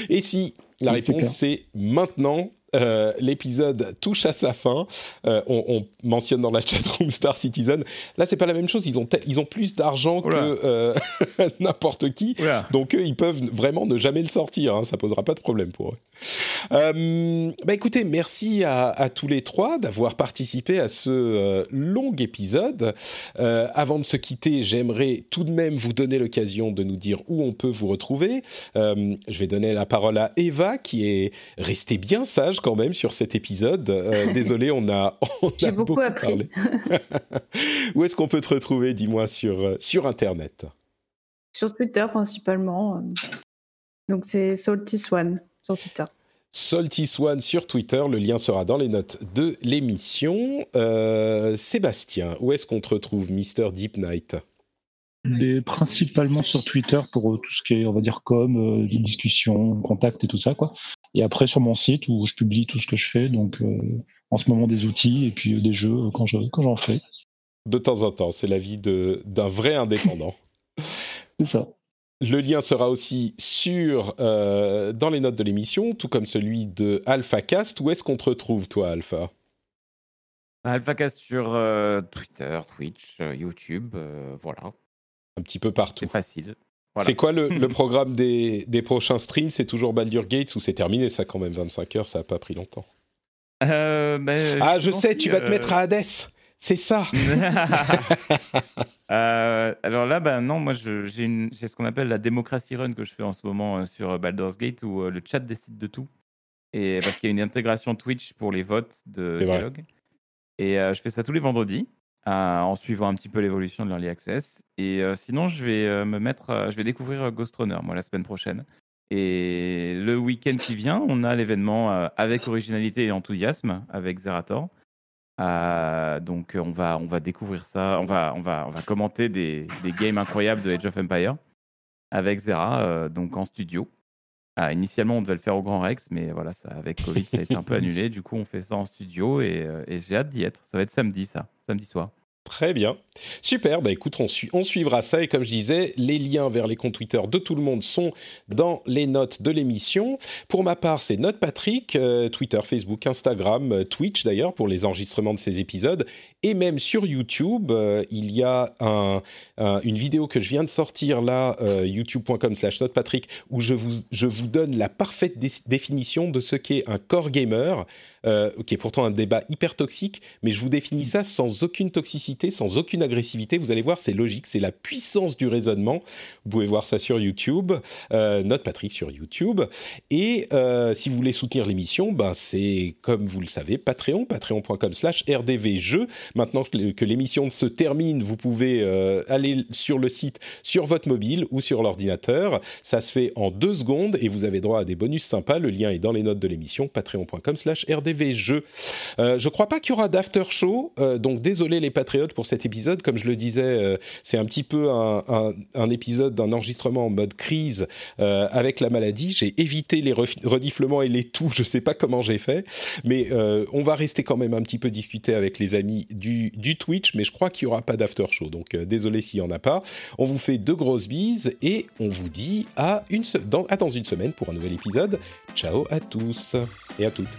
Et si? La réponse c'est maintenant. Euh, L'épisode touche à sa fin. Euh, on, on mentionne dans la chatroom Star Citizen. Là, c'est pas la même chose. Ils ont, ils ont plus d'argent
Oula.
que euh, n'importe qui.
Oula.
Donc eux, ils peuvent vraiment ne jamais le sortir. Hein, ça posera pas de problème pour eux. Euh, bah écoutez, merci à, à tous les trois d'avoir participé à ce euh, long épisode. Euh, avant de se quitter, j'aimerais tout de même vous donner l'occasion de nous dire où on peut vous retrouver. Je vais donner la parole à Eva, qui est restée bien sage quand même sur cet épisode. Désolé, on a, on
J'ai
a
beaucoup appris.
parlé. où est-ce qu'on peut te retrouver, dis-moi, sur, sur Internet?
Sur Twitter principalement. Donc c'est Salty Swan sur Twitter.
Salty Swan sur Twitter, le lien sera dans les notes de l'émission. Euh, Sébastien, où est-ce qu'on te retrouve, Mister Deep Night?
Les- principalement sur Twitter pour euh, tout ce qui est, on va dire, com, euh, des discussions, contacts et tout ça, quoi. Et après sur mon site où je publie tout ce que je fais, donc euh, en ce moment des outils et puis euh, des jeux quand je quand j'en fais.
De temps en temps, c'est la vie d'un vrai indépendant.
C'est ça.
Le lien sera aussi sur euh, dans les notes de l'émission, tout comme celui de AlphaCast. Où est-ce qu'on te retrouve, toi, Alpha?
AlphaCast sur euh, Twitter, Twitch, euh, YouTube, voilà.
Un petit peu partout.
C'est facile. Voilà.
C'est quoi le, le programme des, des prochains streams? C'est toujours Baldur Gates ou c'est terminé ça quand même 25 heures, ça a pas pris longtemps. Ah, je
pense
sais, tu vas te mettre à Hades. C'est ça.
Euh, alors là, ben non, moi je- j'ai ce qu'on appelle la démocratie run que je fais en ce moment euh, sur euh, Baldur's Gate où euh, le chat décide de tout. Et parce qu'il y a une intégration Twitch pour les votes de dialogue. Et euh, je fais ça tous les vendredis euh, en suivant un petit peu l'évolution de l'Early Access. Et euh, sinon, je vais euh, me mettre, euh, je vais découvrir euh, Ghost Runner moi la semaine prochaine. Et le week-end qui vient, on a l'événement euh, avec originalité et enthousiasme avec Zerator. Euh, donc on va, on va découvrir ça, on va, on va, on va commenter des, des games incroyables de Age of Empire avec Zera, euh, donc en studio. Ah, initialement, on devait le faire au Grand Rex, mais voilà, ça, avec Covid, ça a été un peu annulé. Du coup, on fait ça en studio et, euh, et j'ai hâte d'y être. Ça va être samedi, ça, samedi soir.
Très bien. Super. Bah écoute, on, su- on suivra ça. Et comme je disais, les liens vers les comptes Twitter de tout le monde sont dans les notes de l'émission. Pour ma part, c'est Note Patrick, euh, Twitter, Facebook, Instagram, euh, Twitch d'ailleurs, pour les enregistrements de ces épisodes. Et même sur YouTube, euh, il y a un, un- une vidéo que je viens de sortir là, euh, youtube.com slash notepatrick, où je vous, je vous donne la parfaite dé- définition de ce qu'est un core gamer. euh, qui est pourtant un débat hyper toxique, mais je vous définis ça sans aucune toxicité, sans aucune agressivité. Vous allez voir, c'est logique, c'est la puissance du raisonnement. Vous pouvez voir ça sur YouTube, euh, Note Patrick sur YouTube. Et si vous voulez soutenir l'émission, ben c'est comme vous le savez, Patreon, patreon.com slash rdvjeux. Maintenant que l'émission se termine, vous pouvez euh, aller sur le site sur votre mobile ou sur l'ordinateur. Ça se fait en deux secondes et vous avez droit à des bonus sympas. Le lien est dans les notes de l'émission, patreon.com slash rdvjeux. Euh, je crois pas qu'il y aura d'after show, euh, donc désolé les patriotes pour cet épisode. Comme je le disais, euh, c'est un petit peu un, épisode d'un enregistrement en mode crise avec la maladie. J'ai évité les rediflements et les tout. Je sais pas comment j'ai fait, mais on va rester quand même un petit peu discuter avec les amis du, Twitch. Mais je crois qu'il y aura pas d'after show, donc euh, désolé s'il y en a pas. On vous fait de grosses bises et on vous dit à, une dans, à dans une semaine pour un nouvel épisode. Ciao à tous et à toutes.